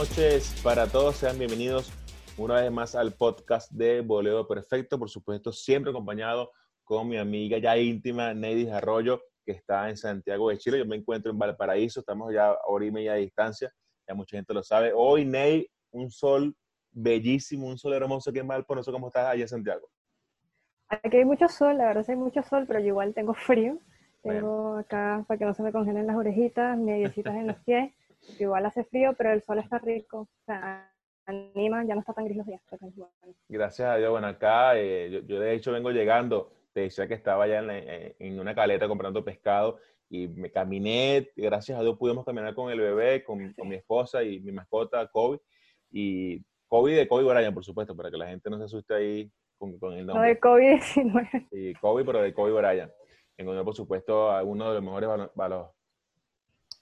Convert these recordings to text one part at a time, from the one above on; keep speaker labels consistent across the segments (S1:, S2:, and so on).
S1: noches para todos. Sean bienvenidos una vez más al podcast de Boleo Perfecto. Por supuesto, siempre acompañado con mi amiga ya íntima, Neidis Arroyo, que está en Santiago de Chile. Yo me encuentro en Valparaíso. Estamos ya a hora y media de distancia. Ya mucha gente lo sabe. Hoy, Ney, un sol bellísimo, un sol hermoso aquí en Valpo. No sé cómo estás allá en Santiago.
S2: Aquí hay mucho sol, la verdad es que hay mucho sol, pero yo igual tengo frío. Tengo acá para que no se me congelen las orejitas, mediecitas en los pies. Igual hace frío, pero el sol está rico. O sea, anima, ya no está tan gris los días.
S1: Gracias a Dios. Bueno, acá eh, yo, de hecho vengo llegando. Te decía que estaba allá en, una caleta comprando pescado y me caminé. Gracias a Dios pudimos caminar con el bebé, con, con mi esposa y mi mascota, Kobe. Y Kobe de Kobe Bryant, por supuesto, para que la gente no se asuste ahí con, con el nombre.
S2: No de COVID-19.
S1: Sí, Kobe, pero de Kobe Bryant en honor, por supuesto, a uno de los mejores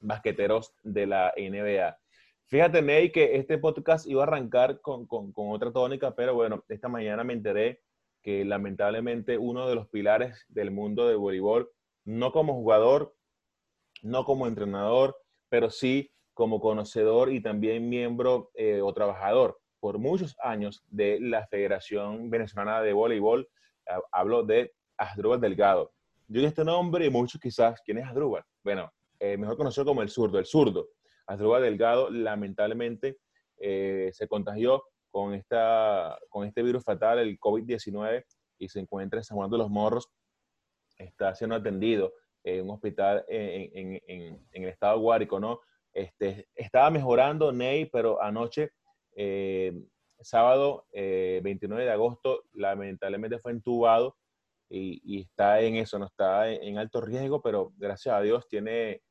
S1: basqueteros de la NBA. Fíjate, Ney, que este podcast iba a arrancar con, con, con, otra tónica, pero bueno, esta mañana me enteré que lamentablemente uno de los pilares del mundo del voleibol, no como jugador, no como entrenador, pero sí como conocedor y también miembro eh, o trabajador por muchos años de la Federación Venezolana de Voleibol. Hablo de Asdrúbal Delgado. Yo este nombre y muchos quizás, ¿quién es Adrúbal? Bueno, eh, mejor conocido como el zurdo, el zurdo. Asdrúbal Delgado lamentablemente eh, se contagió con, esta, con este virus fatal, el COVID-19, y se encuentra en San Juan de los Morros. Está siendo atendido en un hospital en, en, en, el estado Guárico, ¿no? Este, estaba mejorando Ney, pero anoche, eh, sábado 29 de agosto, lamentablemente fue entubado y, está en eso, no está en, alto riesgo, pero gracias a Dios tiene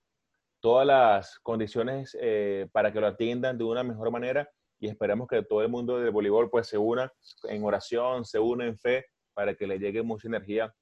S1: todas las condiciones eh, para que lo atiendan de una mejor manera y esperamos que todo el mundo del voleibol pues se una en oración, se una en fe para que le llegue mucha energía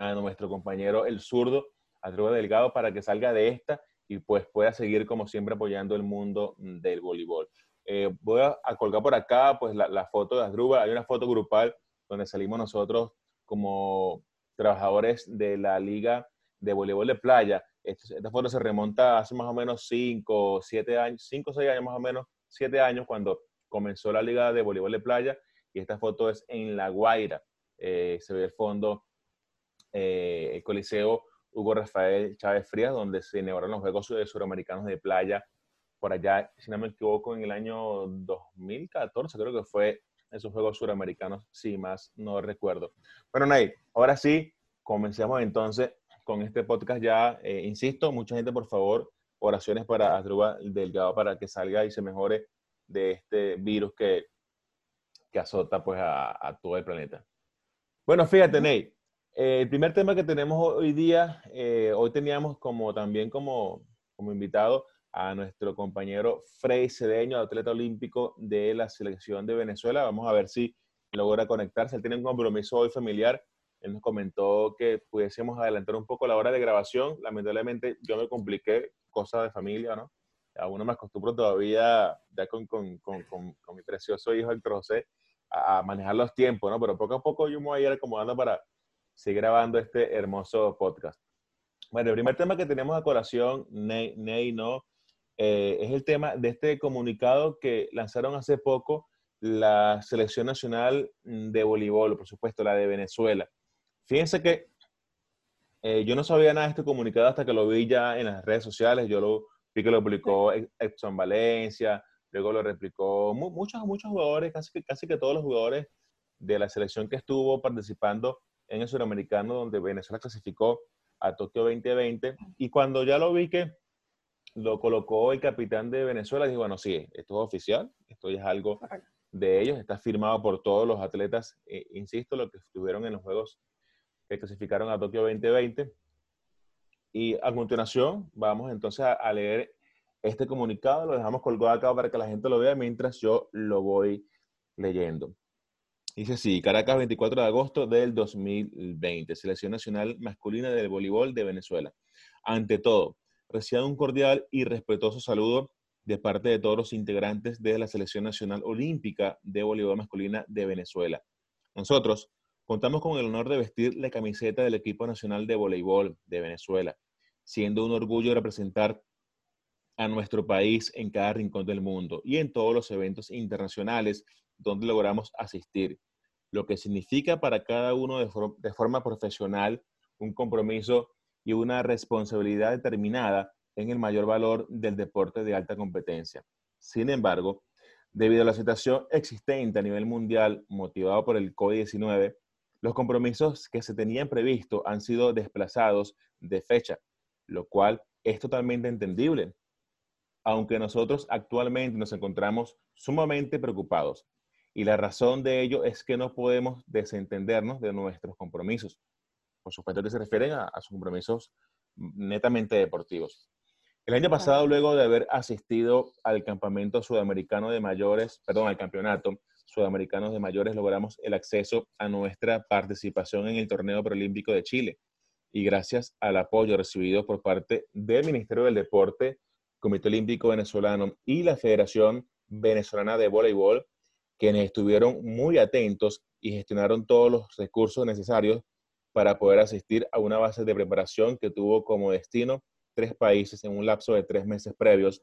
S1: a nuestro compañero el zurdo, Adruba Delgado, para que salga de esta y pues pueda seguir como siempre apoyando el mundo del voleibol. Eh, voy a, colgar por acá pues la, la foto de Adruba, hay una foto grupal donde salimos nosotros como trabajadores de la Liga de Voleibol de Playa. Esta foto se remonta hace más o menos 5, 7 años, 5 o 6 años más o menos, 7 años cuando comenzó la Liga de Voleibol de Playa y esta foto es en La Guaira. Eh, se ve el fondo, eh, el Coliseo Hugo Rafael Chávez Frías, donde se inauguraron los Juegos Suramericanos de Playa por allá, si no me equivoco, en el año 2014, creo que fue esos Juegos Suramericanos, si más no recuerdo. Bueno, Nay, ahora sí, comencemos entonces con este podcast ya. Eh, insisto, mucha gente, por favor, oraciones para Asdrúbal Delgado para que salga y se mejore de este virus que, que azota pues a, todo el planeta. Bueno, fíjate, Ney, eh, el primer tema que tenemos hoy día, eh, hoy teníamos como también como, como invitado a nuestro compañero Frey Cedeño, atleta olímpico de la selección de Venezuela. Vamos a ver si logra conectarse. Él tiene un compromiso hoy familiar. Él nos comentó que pudiésemos adelantar un poco la hora de grabación. Lamentablemente yo me compliqué, cosa de familia, ¿no? Aún no me acostumbro todavía, ya con, con, con, con mi precioso hijo Héctor José, a, manejar los tiempos, ¿no? Pero poco a poco yo me voy a ir acomodando para seguir grabando este hermoso podcast. Bueno, el primer tema que tenemos a colación, Ney, ¿no? Eh, es el tema de este comunicado que lanzaron hace poco la Selección Nacional de Voleibol, por supuesto, la de Venezuela. Fíjense que eh, yo no sabía nada de este comunicado hasta que lo vi ya en las redes sociales. Yo lo vi que lo publicó Edson Valencia, luego lo replicó muchos, muchos jugadores, casi que, casi que todos los jugadores de la selección que estuvo participando en el suramericano, donde Venezuela clasificó a Tokio 2020. Y cuando ya lo vi que lo colocó el capitán de Venezuela. Dijo, bueno, sí, esto es oficial, esto ya es algo de ellos, está firmado por todos los atletas, eh, insisto, los que estuvieron en los Juegos que clasificaron a Tokio 2020. Y a continuación vamos entonces a, leer este comunicado, lo dejamos colgado acá para que la gente lo vea mientras yo lo voy leyendo. Dice así, Caracas, 24 de agosto del 2020, Selección Nacional Masculina del Voleibol de Venezuela. Ante todo, Reciban un cordial y respetuoso saludo de parte de todos los integrantes de la Selección Nacional Olímpica de Voleibol Masculina de Venezuela. Nosotros contamos con el honor de vestir la camiseta del equipo nacional de voleibol de Venezuela, siendo un orgullo representar a nuestro país en cada rincón del mundo y en todos los eventos internacionales donde logramos asistir, lo que significa para cada uno de, forma profesional un compromiso y una responsabilidad determinada en el mayor valor del deporte de alta competencia. Sin embargo, debido a la situación existente a nivel mundial motivado por el COVID-19, los compromisos que se tenían previsto han sido desplazados de fecha, lo cual es totalmente entendible, aunque nosotros actualmente nos encontramos sumamente preocupados. Y la razón de ello es que no podemos desentendernos de nuestros compromisos. Por supuesto que se refieren a, sus compromisos netamente deportivos. El año pasado, luego de haber asistido al campamento sudamericano de mayores, perdón, al campeonato sudamericano de mayores, logramos el acceso a nuestra participación en el torneo preolímpico de Chile. Y gracias al apoyo recibido por parte del Ministerio del Deporte, Comité Olímpico Venezolano y la Federación Venezolana de Voleibol, quienes estuvieron muy atentos y gestionaron todos los recursos necesarios para poder asistir a una base de preparación que tuvo como destino tres países en un lapso de tres meses previos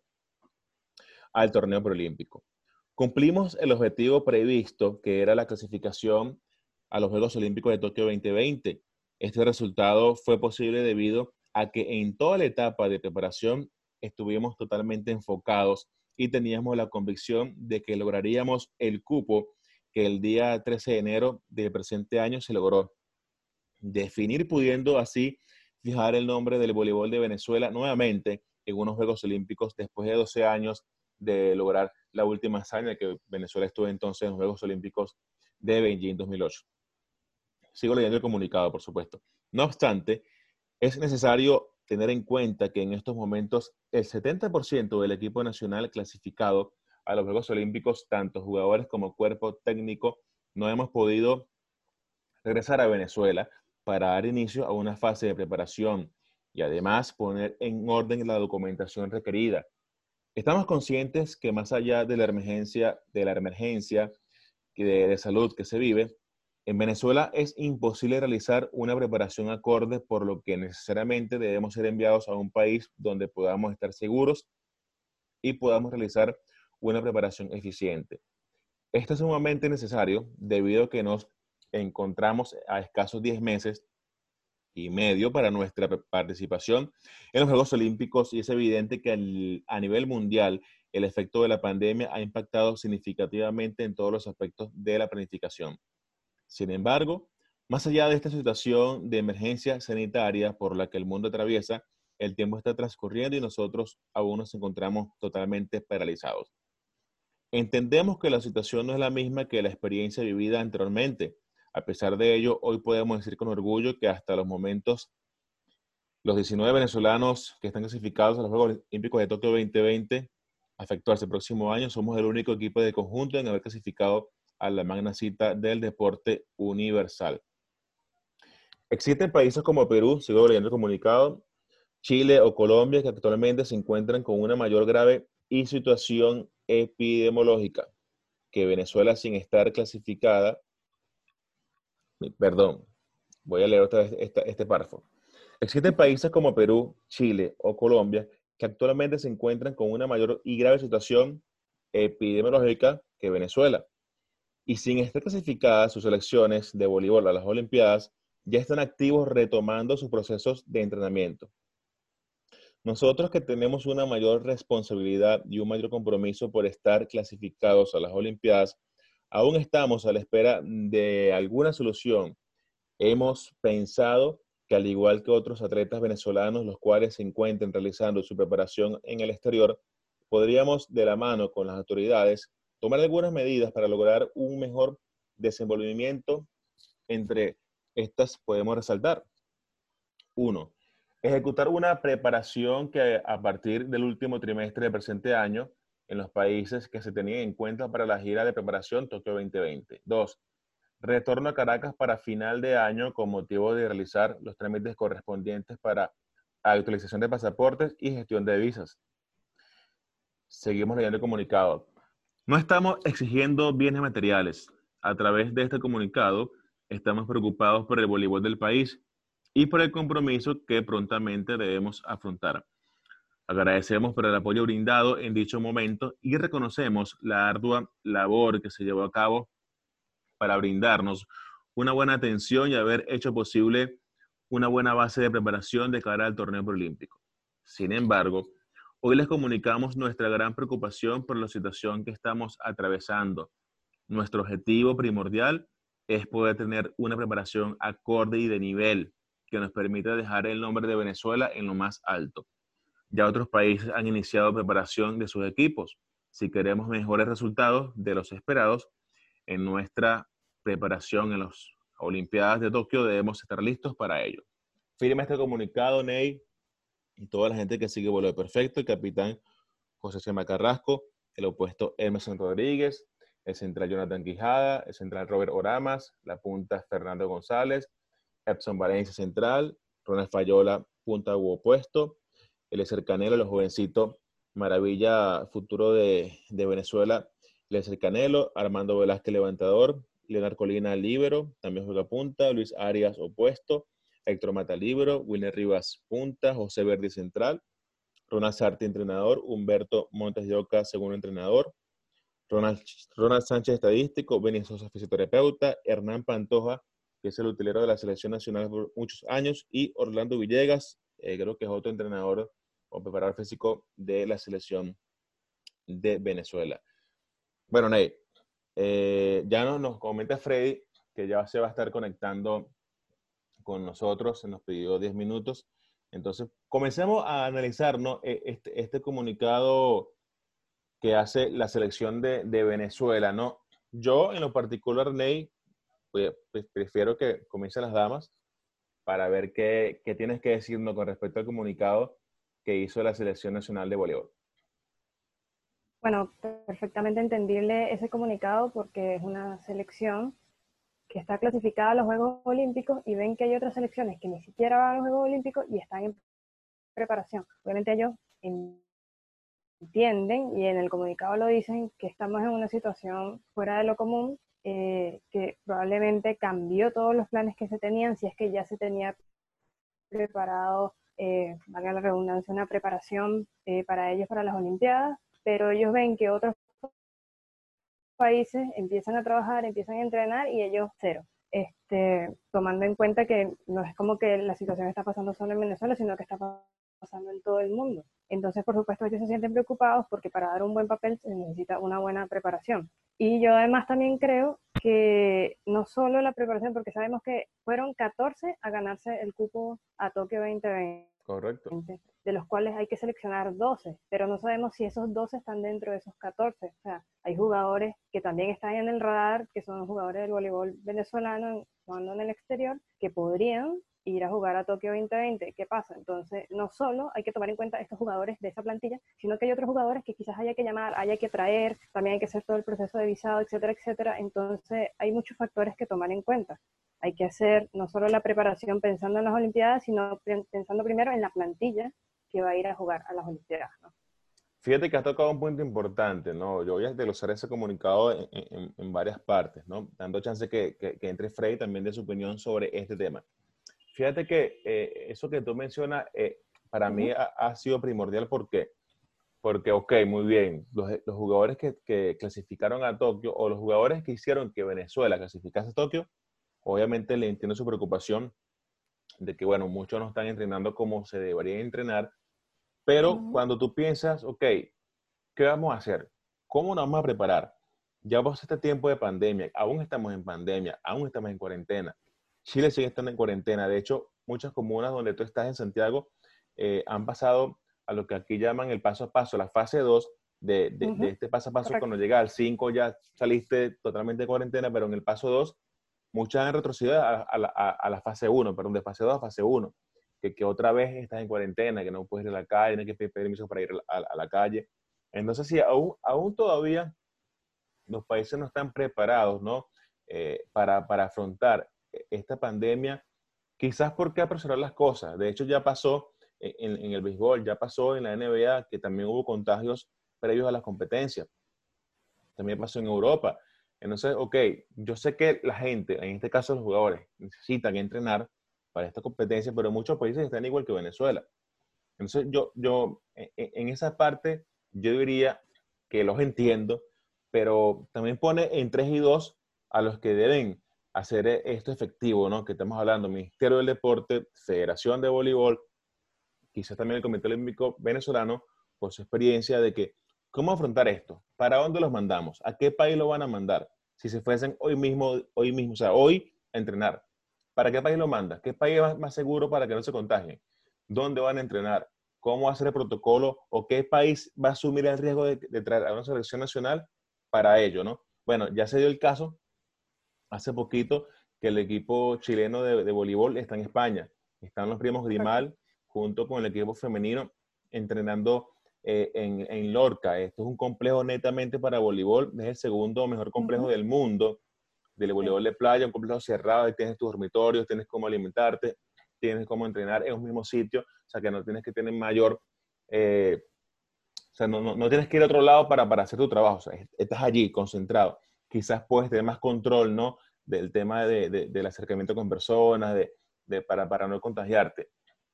S1: al torneo preolímpico. Cumplimos el objetivo previsto, que era la clasificación a los Juegos Olímpicos de Tokio 2020. Este resultado fue posible debido a que en toda la etapa de preparación estuvimos totalmente enfocados y teníamos la convicción de que lograríamos el cupo que el día 13 de enero del presente año se logró. Definir pudiendo así fijar el nombre del voleibol de Venezuela nuevamente en unos Juegos Olímpicos después de 12 años de lograr la última hazaña que Venezuela estuvo entonces en los Juegos Olímpicos de Beijing 2008. Sigo leyendo el comunicado, por supuesto. No obstante, es necesario tener en cuenta que en estos momentos el 70% del equipo nacional clasificado a los Juegos Olímpicos, tanto jugadores como cuerpo técnico, no hemos podido regresar a Venezuela para dar inicio a una fase de preparación y además poner en orden la documentación requerida. Estamos conscientes que más allá de la emergencia, de la emergencia de, de salud que se vive, en Venezuela es imposible realizar una preparación acorde, por lo que necesariamente debemos ser enviados a un país donde podamos estar seguros y podamos realizar una preparación eficiente. Esto es sumamente necesario debido a que nos encontramos a escasos 10 meses y medio para nuestra participación en los Juegos Olímpicos y es evidente que a nivel mundial el efecto de la pandemia ha impactado significativamente en todos los aspectos de la planificación. Sin embargo, más allá de esta situación de emergencia sanitaria por la que el mundo atraviesa, el tiempo está transcurriendo y nosotros aún nos encontramos totalmente paralizados. Entendemos que la situación no es la misma que la experiencia vivida anteriormente, a pesar de ello, hoy podemos decir con orgullo que hasta los momentos, los 19 venezolanos que están clasificados a los Juegos Olímpicos de Tokio 2020, afectados el próximo año, somos el único equipo de conjunto en haber clasificado a la magna cita del deporte universal. Existen países como Perú, sigo leyendo el comunicado, Chile o Colombia que actualmente se encuentran con una mayor grave situación epidemiológica que Venezuela sin estar clasificada perdón, voy a leer otra vez este párrafo. Existen países como Perú, Chile o Colombia que actualmente se encuentran con una mayor y grave situación epidemiológica que Venezuela. Y sin estar clasificadas sus selecciones de voleibol a las Olimpiadas, ya están activos retomando sus procesos de entrenamiento. Nosotros que tenemos una mayor responsabilidad y un mayor compromiso por estar clasificados a las Olimpiadas, Aún estamos a la espera de alguna solución. Hemos pensado que al igual que otros atletas venezolanos, los cuales se encuentran realizando su preparación en el exterior, podríamos de la mano con las autoridades tomar algunas medidas para lograr un mejor desenvolvimiento. Entre estas podemos resaltar. Uno, ejecutar una preparación que a partir del último trimestre del presente año en los países que se tenían en cuenta para la gira de preparación Tokio 2020. Dos, retorno a Caracas para final de año con motivo de realizar los trámites correspondientes para actualización de pasaportes y gestión de visas. Seguimos leyendo el comunicado. No estamos exigiendo bienes materiales. A través de este comunicado, estamos preocupados por el voleibol del país y por el compromiso que prontamente debemos afrontar. Agradecemos por el apoyo brindado en dicho momento y reconocemos la ardua labor que se llevó a cabo para brindarnos una buena atención y haber hecho posible una buena base de preparación de cara al torneo preolímpico. Sin embargo, hoy les comunicamos nuestra gran preocupación por la situación que estamos atravesando. Nuestro objetivo primordial es poder tener una preparación acorde y de nivel que nos permita dejar el nombre de Venezuela en lo más alto. Ya otros países han iniciado preparación de sus equipos. Si queremos mejores resultados de los esperados en nuestra preparación en las Olimpiadas de Tokio, debemos estar listos para ello. Firma este comunicado, Ney, y toda la gente que sigue Vuelo de Perfecto, el capitán José Chema Carrasco, el opuesto Emerson Rodríguez, el central Jonathan Quijada, el central Robert Oramas, la punta Fernando González, Epson Valencia central, Ronald Fayola, punta u opuesto, el Canelo, el jovencito Maravilla Futuro de, Venezuela, el Canelo, Armando Velázquez levantador, Leonardo Colina libero, también juega punta, Luis Arias opuesto, Héctor Mata libero, Wilner Rivas punta, José Verdi central, Ronald Sarti entrenador, Humberto Montes de Oca segundo entrenador, Ronald, Ronald Sánchez estadístico, Benny Sosa fisioterapeuta, Hernán Pantoja, que es el utilero de la selección nacional por muchos años, y Orlando Villegas, eh, creo que es otro entrenador o preparador físico de la selección de Venezuela. Bueno, Ney, eh, ya nos, nos comenta Freddy que ya se va a estar conectando con nosotros, se nos pidió 10 minutos. Entonces, comencemos a analizar e, este, este, comunicado que hace la selección de, Venezuela, ¿no? Yo, en lo particular, Ney, prefiero que comiencen las damas para ver qué tienes que decirnos con respecto al comunicado que hizo la Selección Nacional de Voleibol.
S2: Bueno, perfectamente entendible ese comunicado porque es una selección que está clasificada a los Juegos Olímpicos y ven que hay otras selecciones que ni siquiera van a los Juegos Olímpicos y están en preparación. Obviamente ellos entienden y en el comunicado lo dicen que estamos en una situación fuera de lo común, eh, que probablemente cambió todos los planes que se tenían, si es que ya se tenía preparado, eh, valga la redundancia, una preparación eh, para ellos para las Olimpiadas, pero ellos ven que otros países empiezan a trabajar, empiezan a entrenar y ellos cero. Este, tomando en cuenta que no es como que la situación está pasando solo en Venezuela, sino que está pasando en todo el mundo. Entonces, por supuesto, ellos se sienten preocupados porque para dar un buen papel se necesita una buena preparación. Y yo además también creo que no solo la preparación, porque sabemos que fueron 14 a ganarse el cupo a Tokio 2020.
S1: Correcto.
S2: De los cuales hay que seleccionar 12, pero no sabemos si esos 12 están dentro de esos 14. O sea, hay jugadores que también están en el radar, que son jugadores del voleibol venezolano jugando en el exterior, que podrían ir a jugar a Tokio 2020. ¿Qué pasa? Entonces, no solo hay que tomar en cuenta estos jugadores de esa plantilla, sino que hay otros jugadores que quizás haya que llamar, haya que traer, también hay que hacer todo el proceso de visado, etcétera, etcétera. Entonces, hay muchos factores que tomar en cuenta. Hay que hacer no solo la preparación pensando en las Olimpiadas, sino pensando primero en la plantilla que va a ir a jugar a las Olimpiadas.
S1: Fíjate que has tocado un punto importante, ¿no? Yo voy a desglosar ese comunicado en, varias partes, ¿no? Dando chance que, que, que entre Frey también de su opinión sobre este tema. Fíjate que eh, eso que tú mencionas, eh, para mí ha, sido primordial porque, porque ok, muy bien, los, los jugadores que, que, clasificaron a Tokio o los jugadores que hicieron que Venezuela clasificase a Tokio, obviamente le entiendo su preocupación de que, bueno, muchos no están entrenando como se debería entrenar, pero cuando tú piensas, ok, ¿qué vamos a hacer? ¿Cómo nos vamos a preparar? Ya a este tiempo de pandemia, aún estamos en pandemia, aún estamos en cuarentena Chile sigue estando en cuarentena. De hecho, muchas comunas donde tú estás en Santiago eh, han pasado a lo que aquí llaman el paso a paso, la fase 2 de, este paso a paso. Cuando llega al 5 ya saliste totalmente de cuarentena, pero en el paso 2 muchas han retrocedido a, la, fase 1, perdón, de fase 2 a fase 1, que, que, otra vez estás en cuarentena, que no puedes ir a la calle, no hay que pedir permiso para ir a, la calle. Entonces, sí, aún, aún todavía los países no están preparados, ¿no? Eh, para, para afrontar esta pandemia, quizás porque apresurar las cosas. De hecho, ya pasó en, el béisbol, ya pasó en la NBA, que también hubo contagios previos a las competencias. También pasó en Europa. Entonces, ok, yo sé que la gente, en este caso los jugadores, necesitan entrenar para esta competencia, pero muchos países están igual que Venezuela. Entonces, yo, yo e, e, en esa parte, yo diría que los entiendo, pero también pone en 3 y 2 a los que deben hacer esto efectivo, ¿no? Que estamos hablando, Ministerio del Deporte, Federación de Voleibol, quizás también el Comité Olímpico Venezolano, por su experiencia de que, ¿cómo afrontar esto? ¿Para dónde los mandamos? ¿A qué país lo van a mandar? Si se fuesen hoy mismo, hoy mismo, o sea, hoy a entrenar, ¿para qué país lo manda? ¿Qué país es más seguro para que no se contagien? ¿Dónde van a entrenar? ¿Cómo hacer el protocolo? ¿O qué país va a asumir el riesgo de, traer a una selección nacional para ello, no? Bueno, ya se dio el caso hace poquito que el equipo chileno de, de voleibol está en España. Están los primos Grimal junto con el equipo femenino entrenando eh, en, Lorca. Esto es un complejo netamente para voleibol, es el segundo mejor complejo del mundo del voleibol de playa, un complejo cerrado, y tienes tus dormitorios, tienes cómo alimentarte, tienes cómo entrenar en un mismo sitio, o sea que no tienes que tener mayor, eh, o sea, no, no, tienes que ir a otro lado para, para hacer tu trabajo, o sea, estás allí concentrado. Quizás puedes tener más control, ¿no? Del tema de, del acercamiento con personas, de, de, para, para no contagiarte.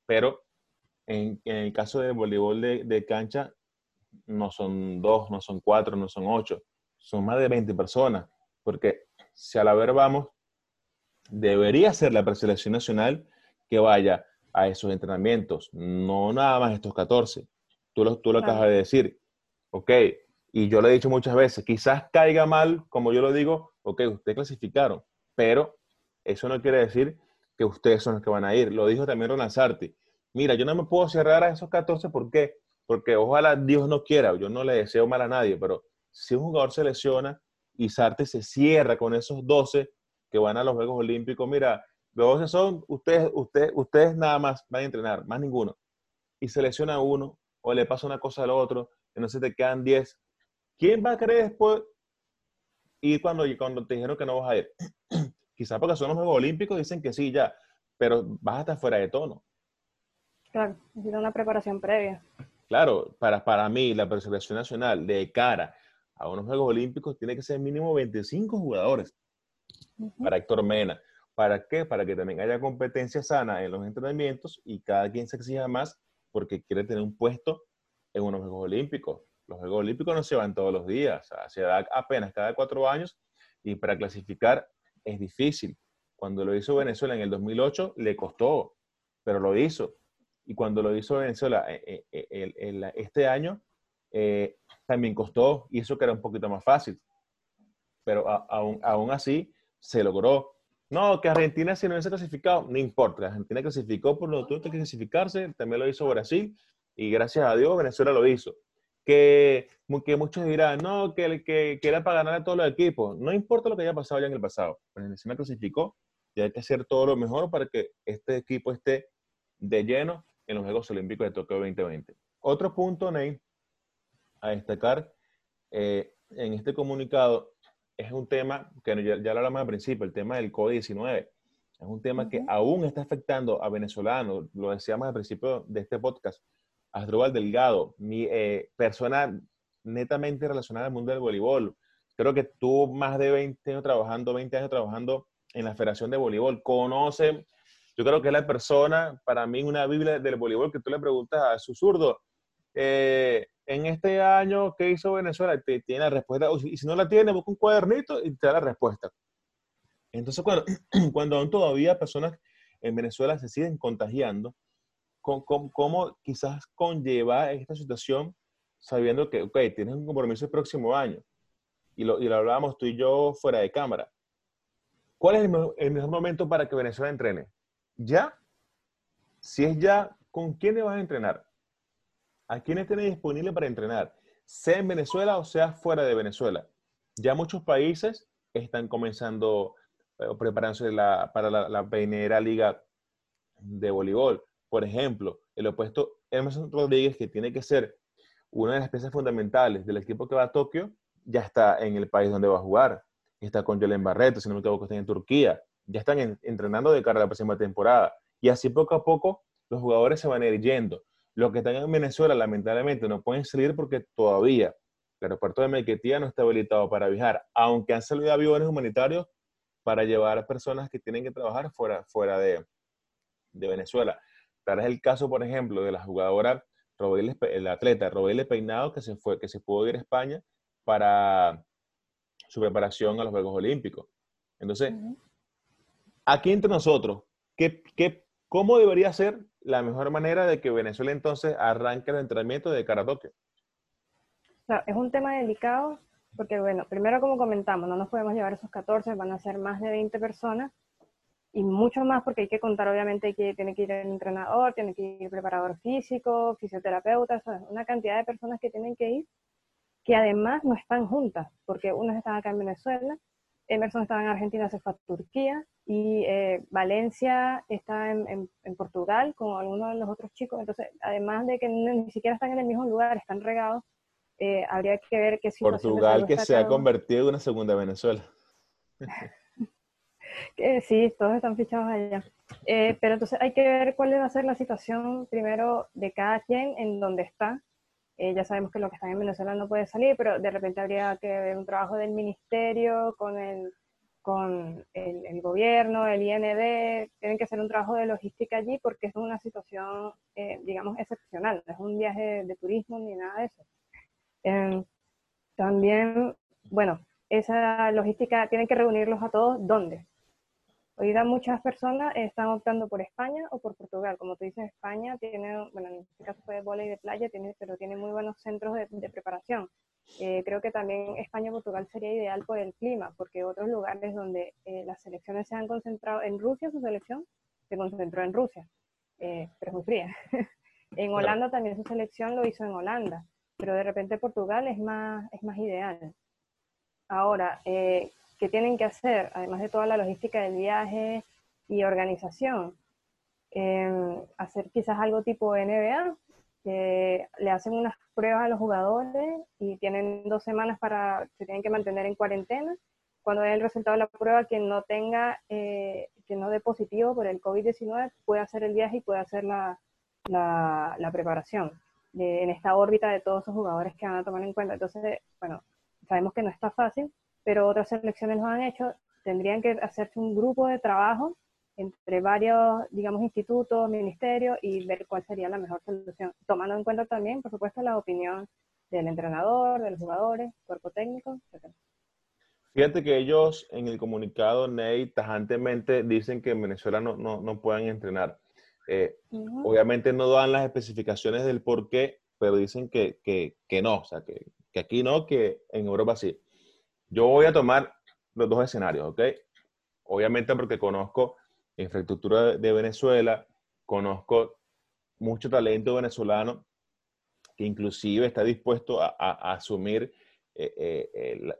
S1: Pero en, el caso de voleibol de, cancha, no son dos, no son cuatro, no son ocho, son más de 20 personas, porque si a la ver vamos, debería ser la preselección nacional que vaya a esos entrenamientos, no nada más estos 14. Tú lo, tú lo acabas de decir, ok, y yo lo he dicho muchas veces, quizás caiga mal, como yo lo digo, ok, ustedes clasificaron, pero eso no quiere decir que ustedes son los que van a ir. Lo dijo también Ronald Sarti mira, yo no me puedo cerrar a esos 14, ¿por qué? Porque ojalá Dios no quiera, yo no le deseo mal a nadie, pero si un jugador se lesiona y Sarte se cierra con esos 12 que van a los Juegos Olímpicos, mira, los 12 son ustedes, ustedes, ustedes nada más van a entrenar, más ninguno. Y se lesiona uno o le pasa una cosa al otro, entonces te quedan 10. ¿Quién va a querer después ir cuando, cuando te dijeron que no vas a ir? Quizás porque son los Juegos Olímpicos, dicen que sí, ya, pero vas a estar fuera de tono.
S2: Claro, necesita una preparación previa.
S1: Claro, para, para mí la selección nacional de cara a unos Juegos Olímpicos tiene que ser mínimo 25 jugadores para Héctor Mena. ¿Para qué? Para que también haya competencia sana en los entrenamientos y cada quien se exija más porque quiere tener un puesto en unos Juegos Olímpicos. Los Juegos Olímpicos no se van todos los días, se da apenas cada cuatro años y para clasificar es difícil. Cuando lo hizo Venezuela en el 2008 le costó, pero lo hizo y cuando lo hizo Venezuela eh, eh, eh, este año, también costó, y eso que era un poquito más fácil. Pero aún, aún así se logró. No, que Argentina si no hubiese clasificado, no importa. Argentina clasificó por lo que tuvo que clasificarse, también lo hizo Brasil, y gracias a Dios Venezuela lo hizo. Que, que muchos dirán, no, que, que, que era para ganar a todos los equipos. No importa lo que haya pasado ya en el pasado. Venezuela clasificó y hay que hacer todo lo mejor para que este equipo esté de lleno en los Juegos Olímpicos de Tokio 2020. Otro punto, Ney, a destacar eh, en este comunicado es un tema que ya, lo hablamos al principio, el tema del COVID-19. Es un tema que aún está afectando a venezolanos, lo decíamos al principio de este podcast. Asdrúbal Delgado, mi eh, persona netamente relacionada al mundo del voleibol. Creo que tuvo más de 20 años trabajando, 20 años trabajando en la Federación de Voleibol. Conoce yo creo que es la persona, para mí, una Biblia del voleibol que tú le preguntas a su zurdo. Eh, en este año, ¿qué hizo Venezuela? Te tiene la respuesta. Y si no la tiene, busca un cuadernito y te da la respuesta. Entonces, cuando, cuando aún todavía personas en Venezuela se siguen contagiando, ¿cómo, quizás conlleva esta situación sabiendo que, ok, tienes un compromiso el próximo año? Y lo, y lo hablábamos tú y yo fuera de cámara. ¿Cuál es el mejor momento para que Venezuela entrene? ya, si es ya, ¿con quiénes vas a entrenar? ¿A quiénes tienes disponible para entrenar? Sea en Venezuela o sea fuera de Venezuela. Ya muchos países están comenzando eh, preparándose para la, la primera liga de voleibol. Por ejemplo, el opuesto Emerson Rodríguez, que tiene que ser una de las piezas fundamentales del equipo que va a Tokio, ya está en el país donde va a jugar. Está con Jelen Barreto, si no me equivoco, está en Turquía ya están entrenando de cara a la próxima temporada. Y así poco a poco los jugadores se van a ir yendo. Los que están en Venezuela lamentablemente no pueden salir porque todavía el aeropuerto de Mequetía no está habilitado para viajar, aunque han salido aviones humanitarios para llevar a personas que tienen que trabajar fuera, fuera de, de Venezuela. Tal es el caso, por ejemplo, de la jugadora, el atleta Robele Peinado, que se, fue, que se pudo ir a España para su preparación a los Juegos Olímpicos. Entonces, aquí entre nosotros, ¿qué, qué, cómo debería ser la mejor manera de que Venezuela entonces arranque el entrenamiento de cara
S2: es un tema delicado porque, bueno, primero como comentamos, no nos podemos llevar esos 14, van a ser más de 20 personas y mucho más porque hay que contar obviamente que tiene que ir el entrenador, tiene que ir el preparador físico, fisioterapeuta, una cantidad de personas que tienen que ir que además no están juntas, porque unos están acá en Venezuela, Emerson estaba en Argentina, se fue a Turquía y eh, Valencia está en, en, Portugal con algunos de los otros chicos. Entonces, además de que ni siquiera están en el mismo lugar, están regados, eh, habría que ver qué
S1: situación Portugal que se ha convertido en una segunda Venezuela.
S2: sí, todos están fichados allá. Eh, pero entonces hay que ver cuál va a ser la situación primero de cada quien en donde está eh, ya sabemos que lo que está en Venezuela no puede salir, pero de repente habría que ver un trabajo del ministerio con el, con el, gobierno, el IND, tienen que hacer un trabajo de logística allí porque es una situación, eh, digamos, excepcional, no es un viaje de turismo ni nada de eso. Em, también, bueno, esa logística tienen que reunirlos a todos, ¿dónde? Hoy día muchas personas están optando por España o por Portugal. Como tú dices, España tiene, bueno, en este caso fue de volei de playa, tiene, pero tiene muy buenos centros de, preparación. Eh, creo que también España y Portugal sería ideal por el clima, porque otros lugares donde eh, las selecciones se han concentrado, en Rusia su selección se concentró en Rusia, eh, pero es muy fría. en Holanda también su selección lo hizo en Holanda, pero de repente Portugal es más, es más ideal. Ahora, que tienen que hacer, además de toda la logística del viaje y organización. Em, hacer quizás algo tipo NBA, que le hacen unas pruebas a los jugadores y tienen dos semanas para, se tienen que mantener en cuarentena. Cuando den el resultado de la prueba, quien no tenga, eh, no dé positivo por el COVID-19, puede hacer el viaje y puede hacer la, la, preparación en esta órbita de todos esos jugadores que van a tomar en cuenta. Entonces, bueno, sabemos que no está fácil, pero otras selecciones lo han hecho, tendrían que hacerse un grupo de trabajo entre varios, digamos, institutos, ministerios y ver cuál sería la mejor solución, tomando en cuenta también, por supuesto, la opinión del entrenador, de los jugadores, cuerpo técnico, etc.
S1: Fíjate que ellos en el comunicado, Ney, tajantemente dicen que en Venezuela no, no, no puedan entrenar. Eh, obviamente no dan las especificaciones del por qué, pero dicen que, que, que no, o sea, que, que, aquí no, que en Europa sí. Yo voy a tomar los dos escenarios, ¿ok? Obviamente porque conozco infraestructura de Venezuela, conozco mucho talento venezolano que inclusive está dispuesto a, asumir eh, eh,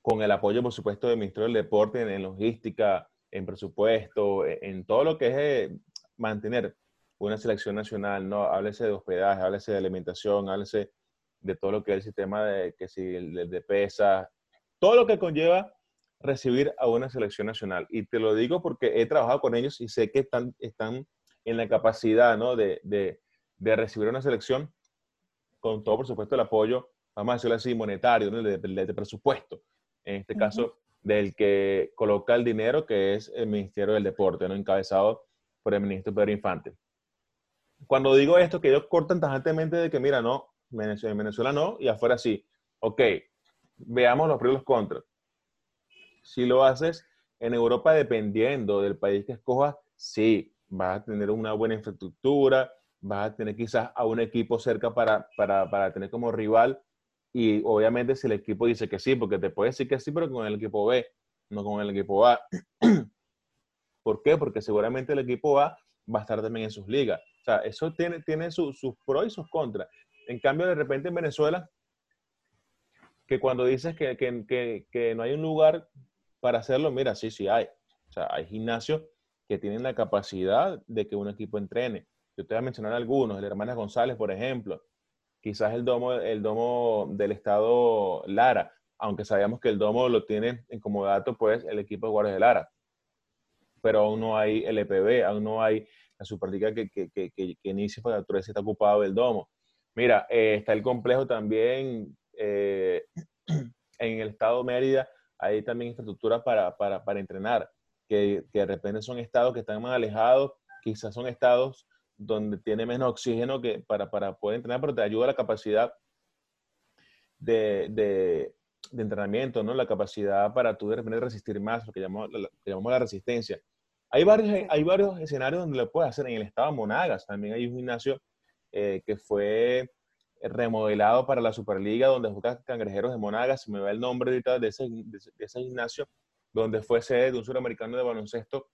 S1: con el apoyo, por supuesto, del Ministerio del Deporte en, logística, en presupuesto, en, en, todo lo que es eh, mantener una selección nacional, ¿no? Háblese de hospedaje, háblese de alimentación, háblese de todo lo que es el sistema de, que si, de pesa, todo lo que conlleva recibir a una selección nacional. Y te lo digo porque he trabajado con ellos y sé que están, están en la capacidad ¿no? de, de, de recibir una selección con todo, por supuesto, el apoyo, vamos a decirlo así, monetario, ¿no? de, de, presupuesto. En este caso, del que coloca el dinero, que es el Ministerio del Deporte, ¿no? encabezado por el ministro Pedro Infante. Cuando digo esto, que ellos cortan tajantemente de que, mira, no, en Venezuela no, y afuera sí. Ok, veamos los pros y los contras. Si lo haces en Europa, dependiendo del país que escojas, sí, vas a tener una buena infraestructura, vas a tener quizás a un equipo cerca para, para, para tener como rival. Y obviamente si el equipo dice que sí, porque te puede decir que sí, pero con el equipo B, no con el equipo A. ¿Por qué? Porque seguramente el equipo A va a estar también en sus ligas. O sea, eso tiene, tiene sus pros y sus contras. En cambio, de repente en Venezuela, que cuando dices que, que, que, no hay un lugar para hacerlo, mira, sí, sí hay. O sea, hay gimnasios que tienen la capacidad de que un equipo entrene. Yo te voy a mencionar algunos, el Hermanas González, por ejemplo. Quizás el domo, el domo del estado Lara, aunque sabemos que el domo lo tiene en como dato, pues, el equipo de guardias de Lara. Pero aún no hay el EPB, aún no hay la Superliga que, que, que, que, que inicia para que está ocupado del domo. Mira, eh, está el complejo también eh, en el estado Mérida hay también infraestructura para, entrenar, que, de repente son estados que están más alejados, quizás son estados donde tiene menos oxígeno que para, para poder entrenar, pero te ayuda la capacidad de, de, entrenamiento, ¿no? La capacidad para tú de repente resistir más, lo que llamamos, llamamos la resistencia. Hay varios, hay varios escenarios donde lo puedes hacer. En el estado de Monagas también hay un gimnasio eh, que fue remodelado para la Superliga, donde juegan cangrejeros de Monagas, se me va el nombre de ese, ese gimnasio, donde fue sede de un suramericano de baloncesto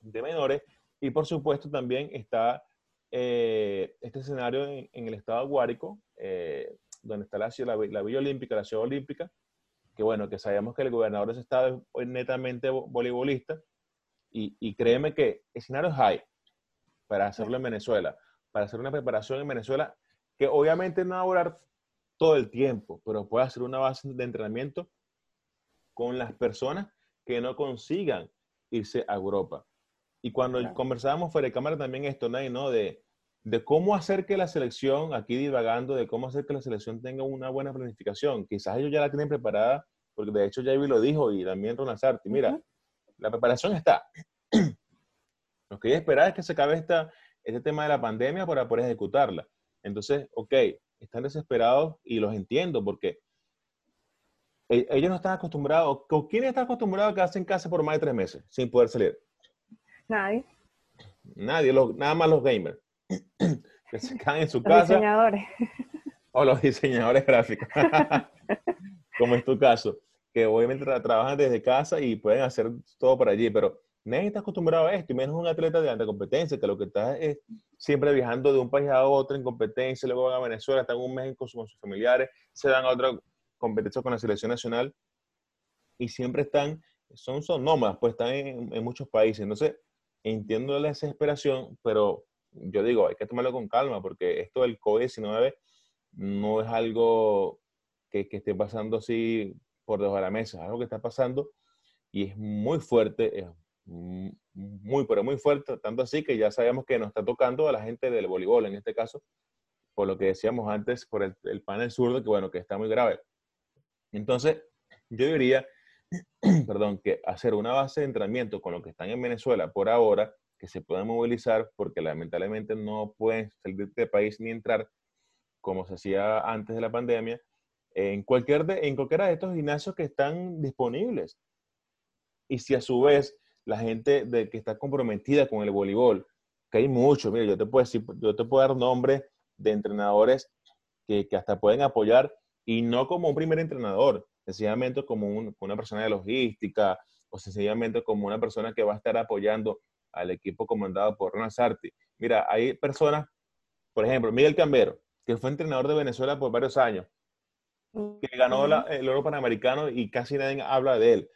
S1: de menores. Y por supuesto también está eh, este escenario en, el estado Guárico, eh, donde está la, la, Villa Olímpica, la Ciudad Olímpica, que bueno, que sabemos que el gobernador de ese estado es netamente voleibolista, y, y créeme que escenarios hay para hacerlo en Venezuela, para hacer una preparación en Venezuela, que obviamente no va a durar todo el tiempo, pero puede hacer una base de entrenamiento con las personas que no consigan irse a Europa. Y cuando conversábamos fuera de cámara también esto, ¿no? De, de cómo hacer que la selección, aquí divagando, de cómo hacer que la selección tenga una buena planificación. Quizás ellos ya la tienen preparada, porque de hecho Javi lo dijo y también Ronald Sarti. Mira, la preparación está. Lo que hay que esperar es que se acabe esta, este tema de la pandemia para poder ejecutarla. Entonces, ok, están desesperados y los entiendo porque e, ellos no están acostumbrados. ¿Con quién está acostumbrado a quedarse en casa por más de tres meses sin poder salir?
S2: Nadie.
S1: Nadie, nada más los gamers. que se quedan en su casa.
S2: Los diseñadores.
S1: O los diseñadores gráficos. Como es tu caso. Que obviamente trabajan desde casa y pueden hacer todo por allí, pero nadie está acostumbrado a esto, y menos un atleta de alta competencia, que lo que está es siempre viajando de un país a otro en competencia, luego van a Venezuela, están un mes con, sus familiares, se dan a otra competencia con la selección nacional, y siempre están, son, son nómadas, pues están en, en muchos países. Entonces, entiendo la desesperación, pero yo digo, hay que tomarlo con calma, porque esto del COVID-19 no es algo que, que, esté pasando así por debajo de la mesa, es algo que está pasando y es muy fuerte, es muy, pero muy fuerte, tanto así que ya sabemos que nos está tocando a la gente del voleibol, en este caso, por lo que decíamos antes, por el, el panel zurdo, que bueno, que está muy grave. Entonces, yo diría, perdón, que hacer una base de entrenamiento con lo que están en Venezuela por ahora, que se puedan movilizar, porque lamentablemente no pueden salir de este país ni entrar, como se hacía antes de la pandemia, en, cualquier de, en cualquiera de estos gimnasios que están disponibles. Y si a su vez la gente de, que está comprometida con el voleibol, que hay mucho, mira, yo te puedo decir, yo te puedo dar nombres de entrenadores que, que hasta pueden apoyar y no como un primer entrenador, sencillamente como una persona de logística o sencillamente como una persona que va a estar apoyando al equipo comandado por Ronald Sarti. Mira, hay personas, por ejemplo, Miguel Cambero, que fue entrenador de Venezuela por varios años, que ganó el oro panamericano y casi nadie habla de él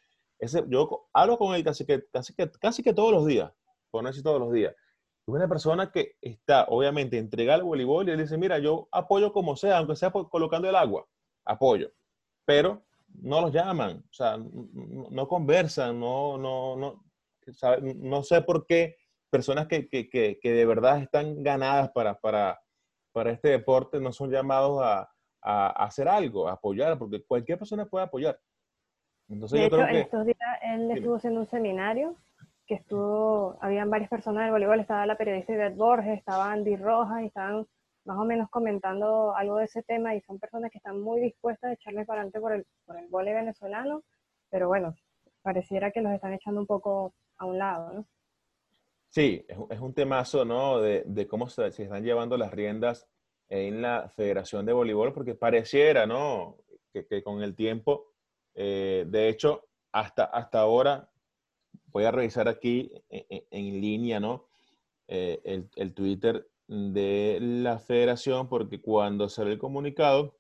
S1: yo hablo con él casi que, casi, que, casi que todos los días, por no decir todos los días. Es una persona que está, obviamente, entregada al voleibol y él dice, mira, yo apoyo como sea, aunque sea colocando el agua, apoyo. Pero no los llaman, o sea, no, conversan, no, no, no, no sé por qué personas que, que, que, que, de verdad están ganadas para, para, para este deporte no son llamados a, a, hacer algo, a apoyar, porque cualquier persona puede apoyar
S2: de hecho, en estos días él estuvo haciendo un seminario que estuvo, habían varias personas del voleibol, estaba la periodista Ivette Borges, estaba Andy Rojas y estaban más o menos comentando algo de ese tema y son personas que están muy dispuestas a echarle para adelante por el, por el voleibol venezolano, pero bueno, pareciera que los están echando un poco a un lado, ¿no?
S1: Sí, es, es un temazo, ¿no? De, de cómo se, se, están llevando las riendas en la Federación de Voleibol, porque pareciera, ¿no? Que, que con el tiempo eh, de hecho, hasta, hasta ahora, voy a revisar aquí en, línea, ¿no? Eh, el, el, Twitter de la federación, porque cuando salió el comunicado,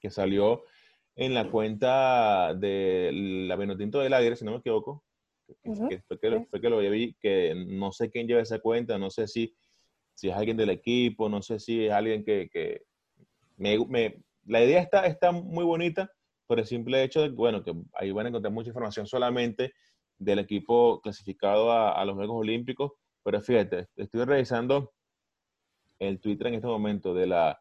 S1: que salió en la cuenta de la Benotinto del Aire, si no me equivoco, que, fue, que, fue, que, lo vi, que no sé quién lleva esa cuenta, no sé si, si es alguien del equipo, no sé si es alguien que, que me, me, la idea está, está muy bonita, por el simple hecho de bueno, que ahí van a encontrar mucha información solamente del equipo clasificado a, los Juegos Olímpicos, pero fíjate, estoy revisando el Twitter en este momento de la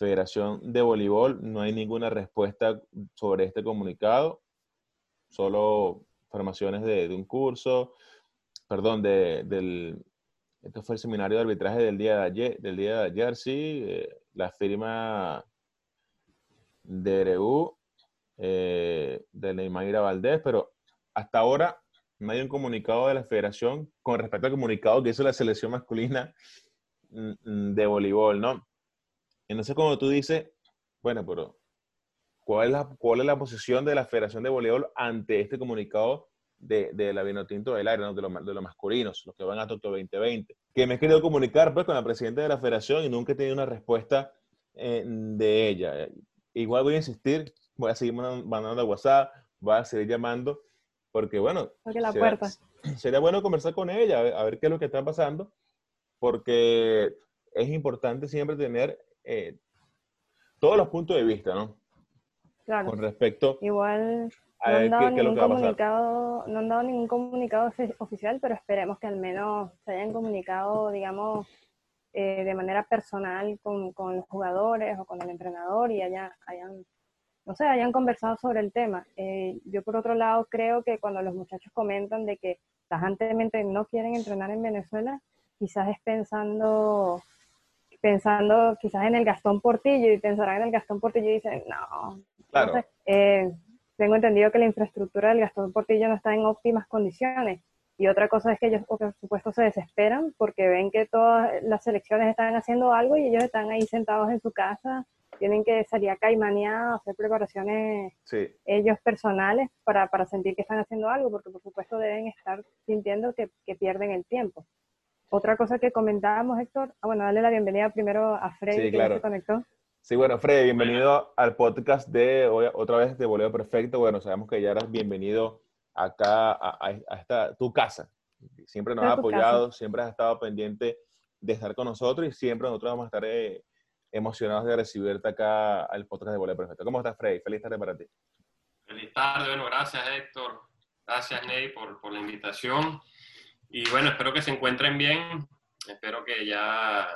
S1: Federación de Voleibol, no hay ninguna respuesta sobre este comunicado, solo formaciones de, un curso, perdón, de, del Esto fue el seminario de arbitraje del día de ayer, del día de ayer sí. Eh, la firma de RU, eh, de Neymaira Valdés, pero hasta ahora no hay un comunicado de la federación con respecto al comunicado que hizo la selección masculina mm, mm, de voleibol, ¿no? Entonces, como tú dices, bueno, pero ¿cuál es la, cuál es la posición de la Federación de Voleibol ante este comunicado de, la Vinotinto del Aire, de, los, de los masculinos, los que van a Tokio 2020? Que me he querido comunicar pues, con la presidenta de la Federación y nunca he tenido una respuesta eh, de ella. Igual voy a insistir, voy a seguir mandando WhatsApp, voy a seguir llamando, porque bueno,
S2: la sería, puerta.
S1: sería bueno conversar con ella, a ver, qué es lo que está pasando, porque es importante siempre tener eh, todos los puntos de vista, ¿no?
S2: Claro.
S1: Con respecto
S2: Igual no han, dado ningún comunicado, no han dado ningún comunicado oficial, pero esperemos que al menos se hayan comunicado, digamos, eh, de manera personal con, con, los jugadores o con el entrenador y hayan, hayan no sé, hayan conversado sobre el tema. Eh, yo por otro lado creo que cuando los muchachos comentan de que tajantemente no quieren entrenar en Venezuela, quizás es pensando pensando quizás en el Gastón Portillo y pensarán en el Gastón Portillo y dicen, no,
S1: claro.
S2: Eh, tengo entendido que la infraestructura del Gastón Portillo no está en óptimas condiciones. Y otra cosa es que ellos, por supuesto, se desesperan porque ven que todas las selecciones están haciendo algo y ellos están ahí sentados en su casa, tienen que salir a caimanear, hacer preparaciones ellos personales para, para, sentir que están haciendo algo, porque por supuesto deben estar sintiendo que, que pierden el tiempo. Otra cosa que comentábamos, Héctor, ah, bueno, darle la bienvenida primero a Freddy, que se conectó.
S1: Sí, bueno, Freddy, bienvenido al podcast de hoy, otra vez de Boleo Perfecto. Bueno, sabemos que ya eras bienvenido acá a, esta, tu casa. Siempre nos has apoyado, siempre has estado pendiente de estar con nosotros y siempre nosotros vamos a estar eh, emocionados de recibirte acá al podcast de Boleo Perfecto. ¿Cómo estás, Freddy? Feliz tarde para ti.
S3: Feliz tarde, bueno, gracias, Héctor. Gracias, Ney, por, por la invitación. Y bueno, espero que se encuentren bien. Espero que ya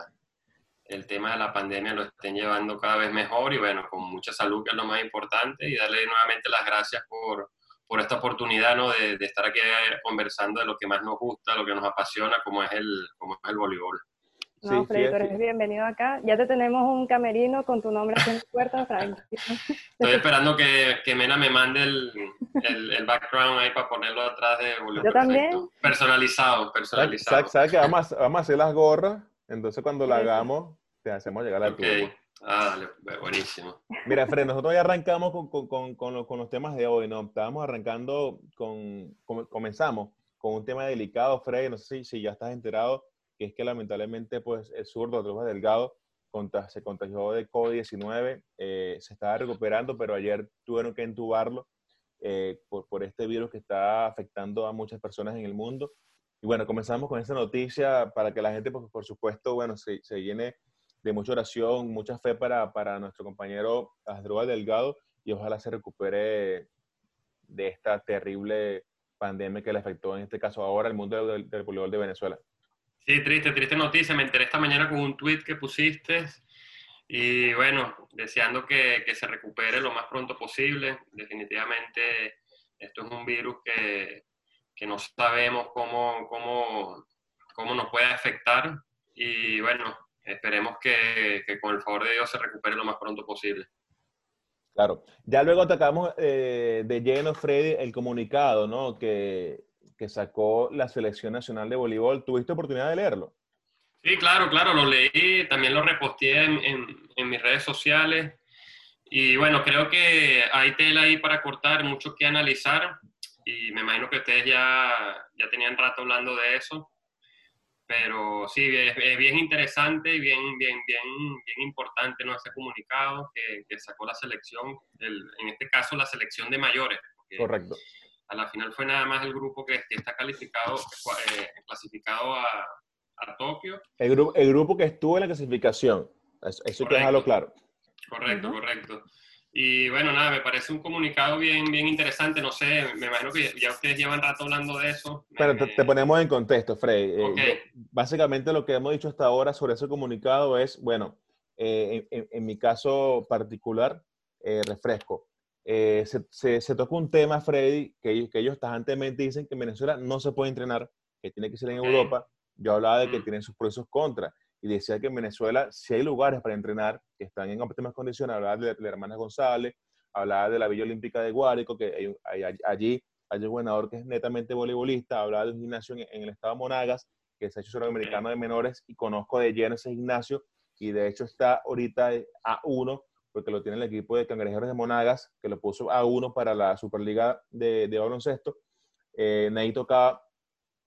S3: el tema de la pandemia lo estén llevando cada vez mejor y bueno, con mucha salud, que es lo más importante. Y darle nuevamente las gracias por, por esta oportunidad ¿no? de, de, estar aquí conversando de lo que más nos gusta, lo que nos apasiona, como es el, como es el voleibol.
S2: No, Freddy, tú eres bienvenido acá. Ya te tenemos un camerino con tu nombre aquí en la puerta, Frank.
S3: Estoy esperando que, que, Mena me mande el, el, background ahí para ponerlo atrás de
S2: Julio. Yo también.
S3: Personalizado, personalizado.
S1: ¿Sabes que vamos, vamos a hacer las gorras? Entonces cuando la hagamos, te hacemos llegar al
S3: okay. Ah, dale, buenísimo.
S1: Mira, Fred, nosotros ya arrancamos con, con, con, los, con, los, temas de hoy, ¿no? Estábamos arrancando con, comenzamos con un tema delicado, Fred, no sé si, si ya estás enterado que es que lamentablemente pues el zurdo Andrés Delgado se contagió de COVID-19, eh, se estaba recuperando, pero ayer tuvieron que entubarlo eh, por, por, este virus que está afectando a muchas personas en el mundo. Y bueno, comenzamos con esta noticia para que la gente, pues, por supuesto, bueno, se, se llene de mucha oración, mucha fe para, para nuestro compañero Asdrúbal Delgado y ojalá se recupere de esta terrible pandemia que le afectó en este caso ahora al mundo del, del voleibol de Venezuela.
S3: Sí, triste, triste noticia. Me enteré esta mañana con un tweet que pusiste y bueno, deseando que, que, se recupere lo más pronto posible. Definitivamente esto es un virus que, que no sabemos cómo, cómo, cómo, nos puede afectar y bueno, esperemos que, que, con el favor de Dios se recupere lo más pronto posible.
S1: Claro, ya luego atacamos eh, de lleno, Freddy, el comunicado, ¿no? Que, que sacó la Selección Nacional de Voleibol. ¿Tuviste oportunidad de leerlo?
S3: Sí, claro, claro, lo leí, también lo reposteé en, en, mis redes sociales. Y bueno, creo que hay tela ahí para cortar, mucho que analizar. Y me imagino que ustedes ya, ya tenían rato hablando de eso. Pero sí, es, bien interesante y bien, bien, bien, bien importante ¿no? ese comunicado que, que sacó la selección, el, en este caso la selección de mayores.
S1: Correcto
S3: a la final fue nada más el grupo que, está calificado, eh, clasificado a, a, Tokio.
S1: El, grupo, el grupo que estuvo en la clasificación, eso, hay que dejarlo claro.
S3: Correcto, correcto. Y bueno, nada, me parece un comunicado bien, bien interesante. No sé, me imagino que ya ustedes llevan rato hablando de eso.
S1: Pero te, ponemos en contexto, Frey. Eh, básicamente lo que hemos dicho hasta ahora sobre ese comunicado es, bueno, eh, en, en, mi caso particular, refresco. Eh, se, se, tocó un tema, Freddy, que ellos, que ellos tajantemente dicen que en Venezuela no se puede entrenar, que tiene que ser en Europa, yo hablaba de que tienen sus pros y sus contras. Y decía que en Venezuela, si hay lugares para entrenar que están en óptimas condiciones, hablaba de, la hermana González, hablaba de la Villa Olímpica de Guárico, que hay, allí hay un gobernador que es netamente voleibolista, hablaba de un gimnasio en, el estado de Monagas, que se ha hecho americano de menores, y conozco de lleno ese gimnasio, y de hecho está ahorita a uno, porque lo tiene el equipo de cangrejeros de Monagas, que lo puso a uno para la Superliga de, de baloncesto. Eh, ahí tocaba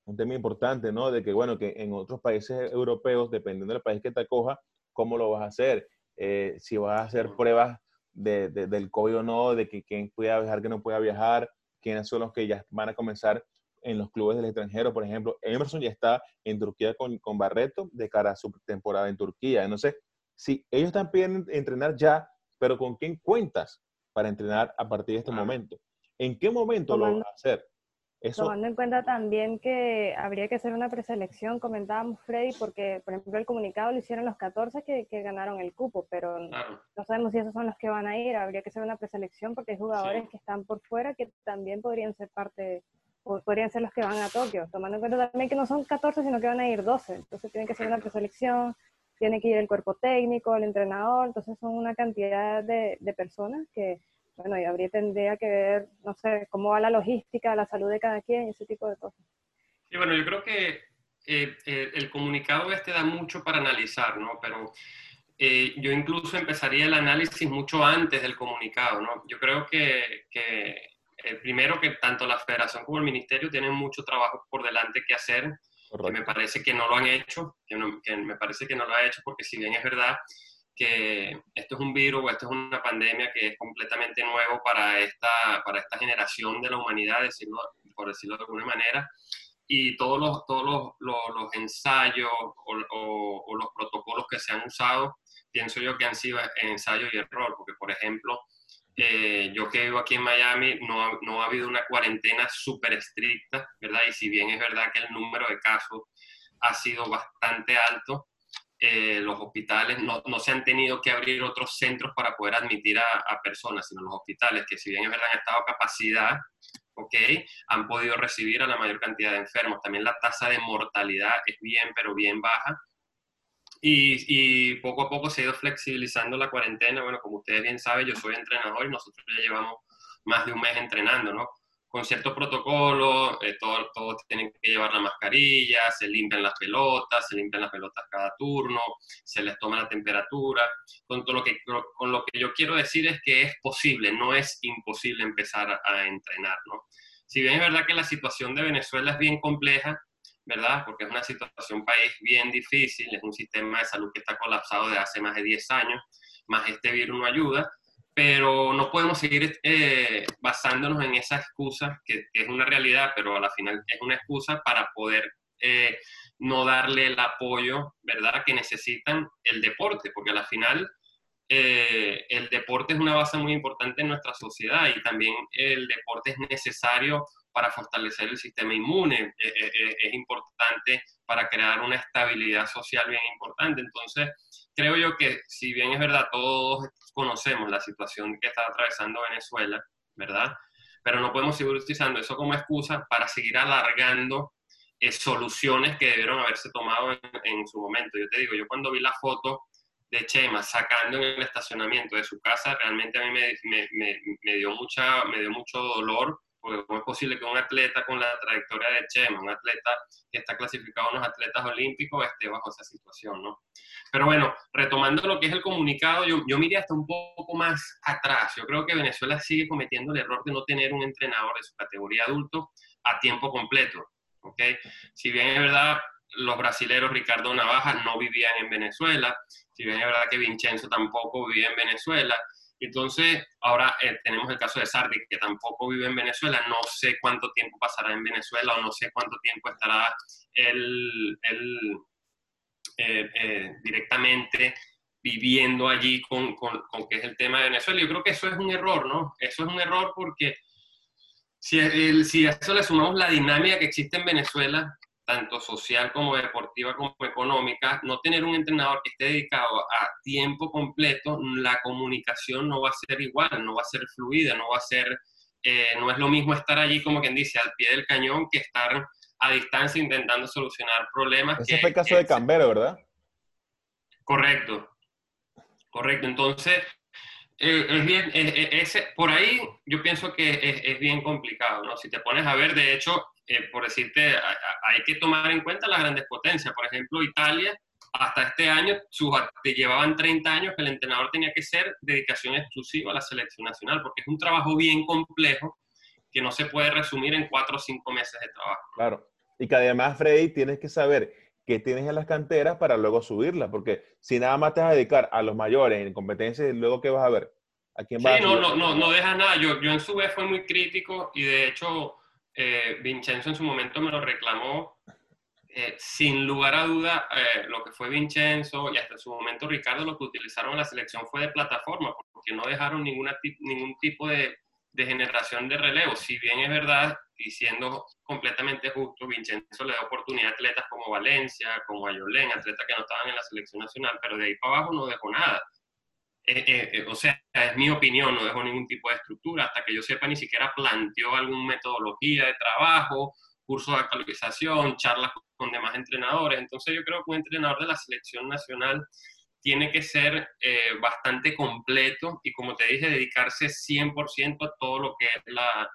S1: un tema importante, ¿no? De que, bueno, que en otros países europeos, dependiendo del país que te acoja, ¿cómo lo vas a hacer? Eh, si vas a hacer pruebas de, del COVID o no, de que quién pueda viajar, quién no pueda viajar, quiénes son los que ya van a comenzar en los clubes del extranjero. Por ejemplo, Emerson ya está en Turquía con, con Barreto de cara a su temporada en Turquía. Sé si ellos están pidiendo entrenar ya, pero ¿con quién cuentas para entrenar a partir de este momento? ¿En qué momento lo vas a hacer?
S2: Tomando en cuenta también que habría que hacer una preselección, comentábamos Freddy, porque por ejemplo el comunicado lo hicieron los 14 que, que ganaron el cupo, pero no sabemos si esos son los que van a ir, habría que hacer una preselección porque hay jugadores que están por fuera que también podrían ser parte, o podrían ser los que van a Tokio, tomando en cuenta también que no son 14, sino que van a ir 12, entonces tienen que hacer una preselección, tiene que ir el cuerpo técnico, el entrenador, entonces son una cantidad de, de personas que bueno, y habría tendría que ver, no sé, cómo va la logística, la salud de cada quien, ese tipo de cosas.
S3: Sí, bueno, yo creo que eh, eh, el comunicado este da mucho para analizar, ¿no? Pero eh, yo incluso empezaría el análisis mucho antes del comunicado, ¿no? Yo creo que, que primero que tanto la federación como el ministerio tienen mucho trabajo por delante que hacer, me parece que no lo han hecho, me parece que no lo ha hecho porque si bien es verdad que esto es un virus o esto es una pandemia que es completamente nuevo para esta, para esta generación de la humanidad, decirlo, por decirlo de alguna manera, y todos los, todos los, ensayos o, o, los protocolos que se han usado, pienso yo que han sido ensayo y error, porque por ejemplo, eh, yo que vivo aquí en Miami, no, no ha habido una cuarentena súper estricta, ¿verdad? Y si bien es verdad que el número de casos ha sido bastante alto, eh, los hospitales no, no, se han tenido que abrir otros centros para poder admitir a, personas, sino los hospitales que si bien es verdad han estado a capacidad, ¿ok? Han podido recibir a la mayor cantidad de enfermos. También la tasa de mortalidad es bien, pero bien baja. Y, y, poco a poco se ha ido flexibilizando la cuarentena. Bueno, como ustedes bien saben, yo soy entrenador y nosotros ya llevamos más de un mes entrenando, ¿no? con ciertos protocolos, eh, todos, tienen que llevar la mascarilla, se limpian las pelotas, se limpian las pelotas cada turno, se les toma la temperatura. Con, todo lo que, con lo que yo quiero decir es que es posible, no es imposible empezar a, entrenar, ¿no? Si bien es verdad que la situación de Venezuela es bien compleja, ¿verdad? Porque es una situación país bien difícil, es un sistema de salud que está colapsado desde hace más de 10 años, más este virus no ayuda, pero no podemos seguir eh, basándonos en esa excusa, que, es una realidad, pero a la final es una excusa para poder eh, no darle el apoyo, ¿verdad?, que necesitan el deporte, porque a la final eh, el deporte es una base muy importante en nuestra sociedad y también el deporte es necesario para fortalecer el sistema inmune, es importante para crear una estabilidad social bien importante. Entonces, creo yo que si bien es verdad, todos conocemos la situación que está atravesando Venezuela, ¿verdad? Pero no podemos seguir utilizando eso como excusa para seguir alargando eh, soluciones que debieron haberse tomado en, su momento. Yo te digo, yo cuando vi la foto de Chema sacando en el estacionamiento de su casa, realmente a mí me, me, me dio, mucha, me dio mucho dolor porque cómo es posible que un atleta con la trayectoria de Chema, un atleta que está clasificado en los atletas olímpicos, esté bajo esa situación, ¿no? Pero bueno, retomando lo que es el comunicado, yo, yo miré hasta un poco más atrás. Yo creo que Venezuela sigue cometiendo el error de no tener un entrenador de su categoría adulto a tiempo completo, ¿ok? Si bien es verdad, los brasileros Ricardo Navaja no vivían en Venezuela, si bien es verdad que Vincenzo tampoco vivía en Venezuela, entonces, ahora eh, tenemos el caso de Sardi, que tampoco vive en Venezuela. No sé cuánto tiempo pasará en Venezuela o no sé cuánto tiempo estará él, eh, eh, directamente viviendo allí con, con, con que es el tema de Venezuela. Yo creo que eso es un error, ¿no? Eso es un error porque si, el, si a eso le sumamos la dinámica que existe en Venezuela, tanto social como deportiva como económica, no tener un entrenador que esté dedicado a tiempo completo, la comunicación no va a ser igual, no va a ser fluida, no va a ser, eh, no es lo mismo estar allí como quien dice, al pie del cañón, que estar a distancia intentando solucionar problemas.
S1: Ese fue el caso de Cambero, ¿verdad?
S3: Correcto, correcto. Entonces, eh, es bien, eh, eh, ese, por ahí yo pienso que es, es, bien complicado, ¿no? Si te pones a ver, de hecho, por decirte, hay que tomar en cuenta las grandes potencias. Por ejemplo, Italia, hasta este año, sus, te llevaban 30 años que el entrenador tenía que ser dedicación exclusiva a la selección nacional, porque es un trabajo bien complejo que no se puede resumir en cuatro o cinco meses de trabajo.
S1: Claro, y que además, Freddy, tienes que saber que tienes en las canteras para luego subirlas, porque si nada más te vas a dedicar a los mayores en competencias, luego ¿qué vas a ver?
S3: ¿A quién vas sí, no, no, no, no dejas nada. Yo, yo en su vez fue muy crítico y de hecho eh, Vincenzo en su momento me lo reclamó. Eh, sin lugar a duda, eh, lo que fue Vincenzo y hasta su momento Ricardo, lo que utilizaron en la selección fue de plataforma, porque no dejaron ninguna, ningún tipo de, de generación de relevo. Si bien es verdad, y siendo completamente justo, Vincenzo le da oportunidad a atletas como Valencia, como Ayolén, atletas que no estaban en la selección nacional, pero de ahí para abajo no dejó nada. Eh, eh, eh, o sea, es mi opinión, no dejó ningún tipo de estructura, hasta que yo sepa ni siquiera planteó alguna metodología de trabajo, curso de actualización, charlas con demás entrenadores. Entonces yo creo que un entrenador de la selección nacional tiene que ser bastante completo y como te dije, dedicarse 100% a todo lo que es la,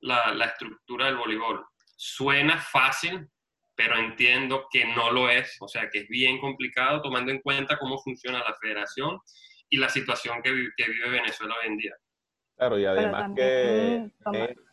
S3: la, estructura del voleibol. Suena fácil, pero entiendo que no lo es, o sea que es bien complicado tomando en cuenta cómo funciona la federación y la situación que, vive Venezuela hoy en día.
S1: Claro, y además que,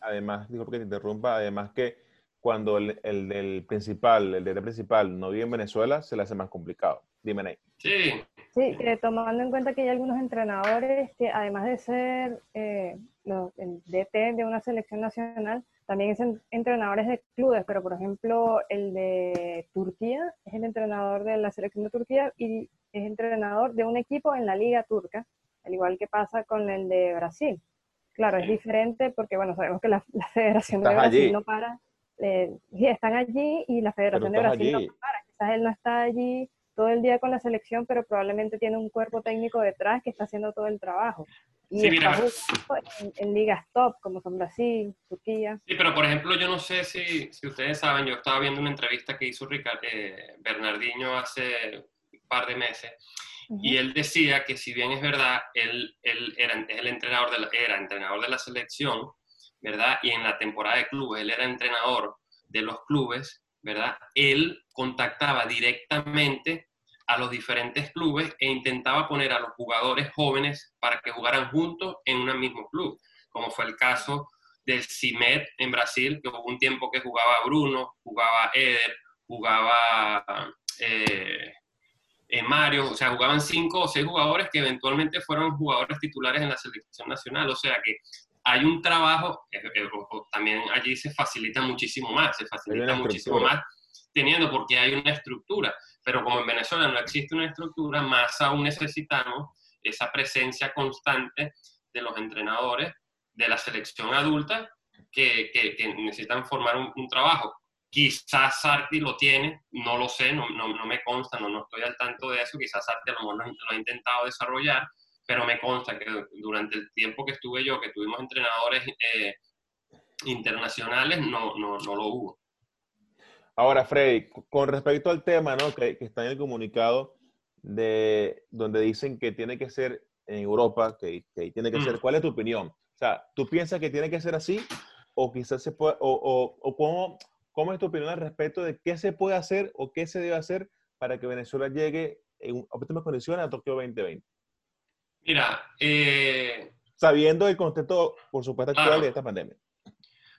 S1: además, digo que te interrumpa, además que cuando el, del principal, el del principal no vive en Venezuela, se le hace más complicado. Dime, Ney.
S3: Sí.
S2: Sí, que tomando en cuenta que hay algunos entrenadores que además de ser eh, el DT de una selección nacional, también son entrenadores de clubes, pero por ejemplo el de Turquía es el entrenador de la selección de Turquía y es entrenador de un equipo en la liga turca, al igual que pasa con el de Brasil. Claro, es diferente porque, bueno, sabemos que la, Federación de Brasil no para, eh, están allí y la Federación de Brasil no para, quizás él no está allí todo el día con la selección, pero probablemente tiene un cuerpo técnico detrás que está haciendo todo el trabajo. Y sí, mira, en, ligas top, como son Brasil, Turquía.
S3: Sí, pero por ejemplo, yo no sé si, si ustedes saben, yo estaba viendo una entrevista que hizo Ricardo, eh, Bernardino hace par de meses, y él decía que si bien es verdad, él, él era, el entrenador de la, era entrenador de la selección, ¿verdad? Y en la temporada de clubes, él era entrenador de los clubes, ¿verdad? Él contactaba directamente a los diferentes clubes e intentaba poner a los jugadores jóvenes para que jugaran juntos en un mismo club, como fue el caso del CIMED en Brasil, que hubo un tiempo que jugaba Bruno, jugaba Eder, jugaba eh, eh, Mario, o sea, jugaban cinco o seis jugadores que eventualmente fueron jugadores titulares en la selección nacional, o sea que hay un trabajo, eh, también allí se facilita muchísimo más, se facilita muchísimo más teniendo porque hay una estructura. Pero como en Venezuela no existe una estructura, más aún necesitamos esa presencia constante de los entrenadores de la selección adulta que, que, necesitan formar un, trabajo. Quizás Sarti lo tiene, no lo sé, no, no, no, me consta, no, no estoy al tanto de eso, quizás Sarti a lo mejor lo, ha intentado desarrollar, pero me consta que durante el tiempo que estuve yo, que tuvimos entrenadores eh, internacionales, no, no, no lo hubo.
S1: Ahora, Freddy, con respecto al tema ¿no? que, está en el comunicado de donde dicen que tiene que ser en Europa, que, tiene que ser, mm. ¿cuál es tu opinión? O sea, ¿tú piensas que tiene que ser así? ¿O quizás se puede, o, o, cómo, cómo, es tu opinión al respecto de qué se puede hacer o qué se debe hacer para que Venezuela llegue en óptimas condiciones a Tokio 2020?
S3: Mira, eh...
S1: sabiendo el contexto, por supuesto, actual de esta pandemia.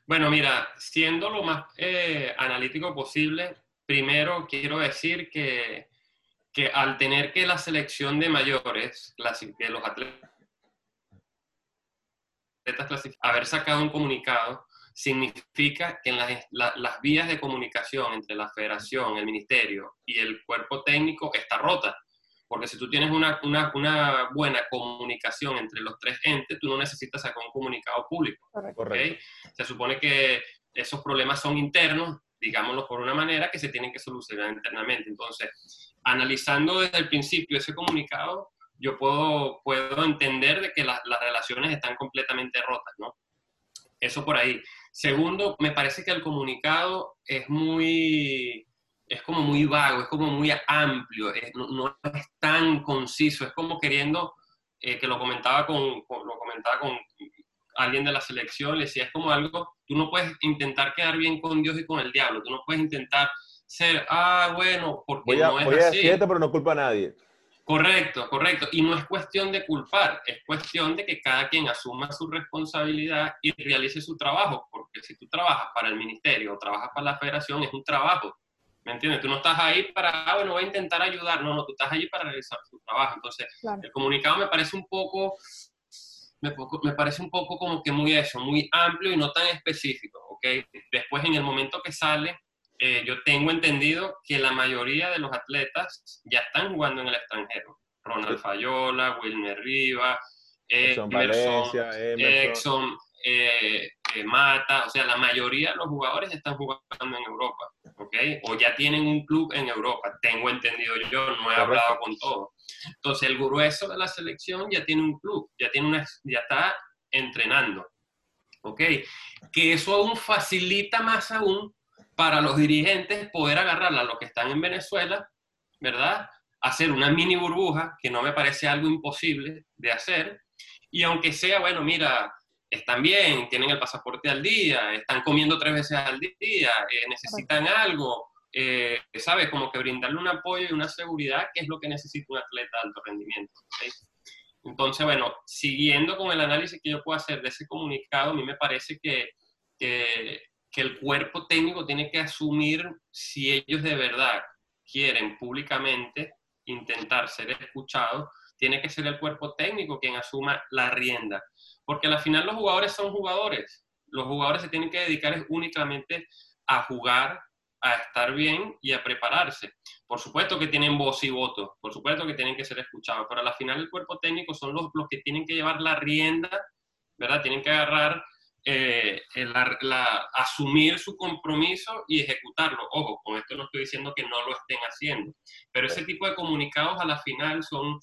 S3: Bueno, mira, siendo lo más eh, analítico posible, primero quiero decir que, que, al tener que la selección de mayores, de los atletas, haber sacado un comunicado, significa que en las, las vías de comunicación entre la federación, el ministerio y el cuerpo técnico está rota. Porque si tú tienes una, una, una, buena comunicación entre los tres entes, tú no necesitas sacar un comunicado público. ¿okay? Se supone que esos problemas son internos, digámoslo por una manera, que se tienen que solucionar internamente. Entonces, analizando desde el principio ese comunicado, yo puedo, puedo entender de que las relaciones están completamente rotas, ¿no? Eso por ahí. Segundo, me parece que el comunicado es muy, es como muy vago, es como muy amplio, no, es tan conciso, es como queriendo, eh, que lo comentaba con, lo comentaba con alguien de la selección, le decía, es como algo, tú no puedes intentar quedar bien con Dios y con el diablo, tú no puedes intentar ser, ah, bueno, porque no es
S1: voy a así. pero no culpa a nadie.
S3: Correcto, correcto. Y no es cuestión de culpar, es cuestión de que cada quien asuma su responsabilidad y realice su trabajo, porque si tú trabajas para el ministerio o trabajas para la federación, es un trabajo. ¿Me entiendes? Tú no estás ahí para, ah, bueno, voy a intentar ayudar. No, no, tú estás allí para realizar tu trabajo. Entonces, el comunicado me parece un poco, me, me, parece un poco como que muy eso, muy amplio y no tan específico, ¿ok? Después, en el momento que sale, eh, yo tengo entendido que la mayoría de los atletas ya están jugando en el extranjero. Ronald Fayola, Wilmer Riva, Exxon, Valencia, Exxon, eh, eh, Mata, o sea, la mayoría de los jugadores están jugando en Europa, ¿ok? O ya tienen un club en Europa, tengo entendido yo, no he hablado con todos. Entonces, el grueso de la selección ya tiene un club, ya, tiene una, ya está entrenando, ¿ok? Que eso aún facilita más aún para los dirigentes poder agarrar a los que están en Venezuela, ¿verdad? Hacer una mini burbuja, que no me parece algo imposible de hacer. Y aunque sea, bueno, mira, están bien, tienen el pasaporte al día, están comiendo tres veces al día, eh, necesitan algo, eh, ¿sabes? Como que brindarle un apoyo y una seguridad, que es lo que necesita un atleta de alto rendimiento. Entonces, bueno, siguiendo con el análisis que yo puedo hacer de ese comunicado, a mí me parece que, que que el cuerpo técnico tiene que asumir si ellos de verdad quieren públicamente intentar ser escuchados, tiene que ser el cuerpo técnico quien asuma la rienda. Porque al final los jugadores son jugadores. Los jugadores se tienen que dedicar únicamente a jugar, a estar bien y a prepararse. Por supuesto que tienen voz y voto, por supuesto que tienen que ser escuchados, pero al final el cuerpo técnico son los, los que tienen que llevar la rienda, ¿verdad? Tienen que agarrar eh, asumir su compromiso y ejecutarlo. Ojo, con esto no estoy diciendo que no lo estén haciendo, pero ese tipo de comunicados a la final son,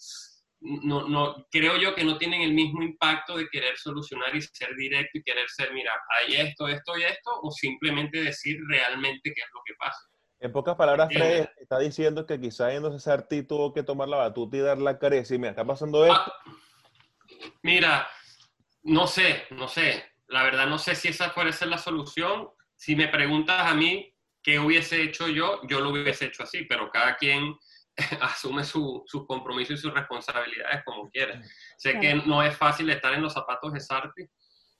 S3: no, no, creo yo que no tienen el mismo impacto de querer solucionar y ser directo y querer ser, mira, hay esto, esto y esto, o simplemente decir realmente qué es lo que pasa.
S1: En pocas palabras, Fred está diciendo que quizás entonces Sarti tuvo que tomar la batuta y dar la cara y decir, mira, está pasando esto. Ah,
S3: mira, no sé, no sé. La verdad no sé si esa fuera ser la solución. Si me preguntas a mí qué hubiese hecho yo, yo lo hubiese hecho así, pero cada quien asume sus su compromisos y sus responsabilidades como quiere. Sé que no es fácil estar en los zapatos de Sarti,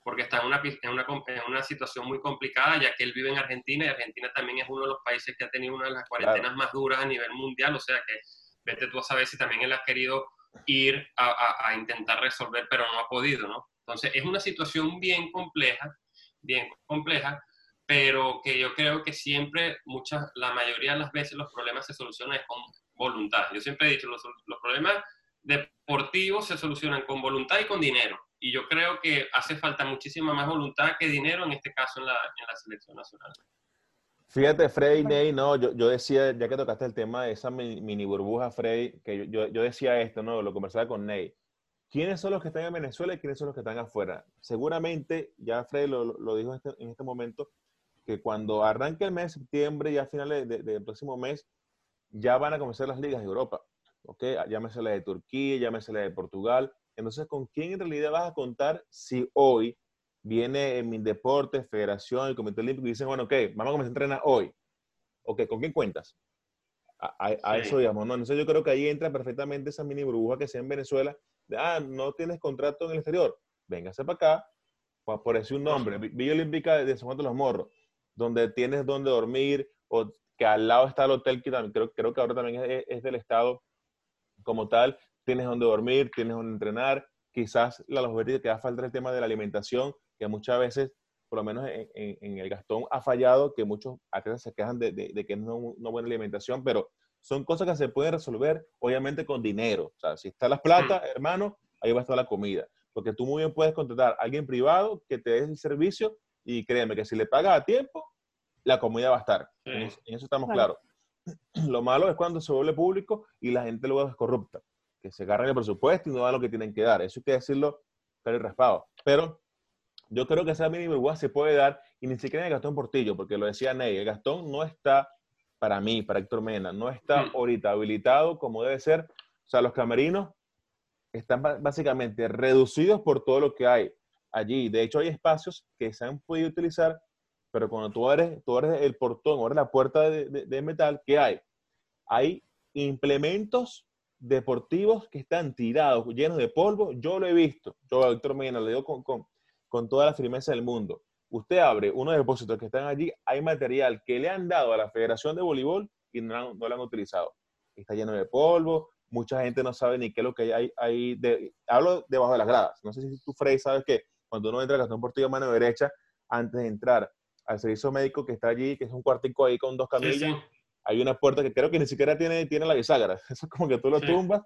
S3: porque está en una, en, una, en una, situación muy complicada, ya que él vive en Argentina y Argentina también es uno de los países que ha tenido una de las cuarentenas más duras a nivel mundial, o sea que vete tú a saber si también él ha querido ir a, a intentar resolver, pero no ha podido, ¿no? Entonces, es una situación bien compleja, bien compleja, pero que yo creo que siempre, muchas, la mayoría de las veces los problemas se solucionan con voluntad. Yo siempre he dicho, los, los problemas deportivos se solucionan con voluntad y con dinero. Y yo creo que hace falta muchísima más voluntad que dinero, en este caso en la, en la selección nacional.
S1: Fíjate, Frey, Ney, no, yo, yo, decía, ya que tocaste el tema de esa mini, burbuja, Frey, que yo, yo, decía esto, ¿no? Lo conversaba con Ney. ¿Quiénes son los que están en Venezuela y quiénes son los que están afuera? Seguramente, ya Fred lo, dijo este, en este momento, que cuando arranque el mes de septiembre, ya a finales del próximo mes, ya van a comenzar las ligas de Europa. ¿ok? Llámese la de Turquía, llámese la de Portugal. Entonces, ¿con quién en realidad vas a contar si hoy viene en mi deporte, federación, el Comité Olímpico y dicen, bueno, ok, vamos a comenzar a entrenar hoy? Ok, ¿con quién cuentas? A, eso digamos, ¿no? Entonces yo creo que ahí entra perfectamente esa mini burbuja que sea en Venezuela, ah, no tienes contrato en el exterior, véngase para acá, por decir un nombre, Villa Olímpica de San Juan de los Morros, donde tienes donde dormir, o que al lado está el hotel, que también, creo, creo que ahora también es, del Estado como tal, tienes donde dormir, tienes donde entrenar, quizás la logística que da falta el tema de la alimentación, que muchas veces, por lo menos en, el Gastón, ha fallado, que muchos atletas se quejan de, de, que no es una buena alimentación, pero son cosas que se pueden resolver, obviamente, con dinero. O sea, si está la plata, mm. hermano, ahí va a estar la comida. Porque tú muy bien puedes contratar a alguien privado que te dé el servicio y créeme que si le pagas a tiempo, la comida va a estar. En, eso, estamos claros. Lo malo es cuando se vuelve público y la gente luego es corrupta, que se agarran el presupuesto y no dan lo que tienen que dar. Eso hay que decirlo pero raspado. Pero yo creo que esa mini burbuja se puede dar y ni siquiera en el Gastón Portillo, porque lo decía Ney, el Gastón no está, para mí, para Héctor Mena, no está
S3: Mm.
S1: ahorita habilitado como debe ser. O sea, los camerinos están básicamente reducidos por todo lo que hay allí. De hecho, hay espacios que se han podido utilizar, pero cuando tú eres, tú eres el portón, o eres la puerta de, de- de metal, ¿qué hay? Hay implementos deportivos que están tirados, llenos de polvo. Yo lo he visto. Yo, a Héctor Mena, le digo con, con, con toda la firmeza del mundo. Usted abre uno de los depósitos que están allí, hay material que le han dado a la Federación de Voleibol y no, han- no lo han utilizado. Está lleno de polvo, mucha gente no sabe ni qué es lo que hay ahí. De, hablo debajo de las gradas. No sé si tú, Frey, sabes que cuando uno entra al Gastón Portillo mano derecha, antes de entrar al servicio médico que está allí, que es un cuartico ahí con dos
S3: Sí,
S1: camillas,
S3: sí.
S1: hay una puerta que creo que ni siquiera tiene, tiene la bisagra. Eso es como que tú lo
S3: Sí.
S1: tumbas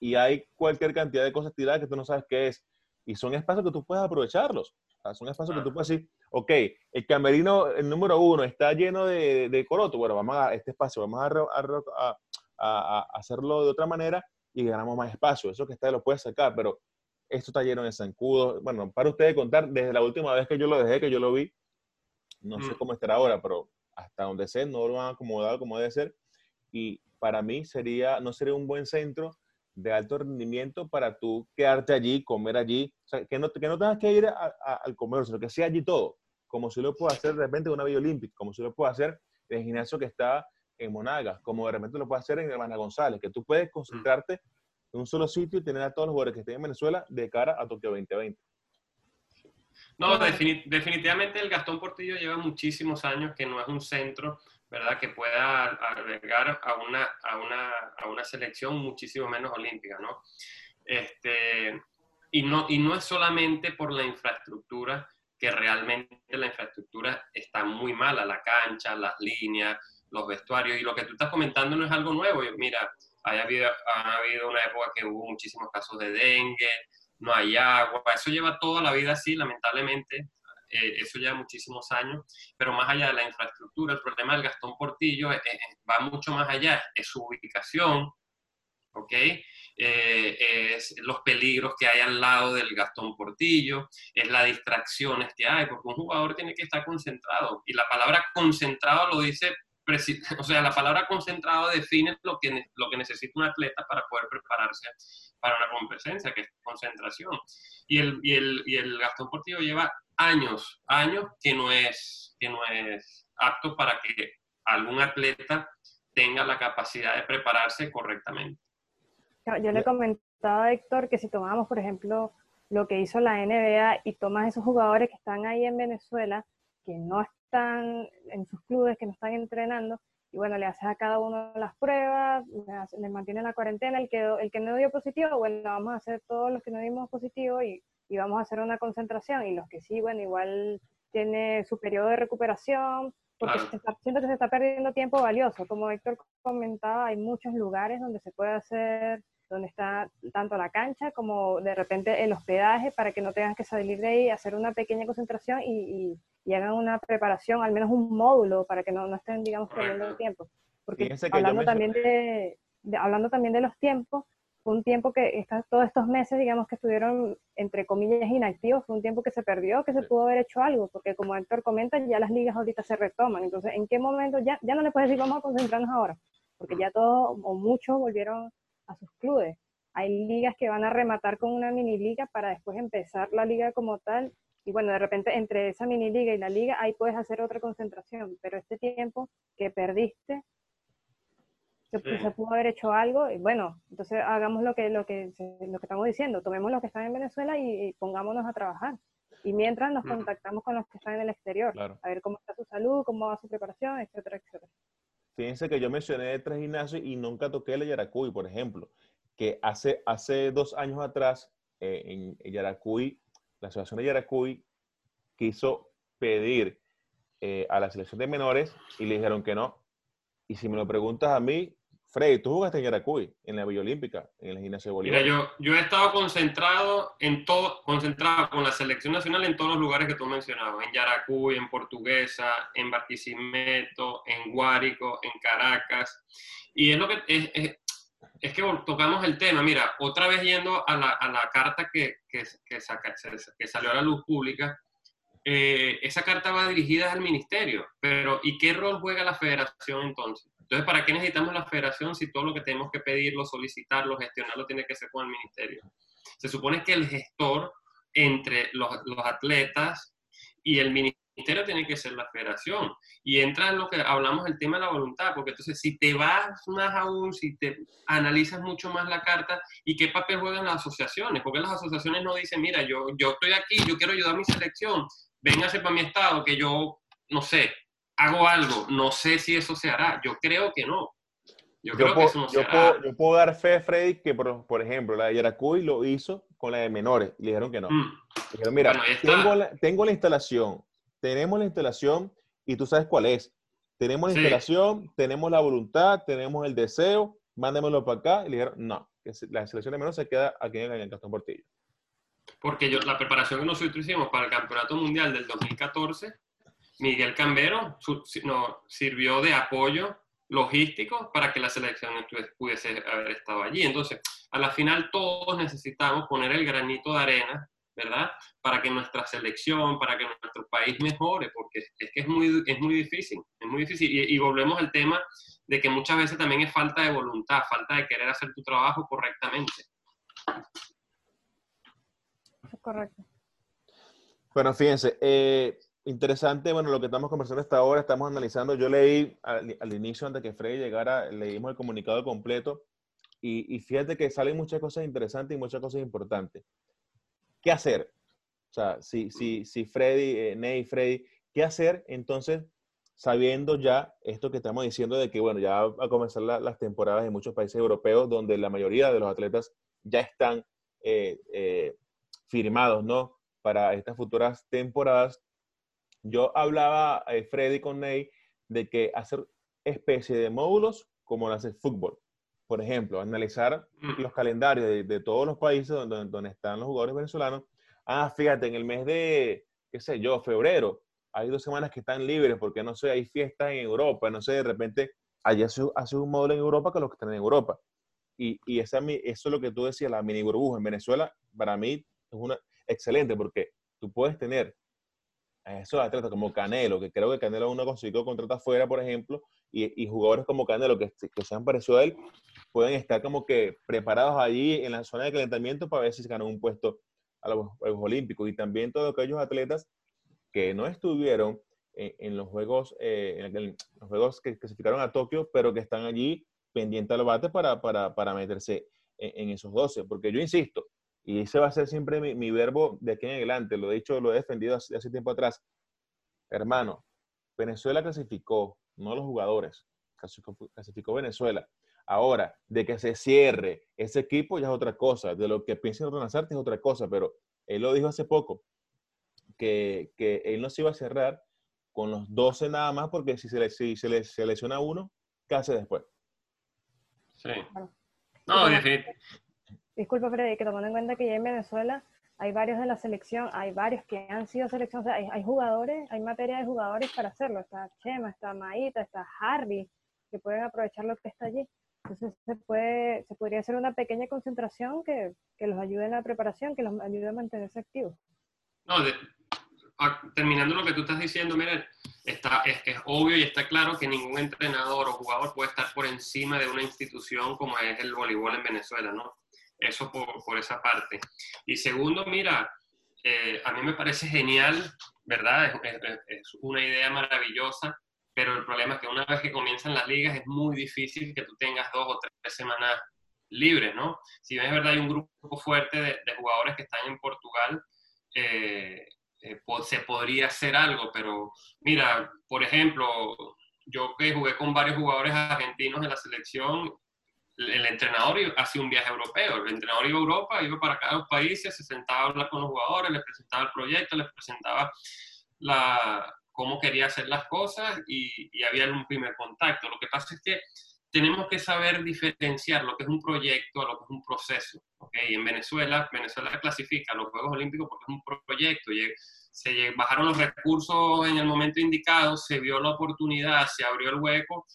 S1: y hay cualquier cantidad de cosas tiradas que tú no sabes qué es. Y son espacios que tú puedes aprovecharlos. O sea, son espacios que tú puedes decir, ok, el camerino, el número uno, está lleno de, de coroto. Bueno, vamos a este espacio, vamos a, a a- a- hacerlo de otra manera y ganamos más espacio. Eso que está lo puedes sacar, pero esto está lleno de zancudos. Bueno, para ustedes contar, desde la última vez que yo lo dejé, que yo lo vi, no sé
S3: Mm.
S1: cómo estará ahora, pero hasta donde sé, no lo han acomodado como debe ser. Y para mí sería, no sería un buen centro de alto rendimiento para tú quedarte allí, comer allí. O sea, que no, que no tengas que ir a- a- al comer, sino que sea allí todo. Como si lo puedo hacer de repente en una Villa Olímpica, como si lo puedo hacer en el gimnasio que está en Monagas, como de repente lo puedo hacer en Hermana González, que tú puedes concentrarte en un solo sitio y tener a todos los jugadores que estén en Venezuela de cara a Tokio 2020.
S3: No, definitivamente el Gastón Portillo lleva muchísimos años que no es un centro, ¿verdad? Que pueda albergar a una, a una, a una selección muchísimo menos olímpica, ¿no? Este, y, no, y no es solamente por la infraestructura, que realmente la infraestructura está muy mala, la cancha, las líneas, los vestuarios, y lo que tú estás comentando no es algo nuevo. Mira, hay habido, ha habido una época que hubo muchísimos casos de dengue, no hay agua, eso lleva toda la vida así, lamentablemente, eh, eso lleva muchísimos años, pero más allá de la infraestructura, el problema del Gastón Portillo eh, eh, va mucho más allá, es su ubicación, ¿ok? Eh, es los peligros que hay al lado del Gastón Portillo, es las distracciones que hay, porque un jugador tiene que estar concentrado, y la palabra concentrado lo dice o sea, la palabra concentrado define lo que, lo que necesita un atleta para poder prepararse para una competencia, que es concentración. Y el, y el, y el Gastón Portillo lleva años, años que no, es, que no es apto para que algún atleta tenga la capacidad de prepararse correctamente.
S2: Yo le comentaba a Héctor que si tomamos, por ejemplo, lo que hizo la NBA y tomas esos jugadores que están ahí en Venezuela, que no están en sus clubes, que no están entrenando, y bueno, le haces a cada uno las pruebas, le, hace- le mantiene la cuarentena, el que, el que no dio positivo, bueno, vamos a hacer todos los que no dimos positivo y, y vamos a hacer una concentración, y los que sí, bueno, igual tiene su periodo de recuperación, porque
S3: Claro.
S2: se está, siento que se está perdiendo tiempo valioso. Como Héctor comentaba, hay muchos lugares donde se puede hacer, donde está tanto la cancha como de repente el hospedaje para que no tengas que salir de ahí, hacer una pequeña concentración y, y- y hagan una preparación, al menos un módulo, para que no, no estén, digamos, perdiendo el tiempo. Porque hablando también de, de- hablando también de los tiempos, fue un tiempo que está, todos estos meses, digamos, que estuvieron, entre comillas, inactivos, fue un tiempo que se perdió, que se pudo haber hecho algo, porque como Héctor comenta, ya las ligas ahorita se retoman. Entonces, ¿en qué momento? Ya, ya no le puedes decir, vamos a concentrarnos ahora, porque ya todos o muchos volvieron a sus clubes. Hay ligas que van a rematar con una mini liga para después empezar la liga como tal. Y bueno, de repente entre esa mini liga y la liga, ahí puedes hacer otra concentración. Pero este tiempo que perdiste, que
S3: Sí.
S2: se pudo haber hecho algo, y bueno, entonces hagamos lo que, lo que, lo que estamos diciendo, tomemos los que están en Venezuela y, y pongámonos a trabajar. Y mientras nos contactamos con los que están en el exterior,
S1: Claro.
S2: a ver cómo está su salud, cómo va su preparación, etcétera, etcétera.
S1: Fíjense que yo mencioné tres gimnasios y nunca toqué el Yaracuy, por ejemplo, que hace, hace dos años atrás eh, en, en Yaracuy, la asociación de Yaracuy quiso pedir eh, a la selección de menores y le dijeron que no. Y si me lo preguntas a mí, Freddy, tú jugaste en Yaracuy, en la Villa Olímpica, en el gimnasio de Bolívar.
S3: Mira, yo, yo he estado concentrado en todo, concentrado con la selección nacional en todos los lugares que tú mencionabas, en Yaracuy, en Portuguesa, en Barquisimeto, en Guárico, en Caracas. Y es lo que es, es, es que tocamos el tema. Mira, otra vez yendo a la, a la carta que, que, que, saca, que salió a la luz pública, eh, esa carta va dirigida al ministerio, pero ¿y qué rol juega la federación entonces? Entonces, ¿para qué necesitamos la federación si todo lo que tenemos que pedirlo, solicitarlo, gestionarlo tiene que ser con el ministerio? Se supone que el gestor entre los, atletas y el ministerio tiene que ser la federación. Y entra en lo que hablamos el tema de la voluntad, porque entonces si te vas más aún, si te analizas mucho más la carta, ¿y qué papel juegan las asociaciones? Porque las asociaciones no dicen, mira, yo, yo estoy aquí, yo quiero ayudar a mi selección, véngase para mi estado, que yo, no sé, hago algo, no sé si eso se hará, yo creo que no.
S1: Yo, creo que eso no se hará. Puedo, yo puedo dar fe, Freddy, que por, por, ejemplo, la de Yaracuy lo hizo con la de menores, le dijeron que no. Mm. Dijeron, mira, tengo, la, tengo la instalación, tenemos la instalación y tú sabes cuál es. Tenemos la instalación, tenemos la voluntad, tenemos el deseo, mándemelo para acá. Y le dijeron, no, la selección de menores se queda aquí en el Castón Portillo.
S3: Porque yo, la preparación que nosotros hicimos para el Campeonato Mundial del 2014, Miguel Cambero no, sirvió de apoyo logístico para que la selección pudiese haber estado allí. Entonces, a la final todos necesitamos poner el granito de arena, ¿verdad? Para que nuestra selección, para que nuestro país mejore, porque es que es muy, es muy difícil, es muy difícil. Y, y volvemos al tema de que muchas veces también es falta de voluntad, falta de querer hacer tu trabajo correctamente
S2: correcto.
S1: Bueno, fíjense, eh, interesante, bueno, lo que estamos conversando hasta ahora, estamos analizando, yo leí al, inicio, antes que Freddy llegara, leímos el comunicado completo y, fíjate que salen muchas cosas interesantes y muchas cosas importantes. ¿Qué hacer? O sea, si, si, si Freddy, eh, Ney, Freddy, ¿qué hacer entonces sabiendo ya esto que estamos diciendo de que, bueno, ya va a comenzar las temporadas en muchos países europeos donde la mayoría de los atletas ya están eh, eh firmados, ¿no? Para estas futuras temporadas. Yo hablaba, eh, Freddy con Ney, de que hacer especie de módulos como lo hace el fútbol. Por ejemplo, analizar mm. los calendarios de, todos los países donde, donde, están los jugadores venezolanos. Ah, fíjate, en el mes de, qué sé yo, febrero, hay dos semanas que están libres porque, no sé, hay fiestas en Europa, no sé, de repente allá hace, hace un módulo en Europa que los que están en Europa. Y, y esa, eso es lo que tú decías, la mini burbuja. En Venezuela, para mí, es una excelente porque tú puedes tener a esos atletas como Canelo, que creo que Canelo uno consiguió contrato afuera, por ejemplo, y, y, jugadores como Canelo que, que se han parecido a él, pueden estar como que preparados allí en la zona de calentamiento para ver si se ganan un puesto a los Juegos Olímpicos. Y también todos aquellos atletas que no estuvieron en, los Juegos, eh, en, los Juegos que clasificaron a Tokio, pero que están allí pendientes al bate para, para, para meterse en, en esos 12. Porque yo insisto, y ese va a ser siempre mi, verbo de aquí en adelante. Lo he dicho, lo he defendido hace, hace, tiempo atrás. Hermano, Venezuela clasificó, no los jugadores. Clasificó, Venezuela. Ahora, de que se cierre ese equipo ya es otra cosa. De lo que piensa Ronald es otra cosa. Pero él lo dijo hace poco, que, que, él no se iba a cerrar con los 12 nada más, porque si se le, si se le selecciona uno, ¿qué hace después?
S3: Sí. No,
S2: disculpa Freddy, que tomando en cuenta que ya en Venezuela hay varios de la selección, hay varios que han sido seleccionados, hay, jugadores, hay materia de jugadores para hacerlo, está Chema, está Maíta, está Harvey, que pueden aprovechar lo que está allí. Entonces se, puede, se podría hacer una pequeña concentración que, que los ayude en la preparación, que los ayude a mantenerse activos.
S3: No, terminando lo que tú estás diciendo, miren, está, es, es obvio y está claro que ningún entrenador o jugador puede estar por encima de una institución como es el voleibol en Venezuela, ¿no? Eso por, por esa parte. Y segundo, mira, eh, a mí me parece genial, ¿verdad? Es, una idea maravillosa, pero el problema es que una vez que comienzan las ligas es muy difícil que tú tengas dos o tres semanas libres, ¿no? Si bien es verdad, hay un grupo fuerte de, de jugadores que están en Portugal, eh, eh, se podría hacer algo, pero mira, por ejemplo, yo que jugué con varios jugadores argentinos en la selección, el entrenador hacía un viaje europeo, el entrenador iba a Europa, iba para cada país, se sentaba a hablar con los jugadores, les presentaba el proyecto, les presentaba la, cómo quería hacer las cosas y, había un primer contacto. Lo que pasa es que tenemos que saber diferenciar lo que es un proyecto a lo que es un proceso. ¿okay? En Venezuela, Venezuela clasifica los Juegos Olímpicos porque es un proyecto. Se bajaron los recursos en el momento indicado, se vio la oportunidad, se abrió el hueco,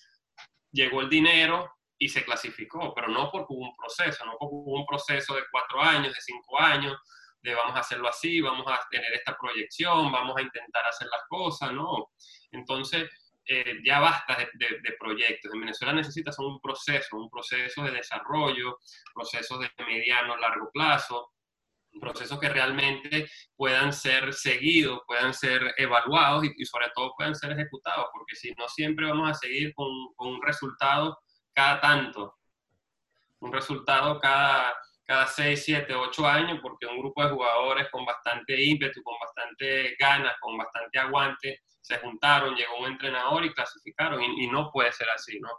S3: llegó el dinero, y se clasificó, pero no porque hubo un proceso, no porque hubo un proceso de cuatro años, de cinco años, de vamos a hacerlo así, vamos a tener esta proyección, vamos a intentar hacer las cosas, ¿no? Entonces, eh, ya basta de, proyectos. En Venezuela necesitas un proceso, un proceso de desarrollo, procesos de mediano, largo plazo, procesos que realmente puedan ser seguidos, puedan ser evaluados y, sobre todo puedan ser ejecutados, porque si no siempre vamos a seguir con, con un resultado cada tanto, un resultado cada, cada 6, 7, 8 años, porque un grupo de jugadores con bastante ímpetu, con bastante ganas, con bastante aguante, se juntaron, llegó un entrenador y clasificaron, y, no puede ser así, ¿no?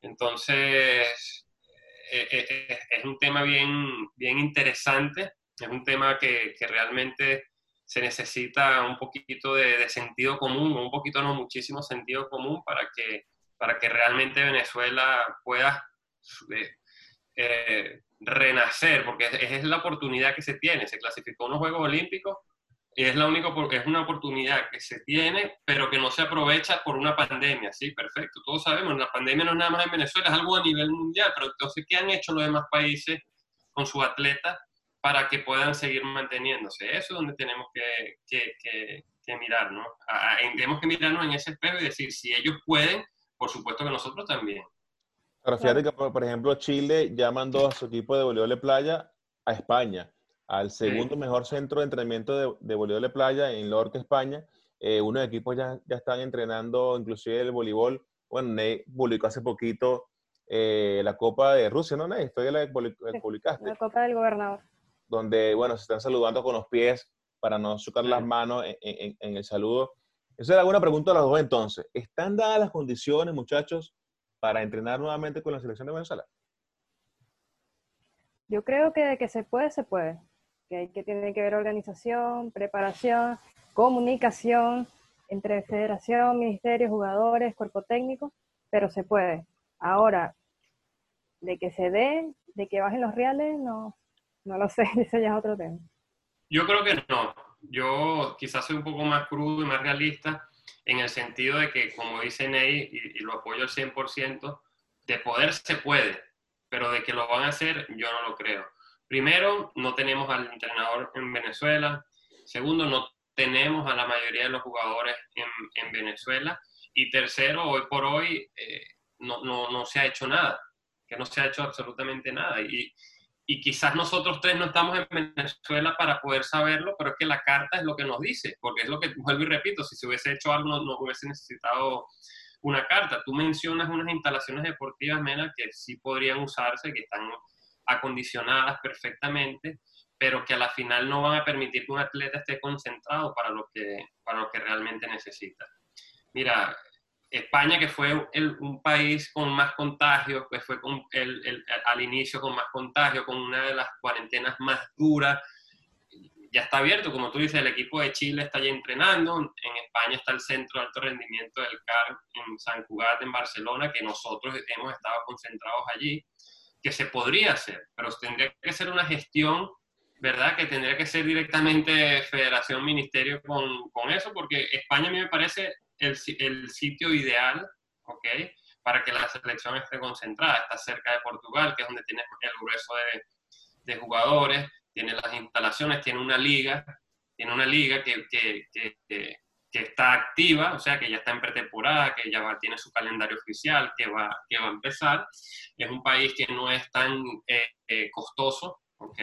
S3: Entonces, eh, eh, eh, es un tema bien, bien interesante, es un tema que, que realmente se necesita un poquito de, sentido común, un poquito no muchísimo sentido común para que, para que realmente Venezuela pueda eh, renacer, porque es, la oportunidad que se tiene. Se clasificó unos Juegos Olímpicos y es, la única, es una oportunidad que se tiene, pero que no se aprovecha por una pandemia. Sí, perfecto. Todos sabemos, la pandemia no es nada más en Venezuela, es algo a nivel mundial, pero entonces, ¿qué han hecho los demás países con sus atletas para que puedan seguir manteniéndose? Eso es donde tenemos que, que, que, mirar, ¿no? tenemos que mirarnos en ese espejo y decir, si ellos pueden, por supuesto que nosotros también.
S1: Pero fíjate que, por ejemplo, Chile ya mandó a su equipo de voleibol de playa a España, al segundo mejor centro de entrenamiento de, de voleibol de playa en Lorca, España. Eh, unos equipos ya, ya están entrenando inclusive el voleibol. Bueno, Ney publicó hace poquito eh, la Copa de Rusia, ¿no, Ney? Fue la que publicaste.
S2: La Copa del Gobernador.
S1: Donde, bueno, se están saludando con los pies para no chocar las manos en, en, en el saludo. Esa era una pregunta a los dos entonces. ¿Están dadas las condiciones, muchachos, para entrenar nuevamente con la selección de Venezuela?
S2: Yo creo que de que se puede, se puede. Que hay que tiene que ver organización, preparación, comunicación entre federación, ministerio, jugadores, cuerpo técnico, pero se puede. Ahora, de que se dé, de que bajen los reales, no, no lo sé, ese ya es otro tema.
S3: Yo creo que no. Yo quizás soy un poco más crudo y más realista en el sentido de que, como dice Ney, y, lo apoyo al 100%, de poder se puede, pero de que lo van a hacer, yo no lo creo. Primero, no tenemos al entrenador en Venezuela. Segundo, no tenemos a la mayoría de los jugadores en, Venezuela. Y tercero, hoy por hoy eh, no, no, no, se ha hecho nada, que no se ha hecho absolutamente nada. Y, y quizás nosotros tres no estamos en Venezuela para poder saberlo, pero es que la carta es lo que nos dice, porque es lo que, vuelvo y repito, si se hubiese hecho algo no, hubiese necesitado una carta. Tú mencionas unas instalaciones deportivas, Mena, que sí podrían usarse, que están acondicionadas perfectamente, pero que a la final no van a permitir que un atleta esté concentrado para lo que, para lo que realmente necesita. Mira, España, que fue un país con más contagios, que fue con el, al inicio con más contagios, con una de las cuarentenas más duras, ya está abierto, como tú dices, el equipo de Chile está ya entrenando, en España está el Centro de Alto Rendimiento del CAR en San Cugat, en Barcelona, que nosotros hemos estado concentrados allí, que se podría hacer, pero tendría que ser una gestión, ¿verdad? Que tendría que ser directamente Federación Ministerio con, con eso, porque España a mí me parece el, sitio ideal, ¿ok? Para que la selección esté concentrada. Está cerca de Portugal, que es donde tiene el grueso de, jugadores, tiene las instalaciones, tiene una liga, tiene una liga que, está activa, o sea, que ya está en pretemporada, que ya tiene su calendario oficial, que va, que va a empezar. Es un país que no es tan eh, eh, costoso, ¿ok?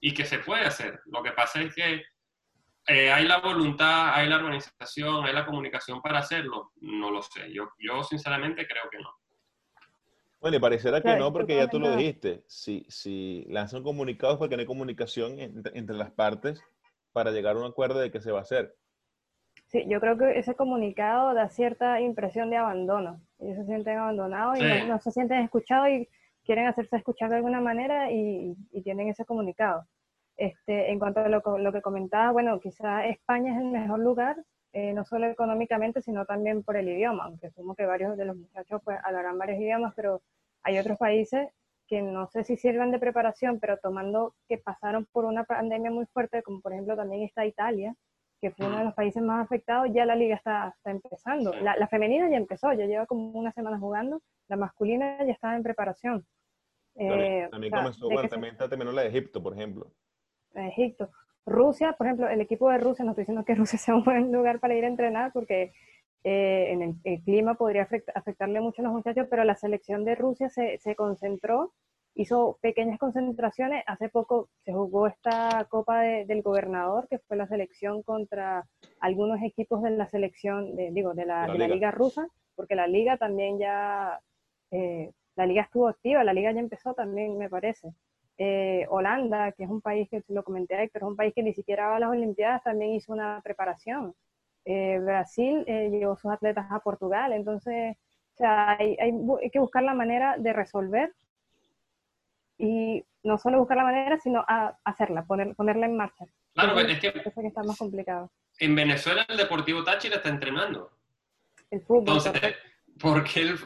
S3: Y que se puede hacer. Lo que pasa es que eh, ¿Hay la voluntad, hay la organización, hay la comunicación para hacerlo? No lo sé. Yo, yo sinceramente creo que no.
S1: Bueno, y pareciera que no, porque ya tú lo dijiste. Si, si lanzan comunicados porque no hay comunicación entre, las partes para llegar a un acuerdo de qué se va a hacer.
S2: Sí, yo creo que ese comunicado da cierta impresión de abandono. Ellos se sienten abandonados y no, se sienten escuchados y quieren hacerse escuchar de alguna manera y, y tienen ese comunicado. Este, en cuanto a lo, que comentaba, bueno, quizá España es el mejor lugar, eh, no solo económicamente, sino también por el idioma, aunque sumo que varios de los muchachos pues, hablarán varios idiomas, pero hay otros países que no sé si sirvan de preparación, pero tomando que pasaron por una pandemia muy fuerte, como por ejemplo también está Italia, que fue uno de los países más afectados, ya la liga está, está empezando. La, la, femenina ya empezó, ya lleva como una semana jugando, la masculina ya está en preparación.
S1: Eh, también, comenzó, también está terminó la de Egipto, por ejemplo.
S2: Egipto. Rusia, por ejemplo, el equipo de Rusia, no estoy diciendo que Rusia sea un buen lugar para ir a entrenar porque eh, en el, clima podría afectarle mucho a los muchachos, pero la selección de Rusia se, se, concentró, hizo pequeñas concentraciones. Hace poco se jugó esta Copa del Gobernador, que fue la selección contra algunos equipos de la selección, de, digo, de la, liga. Rusa, porque la liga también ya, eh, la liga estuvo activa, la liga ya empezó también, me parece. Eh, Holanda, que es un país que lo comenté, Héctor, es un país que ni siquiera va a las Olimpiadas, también hizo una preparación. Eh, Brasil eh, llevó sus atletas a Portugal, entonces o sea, hay, hay, que buscar la manera de resolver y no solo buscar la manera, sino a hacerla, poner, ponerla en marcha.
S3: Claro, es que,
S2: está más complicado.
S3: En Venezuela el Deportivo Táchira está entrenando.
S2: El fútbol.
S3: Entonces, porque el,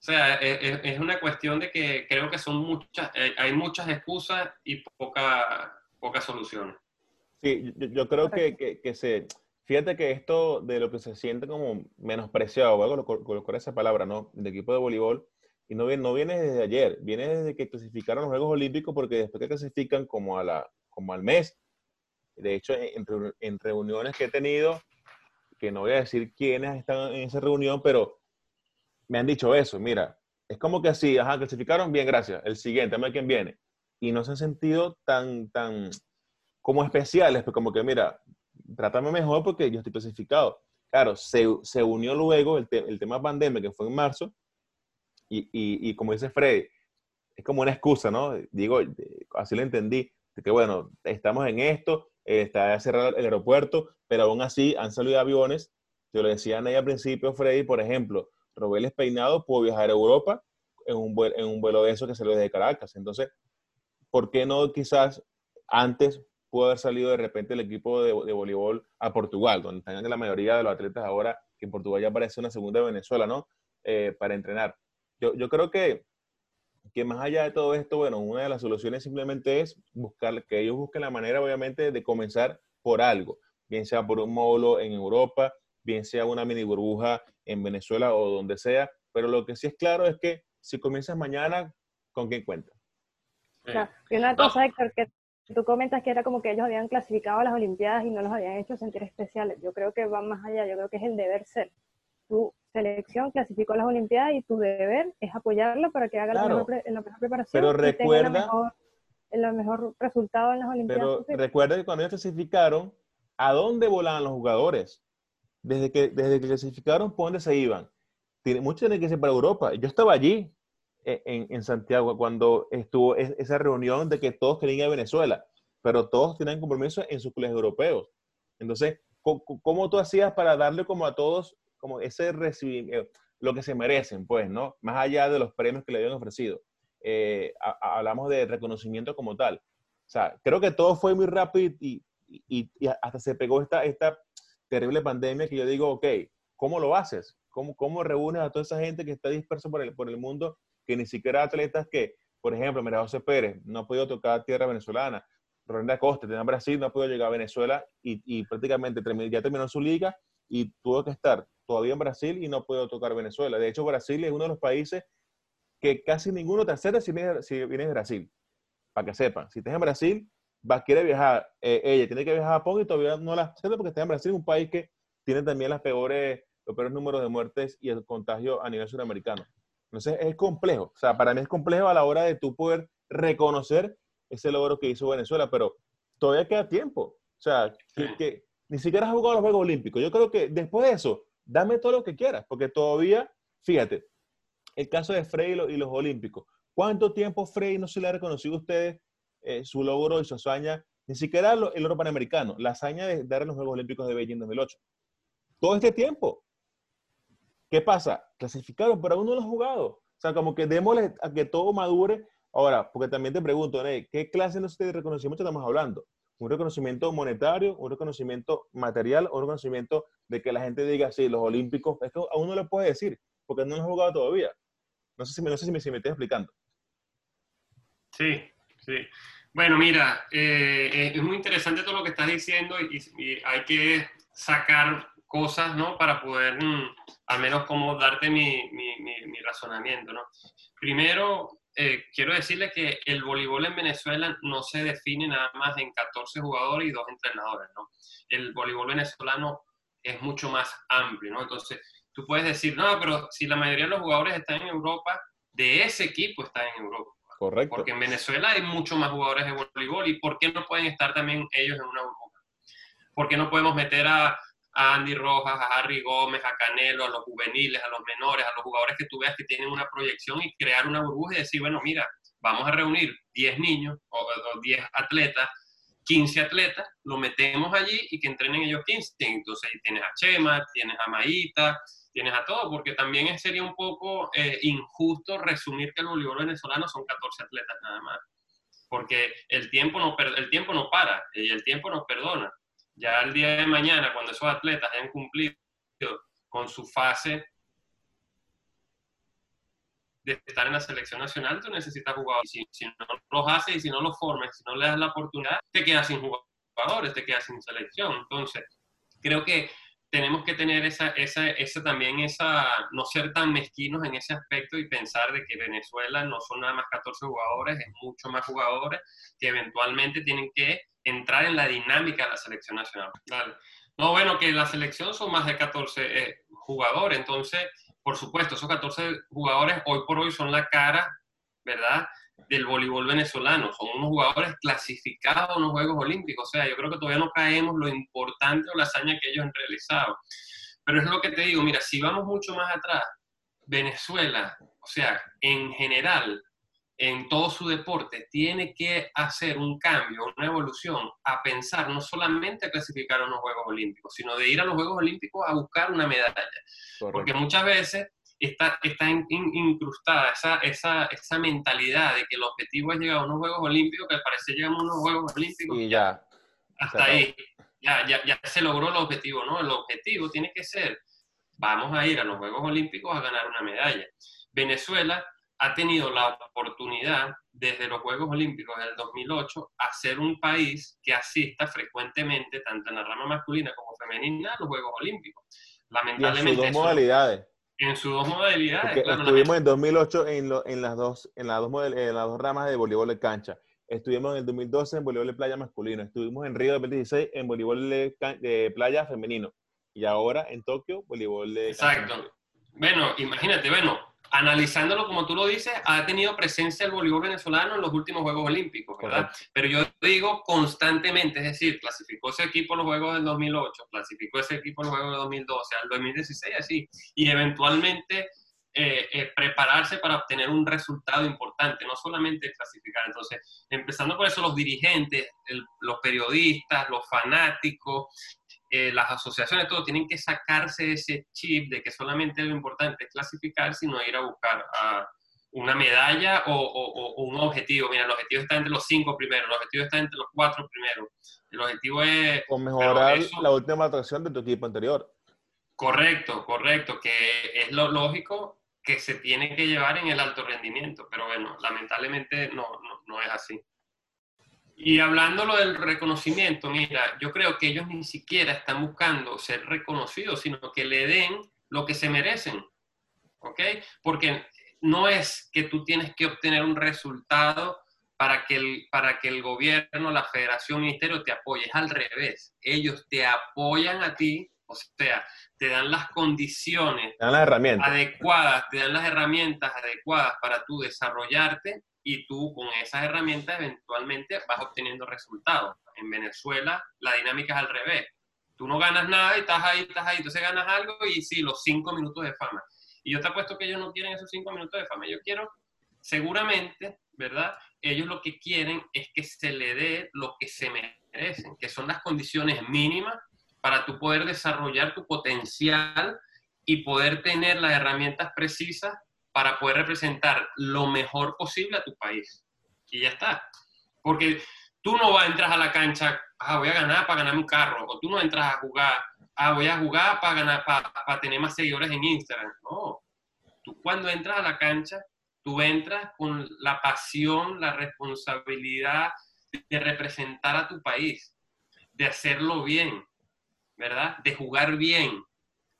S3: o sea, es, es, una cuestión de que creo que son muchas, eh, hay muchas excusas y poca, pocas soluciones.
S1: Sí, yo, yo creo que, que, que, se, Fíjate que esto de lo que se siente como menospreciado, voy a colocar esa palabra, ¿no? De equipo de voleibol, y no viene, no viene desde ayer, viene desde que clasificaron los Juegos Olímpicos, porque después que clasifican como, a la, como al mes, de hecho, en, en reuniones que he tenido, que no voy a decir quiénes están en esa reunión, pero me han dicho eso, mira, es como que así, ajá, clasificaron, bien, gracias, el siguiente, a ver quién viene. Y no se han sentido tan, tan, como especiales, pues como que, mira, trátame mejor porque yo estoy clasificado. Claro, se, se unió luego el, el, tema pandemia, que fue en marzo, y, y, y, como dice Freddy, es como una excusa, ¿no? Digo, así lo entendí, de que bueno, estamos en esto, eh, está cerrado el aeropuerto, pero aún así han salido aviones. Yo le decía a al principio, Freddy, por ejemplo, Robeles Peinado pudo viajar a Europa en un, vuelo, en un vuelo de eso que salió desde Caracas. Entonces, ¿por qué no quizás antes pudo haber salido de repente el equipo de, voleibol a Portugal, donde están la mayoría de los atletas ahora, que en Portugal ya parece una segunda Venezuela, ¿no? Eh, para entrenar. Yo, yo creo que, que más allá de todo esto, bueno, una de las soluciones simplemente es buscar, que ellos busquen la manera, obviamente, de comenzar por algo, bien sea por un módulo en Europa, bien sea una mini burbuja en Venezuela o donde sea, pero lo que sí es claro es que si comienzas mañana, ¿con quién cuentas?
S2: y una cosa, Héctor, que tú comentas que era como que ellos habían clasificado a las Olimpiadas y no los habían hecho sentir especiales. Yo creo que va más allá, yo creo que es el deber ser. Tu selección clasificó a las Olimpiadas y tu deber es apoyarlo para que haga la, mejor, preparación.
S1: Pero recuerda...
S2: el mejor, resultado en las Olimpiadas.
S1: Pero recuerda que cuando ellos clasificaron, ¿a dónde volaban los jugadores? Desde que, desde que clasificaron, ¿por dónde se iban? muchos tienen que irse para Europa. Yo estaba allí, e, en, Santiago cuando estuvo esa reunión de que todos querían ir a Venezuela, pero todos tienen compromiso en sus colegios europeos. Entonces, ¿cómo, tú hacías para darle como a todos como ese recibimiento, eh, lo que se merecen, pues, ¿no? Más allá de los premios que le habían ofrecido. Eh, hablamos de reconocimiento como tal. O sea, creo que todo fue muy rápido y, y, y, hasta se pegó esta, esta terrible pandemia que yo digo, ok, ¿cómo lo haces? ¿Cómo, ¿Cómo reúnes a toda esa gente que está dispersa por el, por el mundo que ni siquiera atletas que, por ejemplo, mira, José Pérez no ha podido tocar tierra venezolana, Ronda Costa, en Brasil, no ha podido llegar a Venezuela y, prácticamente ya terminó su liga y tuvo que estar todavía en Brasil y no pudo tocar Venezuela. De hecho, Brasil es uno de los países que casi ninguno te acepta si vienes, si vienes de Brasil. Para que sepan, si estás en Brasil, va, quiere viajar, eh, ella tiene que viajar a Japón y todavía no la acepta porque está en Brasil, un país que tiene también las peores, los peores números de muertes y el contagio a nivel sudamericano. Entonces es complejo. O sea, para mí es complejo a la hora de tú poder reconocer ese logro que hizo Venezuela, pero todavía queda tiempo. O sea, que, ni siquiera has jugado los Juegos Olímpicos. Yo creo que después de eso, dame todo lo que quieras, porque todavía, fíjate, el caso de Frey y los, Olímpicos. ¿Cuánto tiempo Frey no se le ha reconocido a ustedes eh, su logro y su hazaña? Ni siquiera el oro panamericano, la hazaña de dar en los Juegos Olímpicos de Beijing 2008. Todo este tiempo. ¿Qué pasa? Clasificaron, pero aún no lo han jugado. O sea, como que démosle a que todo madure. Ahora, porque también te pregunto, ¿qué clase de reconocimiento estamos hablando? ¿Un reconocimiento monetario, un reconocimiento material un reconocimiento de que la gente diga, sí, los olímpicos? Esto aún no lo puede decir, porque no lo han jugado todavía. No sé si me, no si me estoy explicando.
S3: Sí, Bueno, mira, eh, es muy interesante todo lo que estás diciendo y, hay que sacar cosas, ¿no? Para poder, mm, al menos como darte mi, razonamiento, ¿no? Primero, eh, quiero decirle que el voleibol en Venezuela no se define nada más en 14 jugadores y dos entrenadores, ¿no? El voleibol venezolano es mucho más amplio, ¿no? Entonces, tú puedes decir, no, pero si la mayoría de los jugadores están en Europa, de ese equipo están en Europa.
S1: Correcto.
S3: Porque en Venezuela hay mucho más jugadores de voleibol y ¿por qué no pueden estar también ellos en una burbuja? ¿Por qué no podemos meter a, Andy Rojas, a Harry Gómez, a Canelo, a los juveniles, a los menores, a los jugadores que tú veas que tienen una proyección y crear una burbuja y decir, bueno, mira, vamos a reunir 10 niños o, 10 atletas, 15 atletas, lo metemos allí y que entrenen ellos 15. Entonces ahí tienes a Chema, tienes a Maíta, tienes a todo, porque también sería un poco eh, injusto resumir que el voleibol venezolano son 14 atletas nada más. Porque el tiempo no, el tiempo no para y el tiempo nos perdona ya el día de mañana, cuando esos atletas hayan cumplido con su fase de estar en la selección nacional, tú necesitas jugadores. Si, si, no los haces y si no los formas, si no le das la oportunidad, te quedas sin jugadores, te quedas sin selección. Entonces, creo que tenemos que tener esa, esa, esa también, esa, no ser tan mezquinos en ese aspecto y pensar de que Venezuela no son nada más 14 jugadores, es mucho más jugadores que eventualmente tienen que entrar en la dinámica de la selección nacional. No, bueno, que la selección son más de 14 eh, jugadores, entonces, por supuesto, esos 14 jugadores hoy por hoy son la cara, ¿verdad? Del voleibol venezolano, son unos jugadores clasificados a los Juegos Olímpicos, o sea, yo creo que todavía no caemos lo importante o la hazaña que ellos han realizado. Pero es lo que te digo, mira, si vamos mucho más atrás, Venezuela, o sea, en general, en todo su deporte tiene que hacer un cambio, una evolución, a pensar no solamente a clasificar a unos Juegos Olímpicos, sino de ir a los Juegos Olímpicos a buscar una medalla. Porque muchas veces está, está incrustada esa, esa, esa, mentalidad de que el objetivo es llegar a unos Juegos Olímpicos, que al parecer llegamos a unos Juegos Olímpicos.
S1: Y ya.
S3: Hasta ahí. Ya, ya, ya se logró el objetivo, ¿no? El objetivo tiene que ser, vamos a ir a los Juegos Olímpicos a ganar una medalla. Venezuela ha tenido la oportunidad desde los Juegos Olímpicos del 2008 a ser un país que asista frecuentemente, tanto en la rama masculina como femenina, a los Juegos Olímpicos.
S1: Lamentablemente. en sus dos modalidades.
S3: En sus dos modalidades.
S1: estuvimos en 2008 en, en, las dos, en, las dos en las dos ramas de voleibol de cancha. Estuvimos en el 2012 en voleibol de playa masculino. Estuvimos en Río 2016 en voleibol de, de playa femenino. Y ahora en Tokio, voleibol de.
S3: Exacto. Bueno, imagínate, bueno, analizándolo como tú lo dices, ha tenido presencia el voleibol venezolano en los últimos Juegos Olímpicos, ¿verdad? Pero yo digo constantemente, es decir, clasificó ese equipo en los Juegos del 2008, clasificó ese equipo en los Juegos del 2012, al 2016, así, y eventualmente eh, eh, prepararse para obtener un resultado importante, no solamente clasificar. Entonces, empezando por eso, los dirigentes, los periodistas, los fanáticos, eh, las asociaciones, todo, tienen que sacarse ese chip de que solamente lo importante es clasificar, sino ir a buscar a una medalla o, un objetivo. Mira, el objetivo está entre los cinco primeros, el objetivo está entre los cuatro primeros. El objetivo es...
S1: O mejorar la última atracción de tu equipo anterior.
S3: Correcto, correcto, que es lo lógico que se tiene que llevar en el alto rendimiento, pero bueno, lamentablemente no, no, no es así. Y hablándolo del reconocimiento, mira, yo creo que ellos ni siquiera están buscando ser reconocidos, sino que le den lo que se merecen, ¿ok? Porque no es que tú tienes que obtener un resultado para que el, para que el gobierno, la federación, el ministerio te apoye, es al revés. Ellos te apoyan a ti, o sea, te dan las condiciones
S1: dan las herramientas.
S3: adecuadas, te dan las herramientas adecuadas para tú desarrollarte y tú con esas herramientas eventualmente vas obteniendo resultados. En Venezuela la dinámica es al revés. Tú no ganas nada y estás ahí, estás ahí, entonces ganas algo y sí, los cinco minutos de fama. Y yo te apuesto que ellos no quieren esos cinco minutos de fama. Yo quiero, seguramente, ¿verdad? Ellos lo que quieren es que se le dé lo que se merecen, que son las condiciones mínimas para tú poder desarrollar tu potencial y poder tener las herramientas precisas para poder representar lo mejor posible a tu país. Y ya está. Porque tú no vas, entras a la cancha, ah, voy a ganar para ganarme un carro, o tú no entras a jugar, ah, voy a jugar para, ganar, para, para tener más seguidores en Instagram. No. Tú cuando entras a la cancha, tú entras con la pasión, la responsabilidad de representar a tu país, de hacerlo bien, ¿verdad? De jugar bien,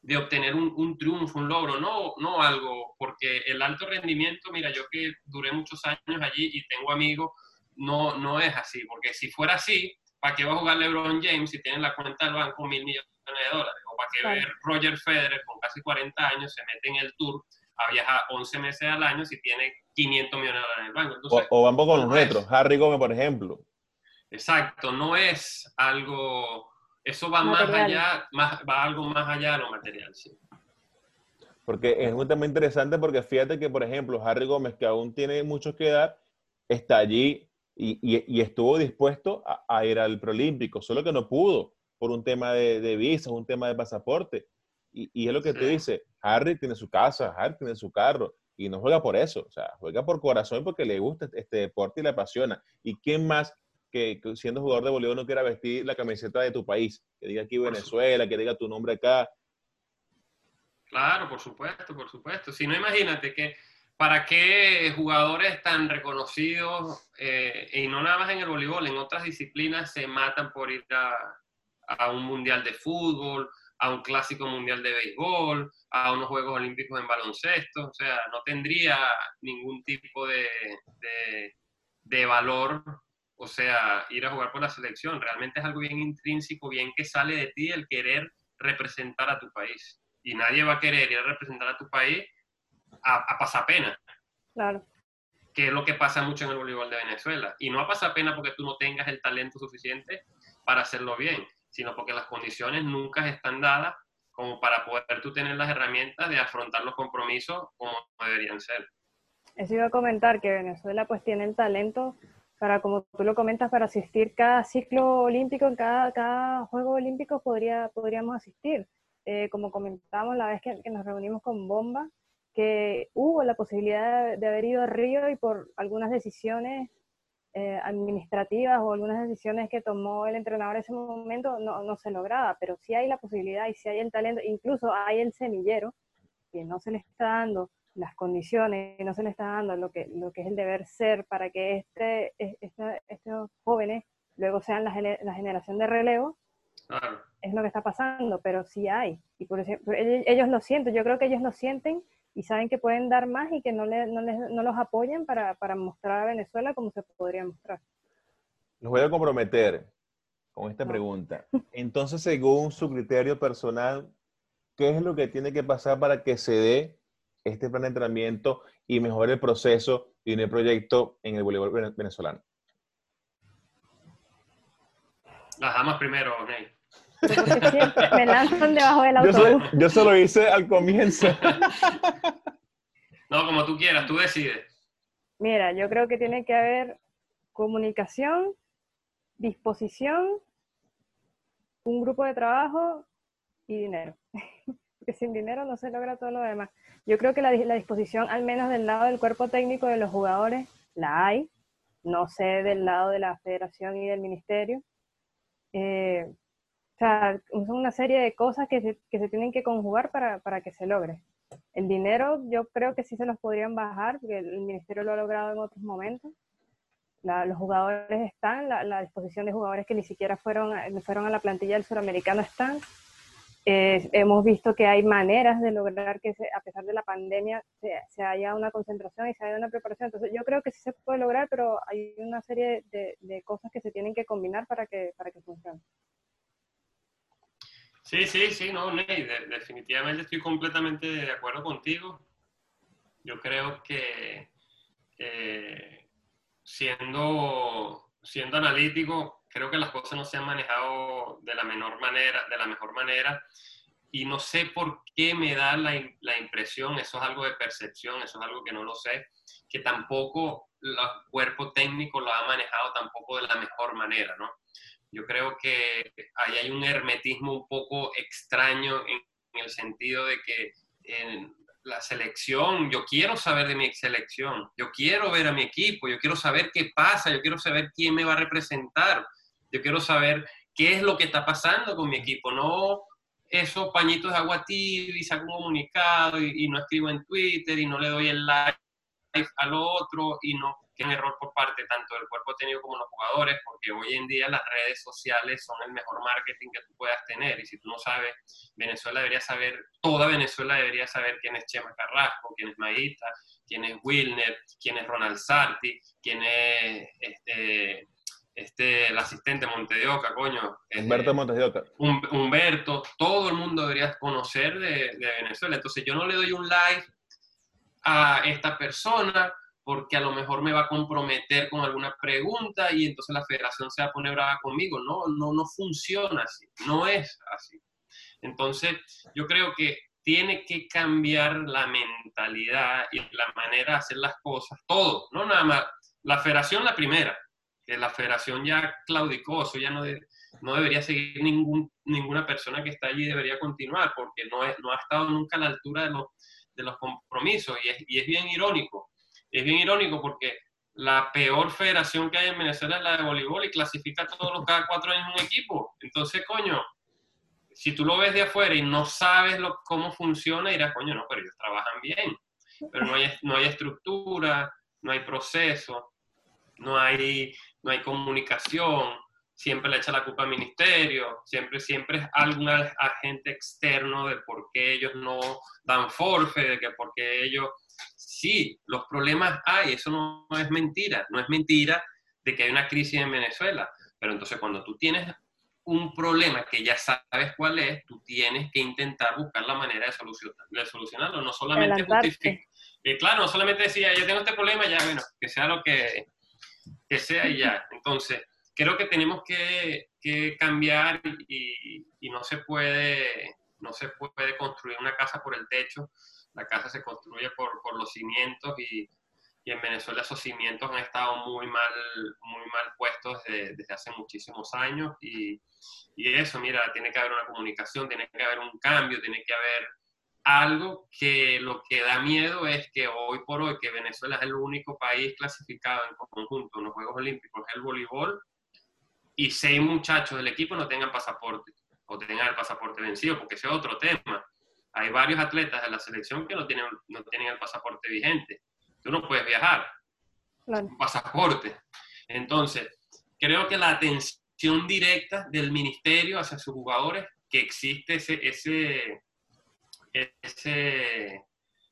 S3: de obtener un, un, triunfo, un logro, no, no algo, porque el alto rendimiento, mira, yo que duré muchos años allí y tengo amigos, no, no es así, porque si fuera así, ¿para qué va a jugar LeBron James si tiene la cuenta del banco mil millones de dólares? ¿O para qué ver Roger Federer con casi 40 años se mete en el tour a viajar 11 meses al año si tiene 500 millones de dólares en el banco?
S1: o, vamos con los retros, Harry Gómez, por ejemplo.
S3: Exacto, no es algo, eso va más allá, más, va algo más allá de lo material, sí.
S1: Porque es muy también interesante porque fíjate que, por ejemplo, Harry Gómez, que aún tiene mucho que dar, está allí y, estuvo dispuesto a, ir al Prolímpico, solo que no pudo por un tema de, de visas, un tema de pasaporte. Y, es lo que tú dices, Harry tiene su casa, Harry tiene su carro, y no juega por eso, o sea, juega por corazón porque le gusta este deporte y le apasiona. ¿Y quién más que, siendo jugador de voleibol no quiera vestir la camiseta de tu país? Que diga aquí Venezuela, que diga tu nombre acá.
S3: Claro, por supuesto, por supuesto. Si no, imagínate que ¿Para qué jugadores tan reconocidos, eh, y no nada más en el voleibol, en otras disciplinas se matan por ir a, un mundial de fútbol, a un clásico mundial de béisbol, a unos Juegos Olímpicos en baloncesto? O sea, no tendría ningún tipo de, de valor, o sea, ir a jugar por la selección. Realmente es algo bien intrínseco, bien que sale de ti el querer representar a tu país. Y nadie va a querer ir a representar a tu país a, pasar pena.
S2: Claro.
S3: Que es lo que pasa mucho en el voleibol de Venezuela. Y no a pasar pena porque tú no tengas el talento suficiente para hacerlo bien, sino porque las condiciones nunca están dadas como para poder tú tener las herramientas de afrontar los compromisos como deberían ser.
S2: Eso iba a comentar que Venezuela pues tiene el talento para, como tú lo comentas, para asistir cada ciclo olímpico, en cada, cada Juego Olímpico podría, podríamos asistir. Eh, como comentamos la vez que, nos reunimos con Bomba, que hubo la posibilidad de haber ido a Río y por algunas decisiones eh, administrativas o algunas decisiones que tomó el entrenador en ese momento no, no, se lograba, pero sí hay la posibilidad y sí hay el talento, incluso hay el semillero que no se le está dando las condiciones, no se le está dando lo que, lo que es el deber ser para que este, este estos jóvenes luego sean la, la generación de relevo, es lo que está pasando, pero sí hay. Y por eso, ellos lo sienten, yo creo que ellos lo sienten y saben que pueden dar más y que no, le, no, les, no los apoyen para, para, mostrar a Venezuela como se podría mostrar.
S1: Los voy a comprometer con esta pregunta. Entonces, según su criterio personal, ¿qué es lo que tiene que pasar para que se dé este plan de entrenamiento y mejore el proceso y el proyecto en el voleibol venezolano?
S3: Las damas primero, Ney
S2: me lanzan debajo del autobús.
S1: Yo, solo, hice al comienzo.
S3: No, como tú quieras, tú decides.
S2: Mira, yo creo que tiene que haber comunicación, disposición, un grupo de trabajo y dinero. Porque sin dinero no se logra todo lo demás. Yo creo que la, disposición, al menos del lado del cuerpo técnico de los jugadores, la hay. No sé del lado de la federación y del ministerio. Eh, o sea, son una serie de cosas que se, que se tienen que conjugar para, para, que se logre. El dinero yo creo que sí se los podrían bajar, porque el ministerio lo ha logrado en otros momentos. los jugadores están, la, la, disposición de jugadores que ni siquiera fueron, fueron a la plantilla del suramericano están. Eh, hemos visto que hay maneras de lograr que, a pesar de la pandemia, se, se, haya una concentración y se haya una preparación. Entonces, yo creo que sí se puede lograr, pero hay una serie de, cosas que se tienen que combinar para que, para que funcione.
S3: Sí, sí, sí, no, Ney, definitivamente estoy completamente de acuerdo contigo. Yo creo que siendo, siendo analítico, creo que las cosas no se han manejado de la menor manera, de la mejor manera. Y no sé por qué me da la, la impresión, eso es algo de percepción, eso es algo que no lo sé, que tampoco el cuerpo técnico lo ha manejado tampoco de la mejor manera, ¿no? Yo creo que ahí hay un hermetismo un poco extraño en, el sentido de que en la selección, yo quiero saber de mi selección, yo quiero ver a mi equipo, yo quiero saber qué pasa, yo quiero saber quién me va a representar, yo quiero saber qué es lo que está pasando con mi equipo, no esos pañitos de agua tibia y saco un comunicado y, no escribo en Twitter y no le doy el like al otro y no que es un error por parte tanto del cuerpo técnico como los jugadores, porque hoy en día las redes sociales son el mejor marketing que tú puedas tener. Y si tú no sabes, Venezuela debería saber, toda Venezuela debería saber quién es Chema Carrasco, quién es Maíta, quién es Wilner, quién es Ronald Sarti, quién es este, este, el asistente Montedioca, coño.
S1: Humberto Montedioca.
S3: Humberto, todo el mundo debería conocer de, de Venezuela. Entonces yo no le doy un like a esta persona porque a lo mejor me va a comprometer con alguna pregunta y entonces la federación se va a poner brava conmigo. No, no, no funciona así, no es así. Entonces, yo creo que tiene que cambiar la mentalidad y la manera de hacer las cosas, todo, no nada más. La federación la primera, la federación ya claudicó, eso ya no, no debería seguir ningún, ninguna persona que está allí, debería continuar, porque no, no ha estado nunca a la altura de los, de los compromisos y es, y es bien irónico es bien irónico porque la peor federación que hay en Venezuela es la de voleibol y clasifica todos los cada cuatro años un equipo. Entonces, coño, si tú lo ves de afuera y no sabes cómo funciona, dirás, coño, no, pero ellos trabajan bien. Pero no hay, no hay estructura, no hay proceso, no hay, no hay comunicación, siempre le echa la culpa al ministerio, siempre, siempre es algún agente externo de por qué ellos no dan forfe, de que por qué ellos sí, los problemas hay, eso no, es mentira, no es mentira de que hay una crisis en Venezuela, pero entonces cuando tú tienes un problema que ya sabes cuál es, tú tienes que intentar buscar la manera de, solucionarlo, no solamente justificar. Eh, claro, no solamente decir, yo tengo este problema, ya, bueno, que sea lo que, que sea y ya. Entonces, creo que tenemos que, cambiar y, y, no se puede no se puede construir una casa por el techo la casa se construye por, por los cimientos y, y, en Venezuela esos cimientos han estado muy mal, muy mal puestos desde, desde hace muchísimos años y, y, eso, mira, tiene que haber una comunicación, tiene que haber un cambio, tiene que haber algo que lo que da miedo es que hoy por hoy, que Venezuela es el único país clasificado en conjunto en los Juegos Olímpicos, el voleibol, y seis muchachos del equipo no tengan pasaporte o tengan el pasaporte vencido, porque ese es otro tema hay varios atletas de la selección que no tienen, no tienen el pasaporte vigente. Tú no puedes viajar. Un pasaporte. Entonces, creo que la atención directa del ministerio hacia sus jugadores, que existe ese, ese, ese,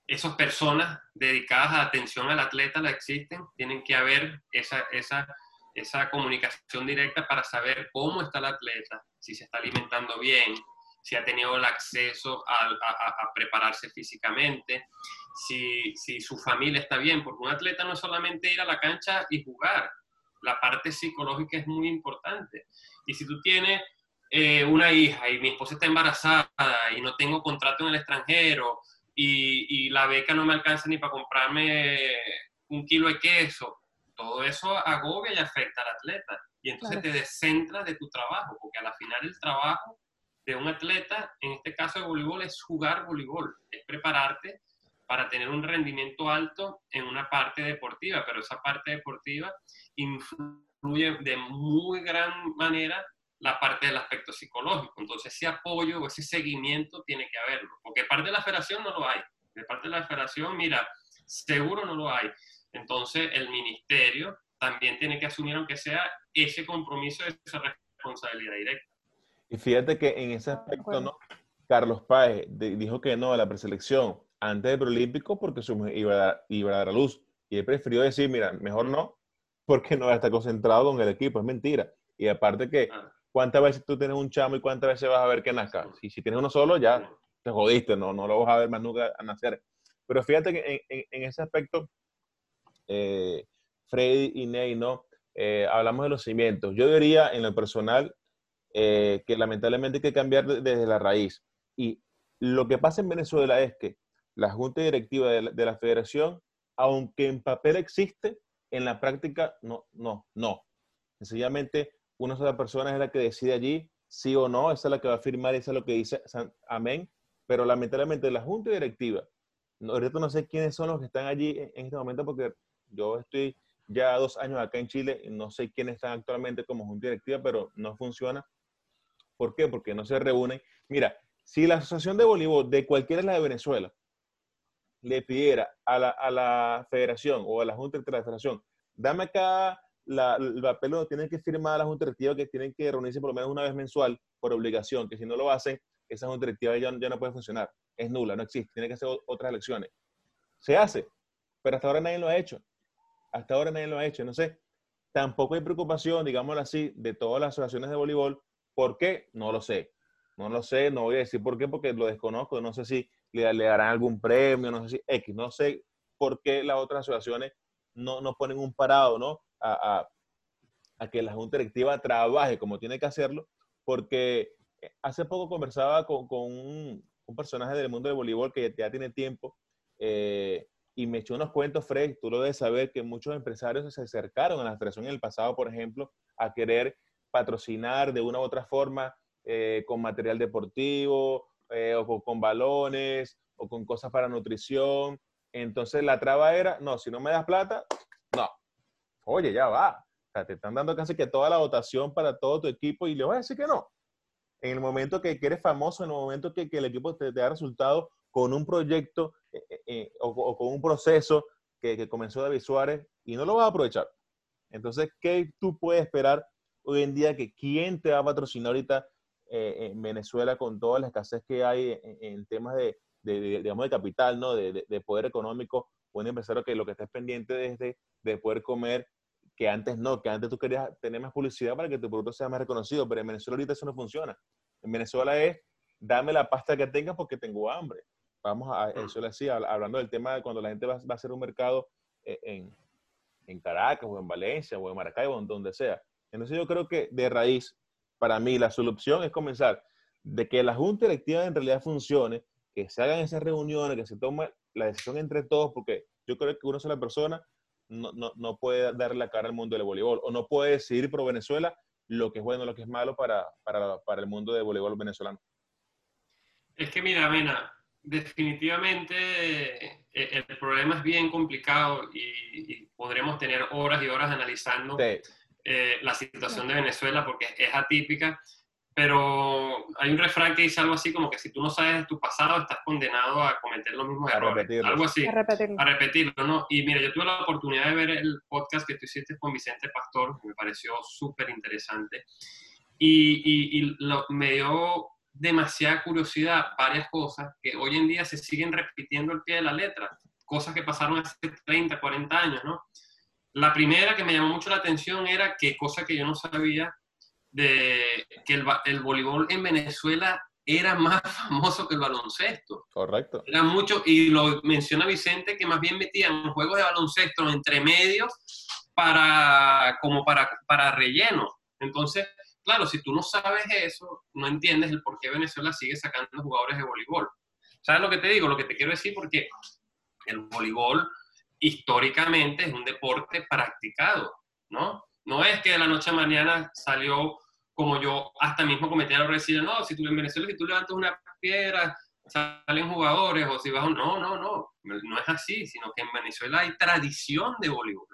S3: esas personas dedicadas a atención al atleta, la existen, tienen que haber esa, esa, esa comunicación directa para saber cómo está el atleta, si se está alimentando bien, si ha tenido el acceso a, prepararse físicamente, si, si, su familia está bien, porque un atleta no es solamente ir a la cancha y jugar, la parte psicológica es muy importante. Y si tú tienes eh, una hija y mi esposa está embarazada y no tengo contrato en el extranjero y, y la beca no me alcanza ni para comprarme un kilo de queso, todo eso agobia y afecta al atleta. Y entonces te descentras de tu trabajo, porque a la final el trabajo de un atleta, en este caso de voleibol, es jugar voleibol, es prepararte para tener un rendimiento alto en una parte deportiva, pero esa parte deportiva influye de muy gran manera la parte del aspecto psicológico. Entonces, ese apoyo o ese seguimiento tiene que haberlo, porque parte de la federación no lo hay. De parte de la federación, mira, seguro no lo hay. Entonces, el ministerio también tiene que asumir, aunque sea ese compromiso, esa responsabilidad directa.
S1: Y fíjate que en ese aspecto, ¿no? Carlos Páez dijo que no a la preselección antes del preolímpico porque su iba a, dar, iba a dar a luz. Y él prefirió decir, mira, mejor no, porque no va a estar concentrado con el equipo. Es mentira. Y aparte que, ah. ¿Cuántas veces tú tienes un chamo y cuántas veces vas a ver que nazca? Y si tienes uno solo, ya te jodiste, no, no lo vas a ver más nunca a nacer. Pero fíjate que en, en, ese aspecto, eh, Freddy y Ney, ¿no? Eh, hablamos de los cimientos. Yo diría, en lo personal, eh, que lamentablemente hay que cambiar desde la raíz. Y lo que pasa en Venezuela es que la junta directiva de la, federación, aunque en papel existe, en la práctica no, no, no. Sencillamente una sola persona es la que decide allí sí o no, esa es la que va a firmar, esa es lo que dice amén, pero lamentablemente la junta directiva, ahorita no sé quiénes son los que están allí en, este momento porque yo estoy ya dos años acá en Chile no sé quiénes están actualmente como junta directiva, pero no funciona ¿Por qué? Porque no se reúnen. Mira, si la Asociación de Voleibol de cualquiera la de Venezuela le pidiera a la, federación o a la Junta de la Federación, dame acá la, el papel donde tienen que firmar la junta directiva que tienen que reunirse por lo menos una vez mensual por obligación, que si no lo hacen, esa junta directiva ya, ya no puede funcionar, es nula, no existe, tiene que hacer otras elecciones. Se hace, pero hasta ahora nadie lo ha hecho. Hasta ahora nadie lo ha hecho. No sé, tampoco hay preocupación, digámoslo así, de todas las asociaciones de voleibol. ¿Por qué? No lo sé. No lo sé, no voy a decir por qué, porque lo desconozco. No sé si le, le darán algún premio, no sé si X. No sé por qué las otras asociaciones no, no ponen un parado, ¿no? A, que la Junta Directiva trabaje como tiene que hacerlo, porque eh, hace poco conversaba con, con un, personaje del mundo del voleibol que ya tiene tiempo eh, y me echó unos cuentos, Fred, tú lo debes saber, que muchos empresarios se acercaron a la federación en el pasado, por ejemplo, a querer patrocinar de una u otra forma eh, con material deportivo o con, balones o con cosas para nutrición. Entonces la traba era, no, si no me das plata, no. Oye, ya va. O sea, te están dando casi que toda la dotación para todo tu equipo y le voy a decir que no. En el momento que, eres famoso, en el momento que, el equipo te, da resultados, con un proyecto eh, eh, eh, o, con un proceso que, que, comenzó David Suárez y no lo vas a aprovechar. Entonces, ¿qué tú puedes esperar hoy en día que quién te va a patrocinar ahorita en Venezuela con toda la escasez que hay en, temas de, digamos, de capital, ¿no? De, de, poder económico? Un empresario que lo que estés pendiente desde de poder comer, que antes no, que antes tú querías tener más publicidad para que tu producto sea más reconocido, pero en Venezuela ahorita eso no funciona. En Venezuela es, dame la pasta que tengas porque tengo hambre vamos a, eso le decía, hablando del tema de cuando la gente va, a hacer un mercado eh, en, en, Caracas o en Valencia o en Maracaibo, o donde sea. Entonces yo creo que de raíz, para mí, la solución es comenzar de que la junta electiva en realidad funcione, que se hagan esas reuniones, que se tome la decisión entre todos, porque yo creo que una sola persona no, no, no puede darle la cara al mundo del voleibol o no puede decidir por Venezuela lo que es bueno, lo que es malo para, para, para el mundo del voleibol venezolano.
S3: Es que mira, Mena, definitivamente eh, el problema es bien complicado y, podremos tener horas y horas analizando eh, la situación de Venezuela porque es atípica, pero hay un refrán que dice algo así como que si tú no sabes de tu pasado estás condenado a cometer los mismos errores. Algo así. A repetirlo. A repetirlo, ¿no? Y mira, yo tuve la oportunidad de ver el podcast que tú hiciste con Vicente Pastor, que me pareció súper interesante. Y, y, lo, me dio demasiada curiosidad varias cosas que hoy en día se siguen repitiendo al pie de la letra, cosas que pasaron hace 30, 40 años, ¿no? La primera que me llamó mucho la atención era que cosa que yo no sabía, de que el, el voleibol en Venezuela era más famoso que el baloncesto.
S1: Correcto.
S3: Era mucho, y lo menciona Vicente, que más bien metían juegos de baloncesto entre medios para, como para, para relleno. Entonces, Claro, si tú no sabes eso, no entiendes el por qué Venezuela sigue sacando jugadores de voleibol. ¿Sabes lo que te digo? Lo que te quiero decir porque el voleibol históricamente es un deporte practicado, ¿no? No es que de la noche a mañana salió como yo hasta mismo cometí el error de no, si tú en Venezuela, si tú levantas una piedra, salen jugadores, o si vas no, no, no, no es así, sino que en Venezuela hay tradición de voleibol.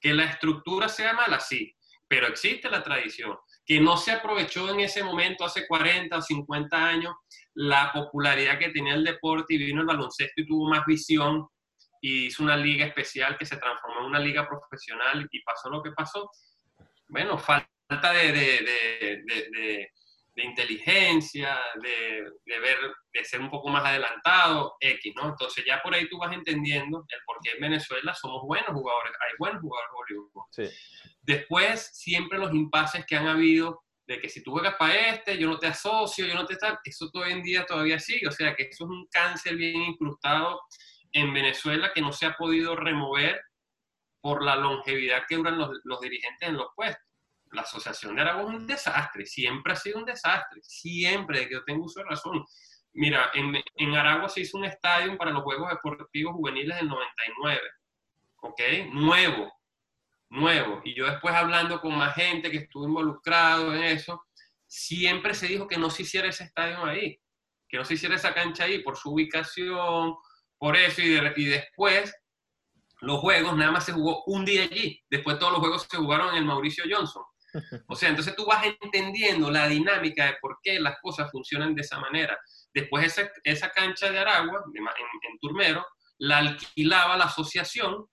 S3: Que la estructura sea mala, sí, pero existe la tradición que no se aprovechó en ese momento, hace 40 o 50 años, la popularidad que tenía el deporte y vino el baloncesto y tuvo más visión y hizo una liga especial que se transformó en una liga profesional y pasó lo que pasó. Bueno, falta de, de, de, de inteligencia, de, ver, de ser un poco más adelantado, X, ¿no? Entonces ya por ahí tú vas entendiendo el por qué en Venezuela somos buenos jugadores, hay buenos jugadores Sí. Después, siempre los impases que han habido de que si tú juegas para este, yo no te asocio, yo no te está, eso hoy en día todavía sigue, o sea que eso es un cáncer bien incrustado en Venezuela que no se ha podido remover por la longevidad que duran los, los dirigentes en los puestos la Asociación de Aragua es un desastre, siempre ha sido un desastre, siempre, de que yo tengo uso de razón. Mira, en, en Aragua se hizo un estadio para los Juegos Deportivos Juveniles del 99, ¿ok? Nuevo, nuevo. Y yo después hablando con más gente que estuvo involucrado en eso, siempre se dijo que no se hiciera ese estadio ahí, que no se hiciera esa cancha ahí por su ubicación, por eso, y, y después los juegos nada más se jugó un día allí, después todos los juegos se jugaron en el Mauricio Johnson. O sea, entonces tú vas entendiendo la dinámica de por qué las cosas funcionan de esa manera. Después esa, esa cancha de Aragua, en, Turmero, la alquilaba la asociación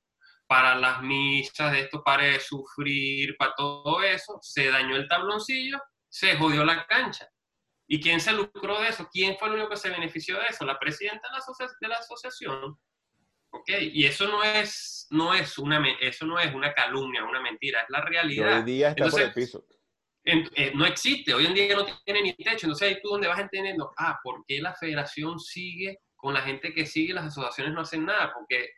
S3: para las misas de estos pares de sufrir, para todo eso, se dañó el tabloncillo, se jodió la cancha. ¿Y quién se lucró de eso? ¿Quién fue el único que se benefició de eso? La presidenta de la, asociación. ¿Ok? Y eso no es, no es una, eso no es una calumnia, una mentira, es la realidad.
S1: hoy día está por el piso.
S3: Eh, no existe, hoy en día no tiene ni techo. Entonces ahí tú donde vas entendiendo, ah, ¿por qué la federación sigue con la gente que sigue las asociaciones no hacen nada? Porque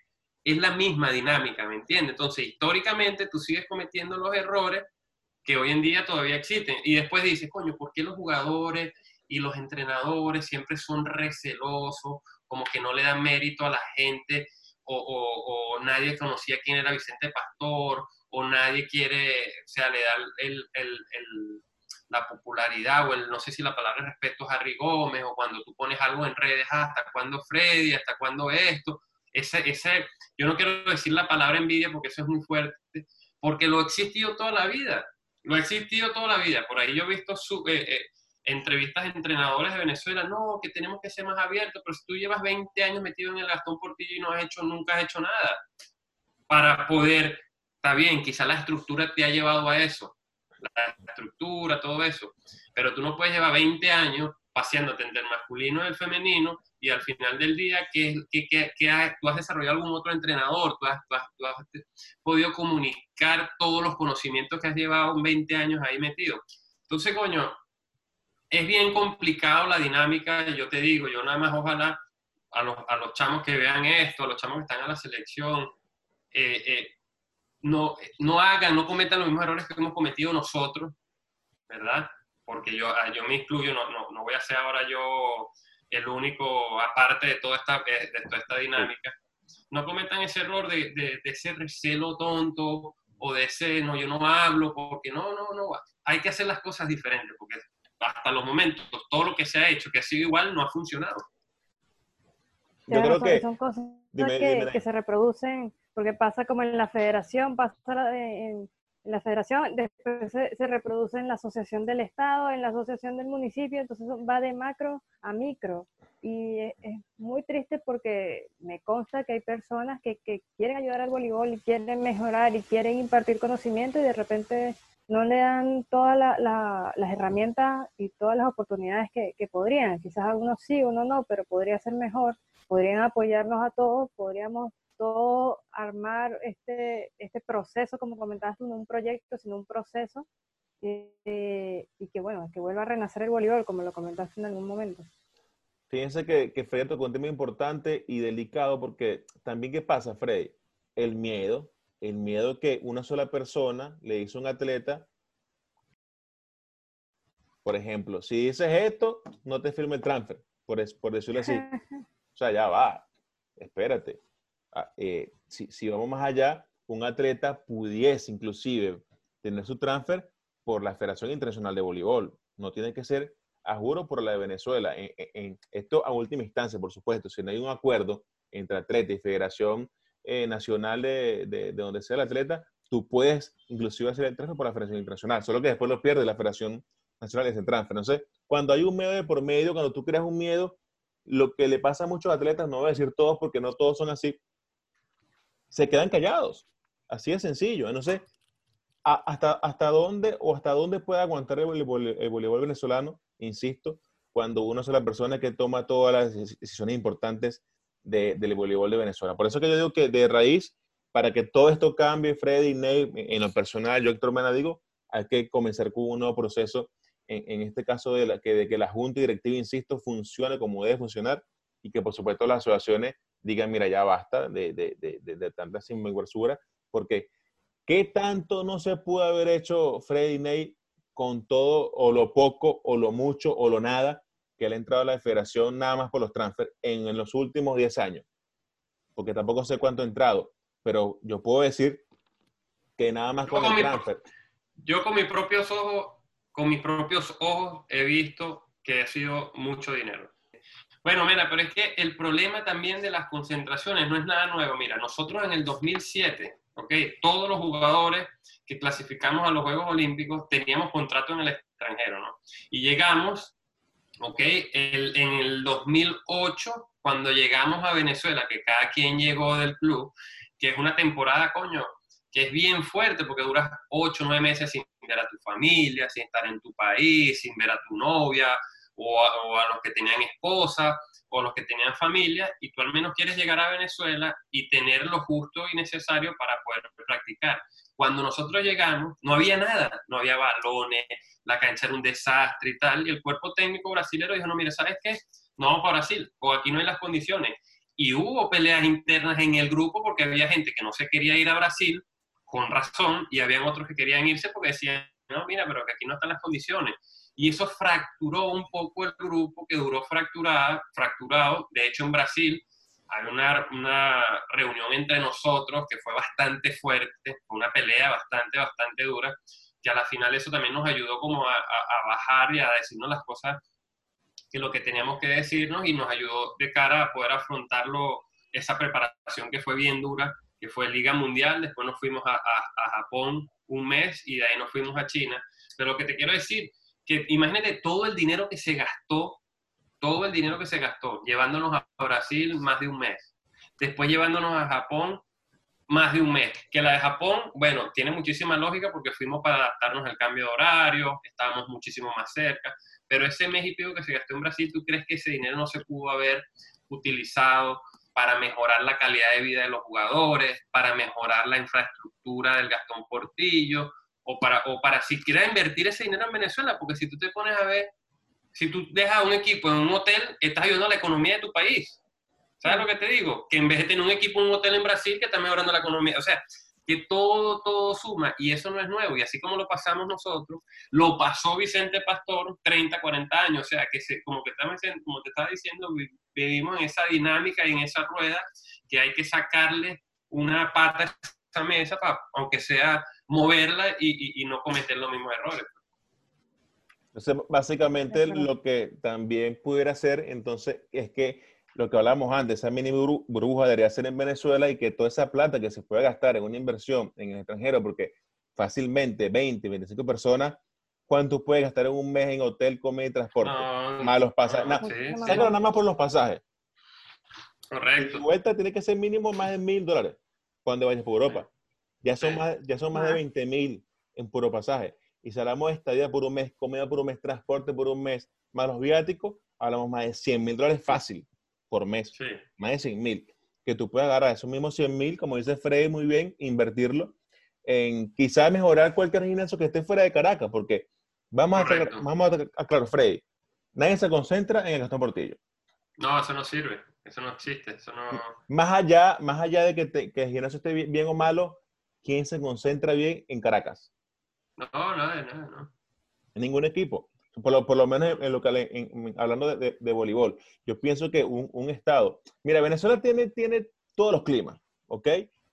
S3: es la misma dinámica, ¿me entiendes? Entonces, históricamente tú sigues cometiendo los errores que hoy en día todavía existen. Y después dices, coño, ¿por qué los jugadores y los entrenadores siempre son recelosos, como que no le dan mérito a la gente, o, nadie conocía quién era Vicente Pastor, o nadie quiere, o sea, le da el, la popularidad, o el, no sé si la palabra respeto es Harry Gómez, o cuando tú pones algo en redes, ah, hasta cuándo Freddy, hasta cuándo esto, ese, ese, yo no quiero decir la palabra envidia porque eso es muy fuerte, porque lo ha existido toda la vida, lo ha existido toda la vida. Por ahí yo he visto su, eh, eh, entrevistas de entrenadores de Venezuela, no, que tenemos que ser más abiertos, pero si tú llevas 20 años metido en el Gastón Portillo y no has hecho, nunca has hecho nada, para poder, está bien, quizá la estructura te ha llevado a eso, la estructura, todo eso, pero tú no puedes llevar 20 años paseándote entre el masculino y el femenino y al final del día, ¿qué, qué, qué, tú has desarrollado algún otro entrenador? ¿Tú has, tú, has, podido comunicar todos los conocimientos que has llevado 20 años ahí metido? Entonces, coño, es bien complicado la dinámica, yo te digo, yo nada más ojalá a los, a los chamos que vean esto, a los chamos que están a la selección, eh, eh, no, no hagan, no cometan los mismos errores que hemos cometido nosotros, ¿verdad? Porque yo, ah, yo me incluyo, no, no, no voy a ser ahora yo el único, aparte de toda esta, eh, de toda esta dinámica, no cometan ese error de, de, ese recelo tonto o de ese, no, yo no hablo, porque no, no, no, hay que hacer las cosas diferentes, porque hasta los momentos, todo lo que se ha hecho, que ha sido igual, no ha funcionado.
S2: Yo creo que... Son cosas que, que, se reproducen, porque pasa como en la federación, pasa en, en la federación, después se, reproduce en la asociación del Estado, en la asociación del municipio, entonces va de macro a micro. Y es, muy triste porque me consta que hay personas que, quieren ayudar al voleibol y quieren mejorar y quieren impartir conocimiento y de repente no le dan todas las herramientas y todas las oportunidades que, que podrían. Quizás algunos sí, uno no, pero podría ser mejor. Podrían apoyarnos a todos, podríamos todo armar este, este proceso, como comentaste, no un proyecto, sino un proceso, eh, y que bueno, que vuelva a renacer el voleibol, como lo comentaste en algún momento.
S1: Fíjense que, que Freddy tocó un tema importante y delicado, porque también, ¿qué pasa, Freddy? El miedo, el miedo que una sola persona le hizo a un atleta. Por ejemplo, si dices esto, no te firme el transfer, por, por decirlo así. O sea, ya va, espérate. Ah, eh, si, vamos más allá, un atleta pudiese inclusive tener su transfer por la Federación Internacional de Voleibol. No tiene que ser, a juro, por la de Venezuela. En, esto a última instancia, por supuesto, si no hay un acuerdo entre atleta y Federación eh, Nacional de, de, donde sea el atleta, tú puedes inclusive hacer el transfer por la Federación Internacional, solo que después lo pierde la Federación Nacional de ese transfer. Entonces, cuando hay un miedo de por medio, cuando tú creas un miedo, lo que le pasa a muchos atletas, no voy a decir todos porque no todos son así, se quedan callados. Así de sencillo. No sé hasta, hasta dónde o hasta dónde puede aguantar el voleibol, venezolano, insisto, cuando uno es la persona que toma todas las decisiones importantes del voleibol de Venezuela. Por eso que yo digo que de raíz, para que todo esto cambie, Freddy, Ney, en lo personal, yo Héctor Mena digo, hay que comenzar con un nuevo proceso, en, este caso de, que, de que la junta directiva, insisto, funcione como debe funcionar y que por supuesto las asociaciones digan, mira, ya basta de, de, de, de tanta sinvergüenzura, porque ¿qué tanto no se pudo haber hecho Freddy Ney con todo o lo poco o lo mucho o lo nada que le ha entrado a la federación nada más por los transfer en, los últimos 10 años? Porque tampoco sé cuánto ha entrado, pero yo puedo decir que nada más con, el transfer.
S3: yo con mis propios ojos, con mis propios ojos he visto que ha sido mucho dinero. Bueno, mira, pero es que el problema también de las concentraciones no es nada nuevo. Mira, nosotros en el 2007, ¿ok? Todos los jugadores que clasificamos a los Juegos Olímpicos teníamos contrato en el extranjero, ¿no? Y llegamos, ¿ok? en el 2008, cuando llegamos a Venezuela, que cada quien llegó del club, que es una temporada, coño, que es bien fuerte porque duras 8 o 9 meses sin ver a tu familia, sin estar en tu país, sin ver a tu novia o a, los que tenían esposa o los que tenían familia y tú al menos quieres llegar a Venezuela y tener lo justo y necesario para poder practicar. Cuando nosotros llegamos no había nada, no había balones, la cancha era un desastre y tal, y el cuerpo técnico brasileño dijo, no, mire, ¿sabes qué? No vamos para Brasil, o aquí no hay las condiciones. Y hubo peleas internas en el grupo porque había gente que no se quería ir a Brasil con razón y habían otros que querían irse porque decían, no, mira, pero que aquí no están las condiciones. Y eso fracturó un poco el grupo que duró fracturado, fracturado. De hecho, en Brasil una, una, reunión entre nosotros que fue bastante fuerte, fue una pelea bastante, bastante dura, que a la final eso también nos ayudó como a, a, bajar y a decirnos las cosas que lo que teníamos que decirnos y nos ayudó de cara a poder afrontarlo, esa preparación que fue bien dura que fue Liga Mundial, después nos fuimos a, a, Japón un mes y de ahí nos fuimos a China. Pero lo que te quiero decir, que imagínate todo el dinero que se gastó, todo el dinero que se gastó, llevándonos a Brasil más de un mes, después llevándonos a Japón más de un mes. Que la de Japón, bueno, tiene muchísima lógica porque fuimos para adaptarnos al cambio de horario, estábamos muchísimo más cerca, pero ese mes y pico que se gastó en Brasil, ¿tú crees que ese dinero no se pudo haber utilizado para mejorar la calidad de vida de los jugadores, para mejorar la infraestructura del Gastón Portillo, o para, o para siquiera invertir ese dinero en Venezuela, porque si tú te pones a ver, si tú dejas un equipo en un hotel, estás ayudando a la economía de tu país. ¿Sabes lo que te digo? Que en vez de tener un equipo en un hotel en Brasil, que está mejorando la economía. O sea, que todo, todo suma, y eso no es nuevo, y así como lo pasamos nosotros, lo pasó Vicente Pastor 30, 40 años, o sea, que se, como, que como te estaba diciendo, vivimos en esa dinámica y en esa rueda que hay que sacarle una pata a esa mesa, para, aunque sea moverla y, y, no cometer los mismos errores.
S1: Entonces, básicamente lo que también pudiera ser, entonces, es que lo que hablamos antes, esa mini burbuja debería ser en Venezuela y que toda esa plata que se puede gastar en una inversión en el extranjero, porque fácilmente 20, 25 personas, ¿cuánto puede gastar en un mes en hotel, comida y transporte? más los pasajes. nada más por los pasajes.
S3: Correcto.
S1: Tu vuelta tiene que ser mínimo más de mil dólares cuando vayas por Europa. Ya son, más, ya son más de 20 mil en puro pasaje. Y si hablamos de estadía por un mes, comida por un mes, transporte por un mes, más los viáticos, hablamos más de 100 mil dólares fácil por mes, más de 100 mil, que tú puedas agarrar esos mismos 100 mil, como dice Freddy muy bien, invertirlo en quizá mejorar cualquier gimnasio que esté fuera de Caracas, porque vamos a, vamos a aclarar, Freddy, nadie se concentra en el Gastón Portillo.
S3: No, eso no sirve, eso no existe, eso no...
S1: Más allá, más allá de que, que el gimnasio esté bien, o malo, ¿quién se concentra bien en Caracas?
S3: No, nada, nada, no.
S1: En ningún equipo por lo, por lo menos en, lo que, hablando de, de, voleibol, yo pienso que un, un, estado, mira, Venezuela tiene, tiene todos los climas, ¿ok?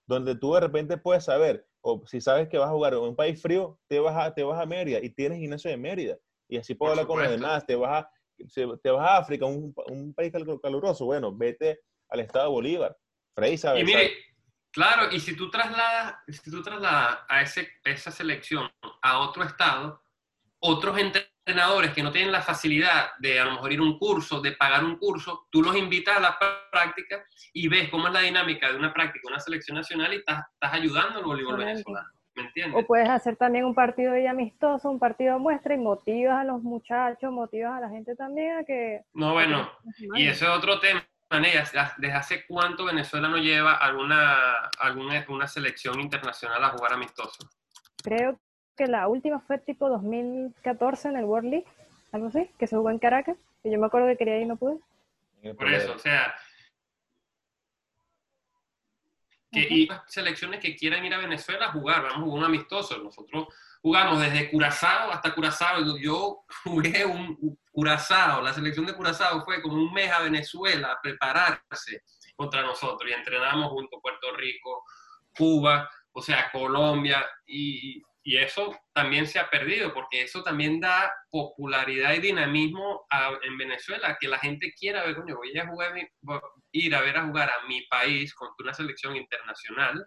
S1: Donde tú de repente puedes saber, o si sabes que vas a jugar en un país frío, te vas a, te vas a Mérida y tienes gimnasio de Mérida. Y así puedo hablar con los demás, te vas a, te vas a África, un, un país caluroso, bueno, vete al estado de Bolívar. Frey
S3: sabe. Y mire, claro, y si tú trasladas, si tú trasladas a ese, esa selección a otro estado, otros entrenadores que no tienen la facilidad de a lo mejor ir a un curso, de pagar un curso, tú los invitas a la práctica y ves cómo es la dinámica de una práctica, una selección nacional y estás, estás ayudando al voleibol venezolano. ¿Me entiendes?
S2: O puedes hacer también un partido de amistoso, un partido muestra y motivas a los muchachos, motivas a la gente también a que...
S3: No, bueno, y ese es otro tema. ¿Desde hace cuánto Venezuela no lleva alguna, alguna una selección internacional a jugar amistoso?
S2: Creo que la última fue tipo 2014 en el World League, algo así, que se jugó en Caracas, y yo me acuerdo que quería ir y no pude.
S3: Por eso, o sea, que y selecciones que quieran ir a Venezuela a jugar, vamos a jugar un amistoso. Nosotros jugamos desde Curazao hasta Curazao. Yo jugué un Curazao, la selección de Curazao fue como un mes a Venezuela a prepararse contra nosotros y entrenamos junto a Puerto Rico, Cuba, o sea, Colombia y y eso también se ha perdido, porque eso también da popularidad y dinamismo en Venezuela, que la gente quiera ver, coño, voy a jugar, ir a ver a jugar a mi país contra una selección internacional.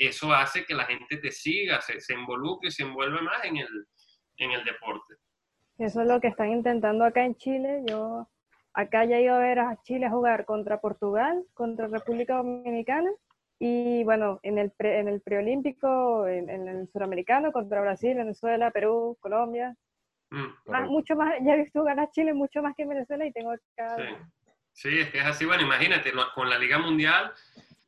S3: Eso hace que la gente te siga, se, se involucre y se envuelve más en el, en el deporte.
S2: Eso es lo que están intentando acá en Chile. Yo acá ya he ido a ver a Chile a jugar contra Portugal, contra República Dominicana Y bueno, en el, pre, en el preolímpico, en, en, el suramericano, contra Brasil, Venezuela, Perú, Colombia. Mm, mucho más, ya he visto ganar Chile mucho más que Venezuela y tengo acá.
S3: Sí. sí, es que es así. Bueno, imagínate, con la Liga Mundial,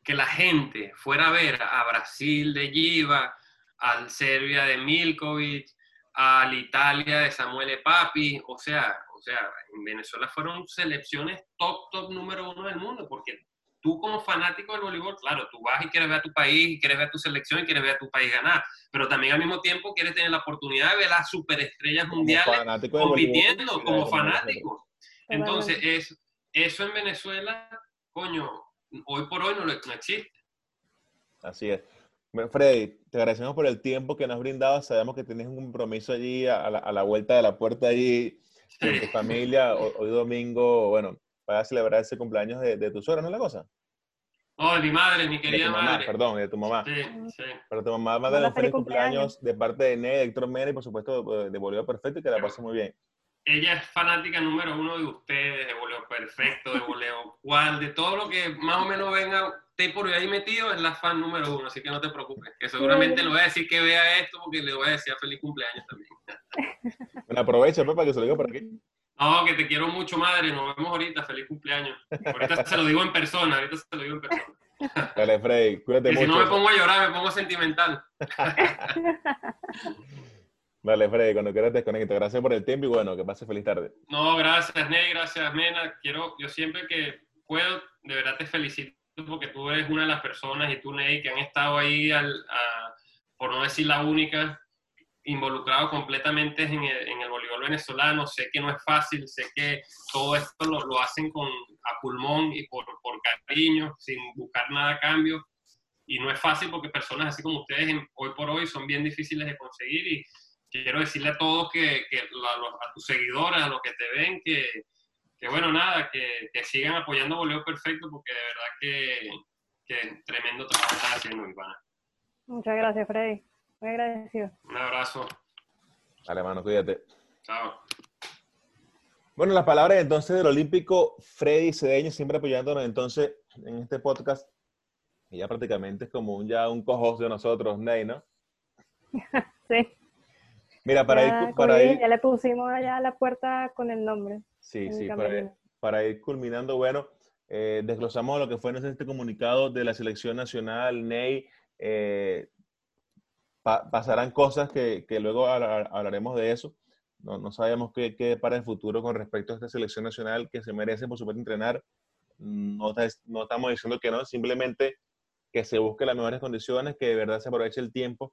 S3: que la gente fuera a ver a Brasil de Giva, al Serbia de Milkovic, al Italia de Samuel Papi, o sea, o sea, en Venezuela fueron selecciones top, top número uno del mundo, porque tú como fanático del voleibol, claro, tú vas y quieres ver a tu país, y quieres ver a tu selección y quieres ver a tu país ganar, pero también al mismo tiempo quieres tener la oportunidad de ver las superestrellas mundiales compitiendo como fanático. Entonces, es, eso en Venezuela, coño, hoy por hoy no, no existe.
S1: Así es. Freddy, te agradecemos por el tiempo que nos has brindado. Sabemos que tienes un compromiso allí a la, a la vuelta de la puerta allí con tu familia. Hoy, domingo, bueno, para celebrar ese cumpleaños de, de tu suegra, ¿no es la cosa?
S3: Oh, de mi madre, mi querida
S1: madre. Perdón, de tu mamá. Sí, sí. Pero tu mamá manda un feliz cumpleaños. de parte de Ned, Héctor Mena y por supuesto de Bolívar Perfecto y que la pase muy bien.
S3: Ella es fanática número uno de ustedes, de Boleo Perfecto, de Boleo Cual, de todo lo que más o menos venga te por ahí metido, es la fan número uno, así que no te preocupes, que seguramente le voy a decir que vea esto porque le voy a decir feliz cumpleaños también.
S1: Bueno, aprovecha pues, para que se lo diga por aquí.
S3: No, que te quiero mucho, madre. Nos vemos ahorita. Feliz cumpleaños. Ahorita se lo digo en persona. Ahorita se lo digo en persona.
S1: Dale, Freddy. Cuídate mucho.
S3: Si no me pongo a llorar, me pongo sentimental.
S1: Dale, Freddy, cuando quieras desconecta. Gracias por el tiempo y bueno, que pase feliz tarde.
S3: No, gracias, Ney. Gracias, Mena. Quiero, yo siempre que puedo, de verdad te felicito porque tú eres una de las personas y tú, Ney, que han estado ahí, al, por no decir la única, involucrado completamente en el, en el, voleibol venezolano. Sé que no es fácil, sé que todo esto lo, lo hacen con, a pulmón y por, por, cariño, sin buscar nada a cambio. Y no es fácil porque personas así como ustedes hoy por hoy son bien difíciles de conseguir. Y quiero decirle a todos que, que a, tus seguidores, a los que te ven, que, que bueno, nada, que, que, sigan apoyando Voleo Perfecto porque de verdad que, que tremendo trabajo estás haciendo, Ivana.
S2: Muchas gracias, Freddy. Muy agradecido.
S3: Un abrazo.
S1: Dale, cuídate.
S3: Chao.
S1: Bueno, las palabras entonces del olímpico Freddy Cedeño, siempre apoyándonos entonces en este podcast. Y ya prácticamente es como un, ya un cojos de nosotros, Ney, ¿no?
S2: sí.
S1: Mira, para ir, para ir...
S2: Ya le pusimos allá la puerta con el nombre.
S1: Sí, sí, para ir, culminando, bueno, eh, desglosamos lo que fue este comunicado de la selección nacional, Ney. Eh, pasarán cosas que, que luego hablaremos de eso. No, no sabemos qué, qué, para el futuro con respecto a esta selección nacional que se merece, por supuesto, entrenar. No, no estamos diciendo que no, simplemente que se busque las mejores condiciones, que de verdad se aproveche el tiempo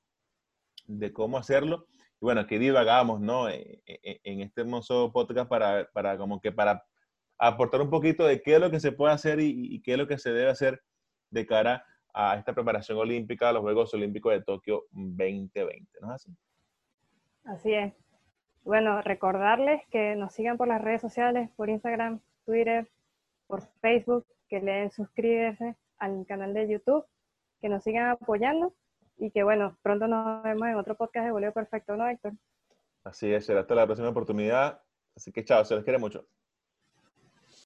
S1: de cómo hacerlo. Y bueno, que divagamos, ¿no? E, e, e, en, este hermoso podcast para, para como que para aportar un poquito de qué es lo que se puede hacer y, y qué es lo que se debe hacer de cara a esta preparación olímpica, a los Juegos Olímpicos de Tokio 2020, ¿no es así?
S2: Así es. Bueno, recordarles que nos sigan por las redes sociales, por Instagram, Twitter, por Facebook, que le den suscribirse al canal de YouTube, que nos sigan apoyando y que bueno, pronto nos vemos en otro podcast de Bolívar Perfecto, ¿no, Héctor?
S1: Así es, será hasta la próxima oportunidad. Así que chao, se les quiere mucho.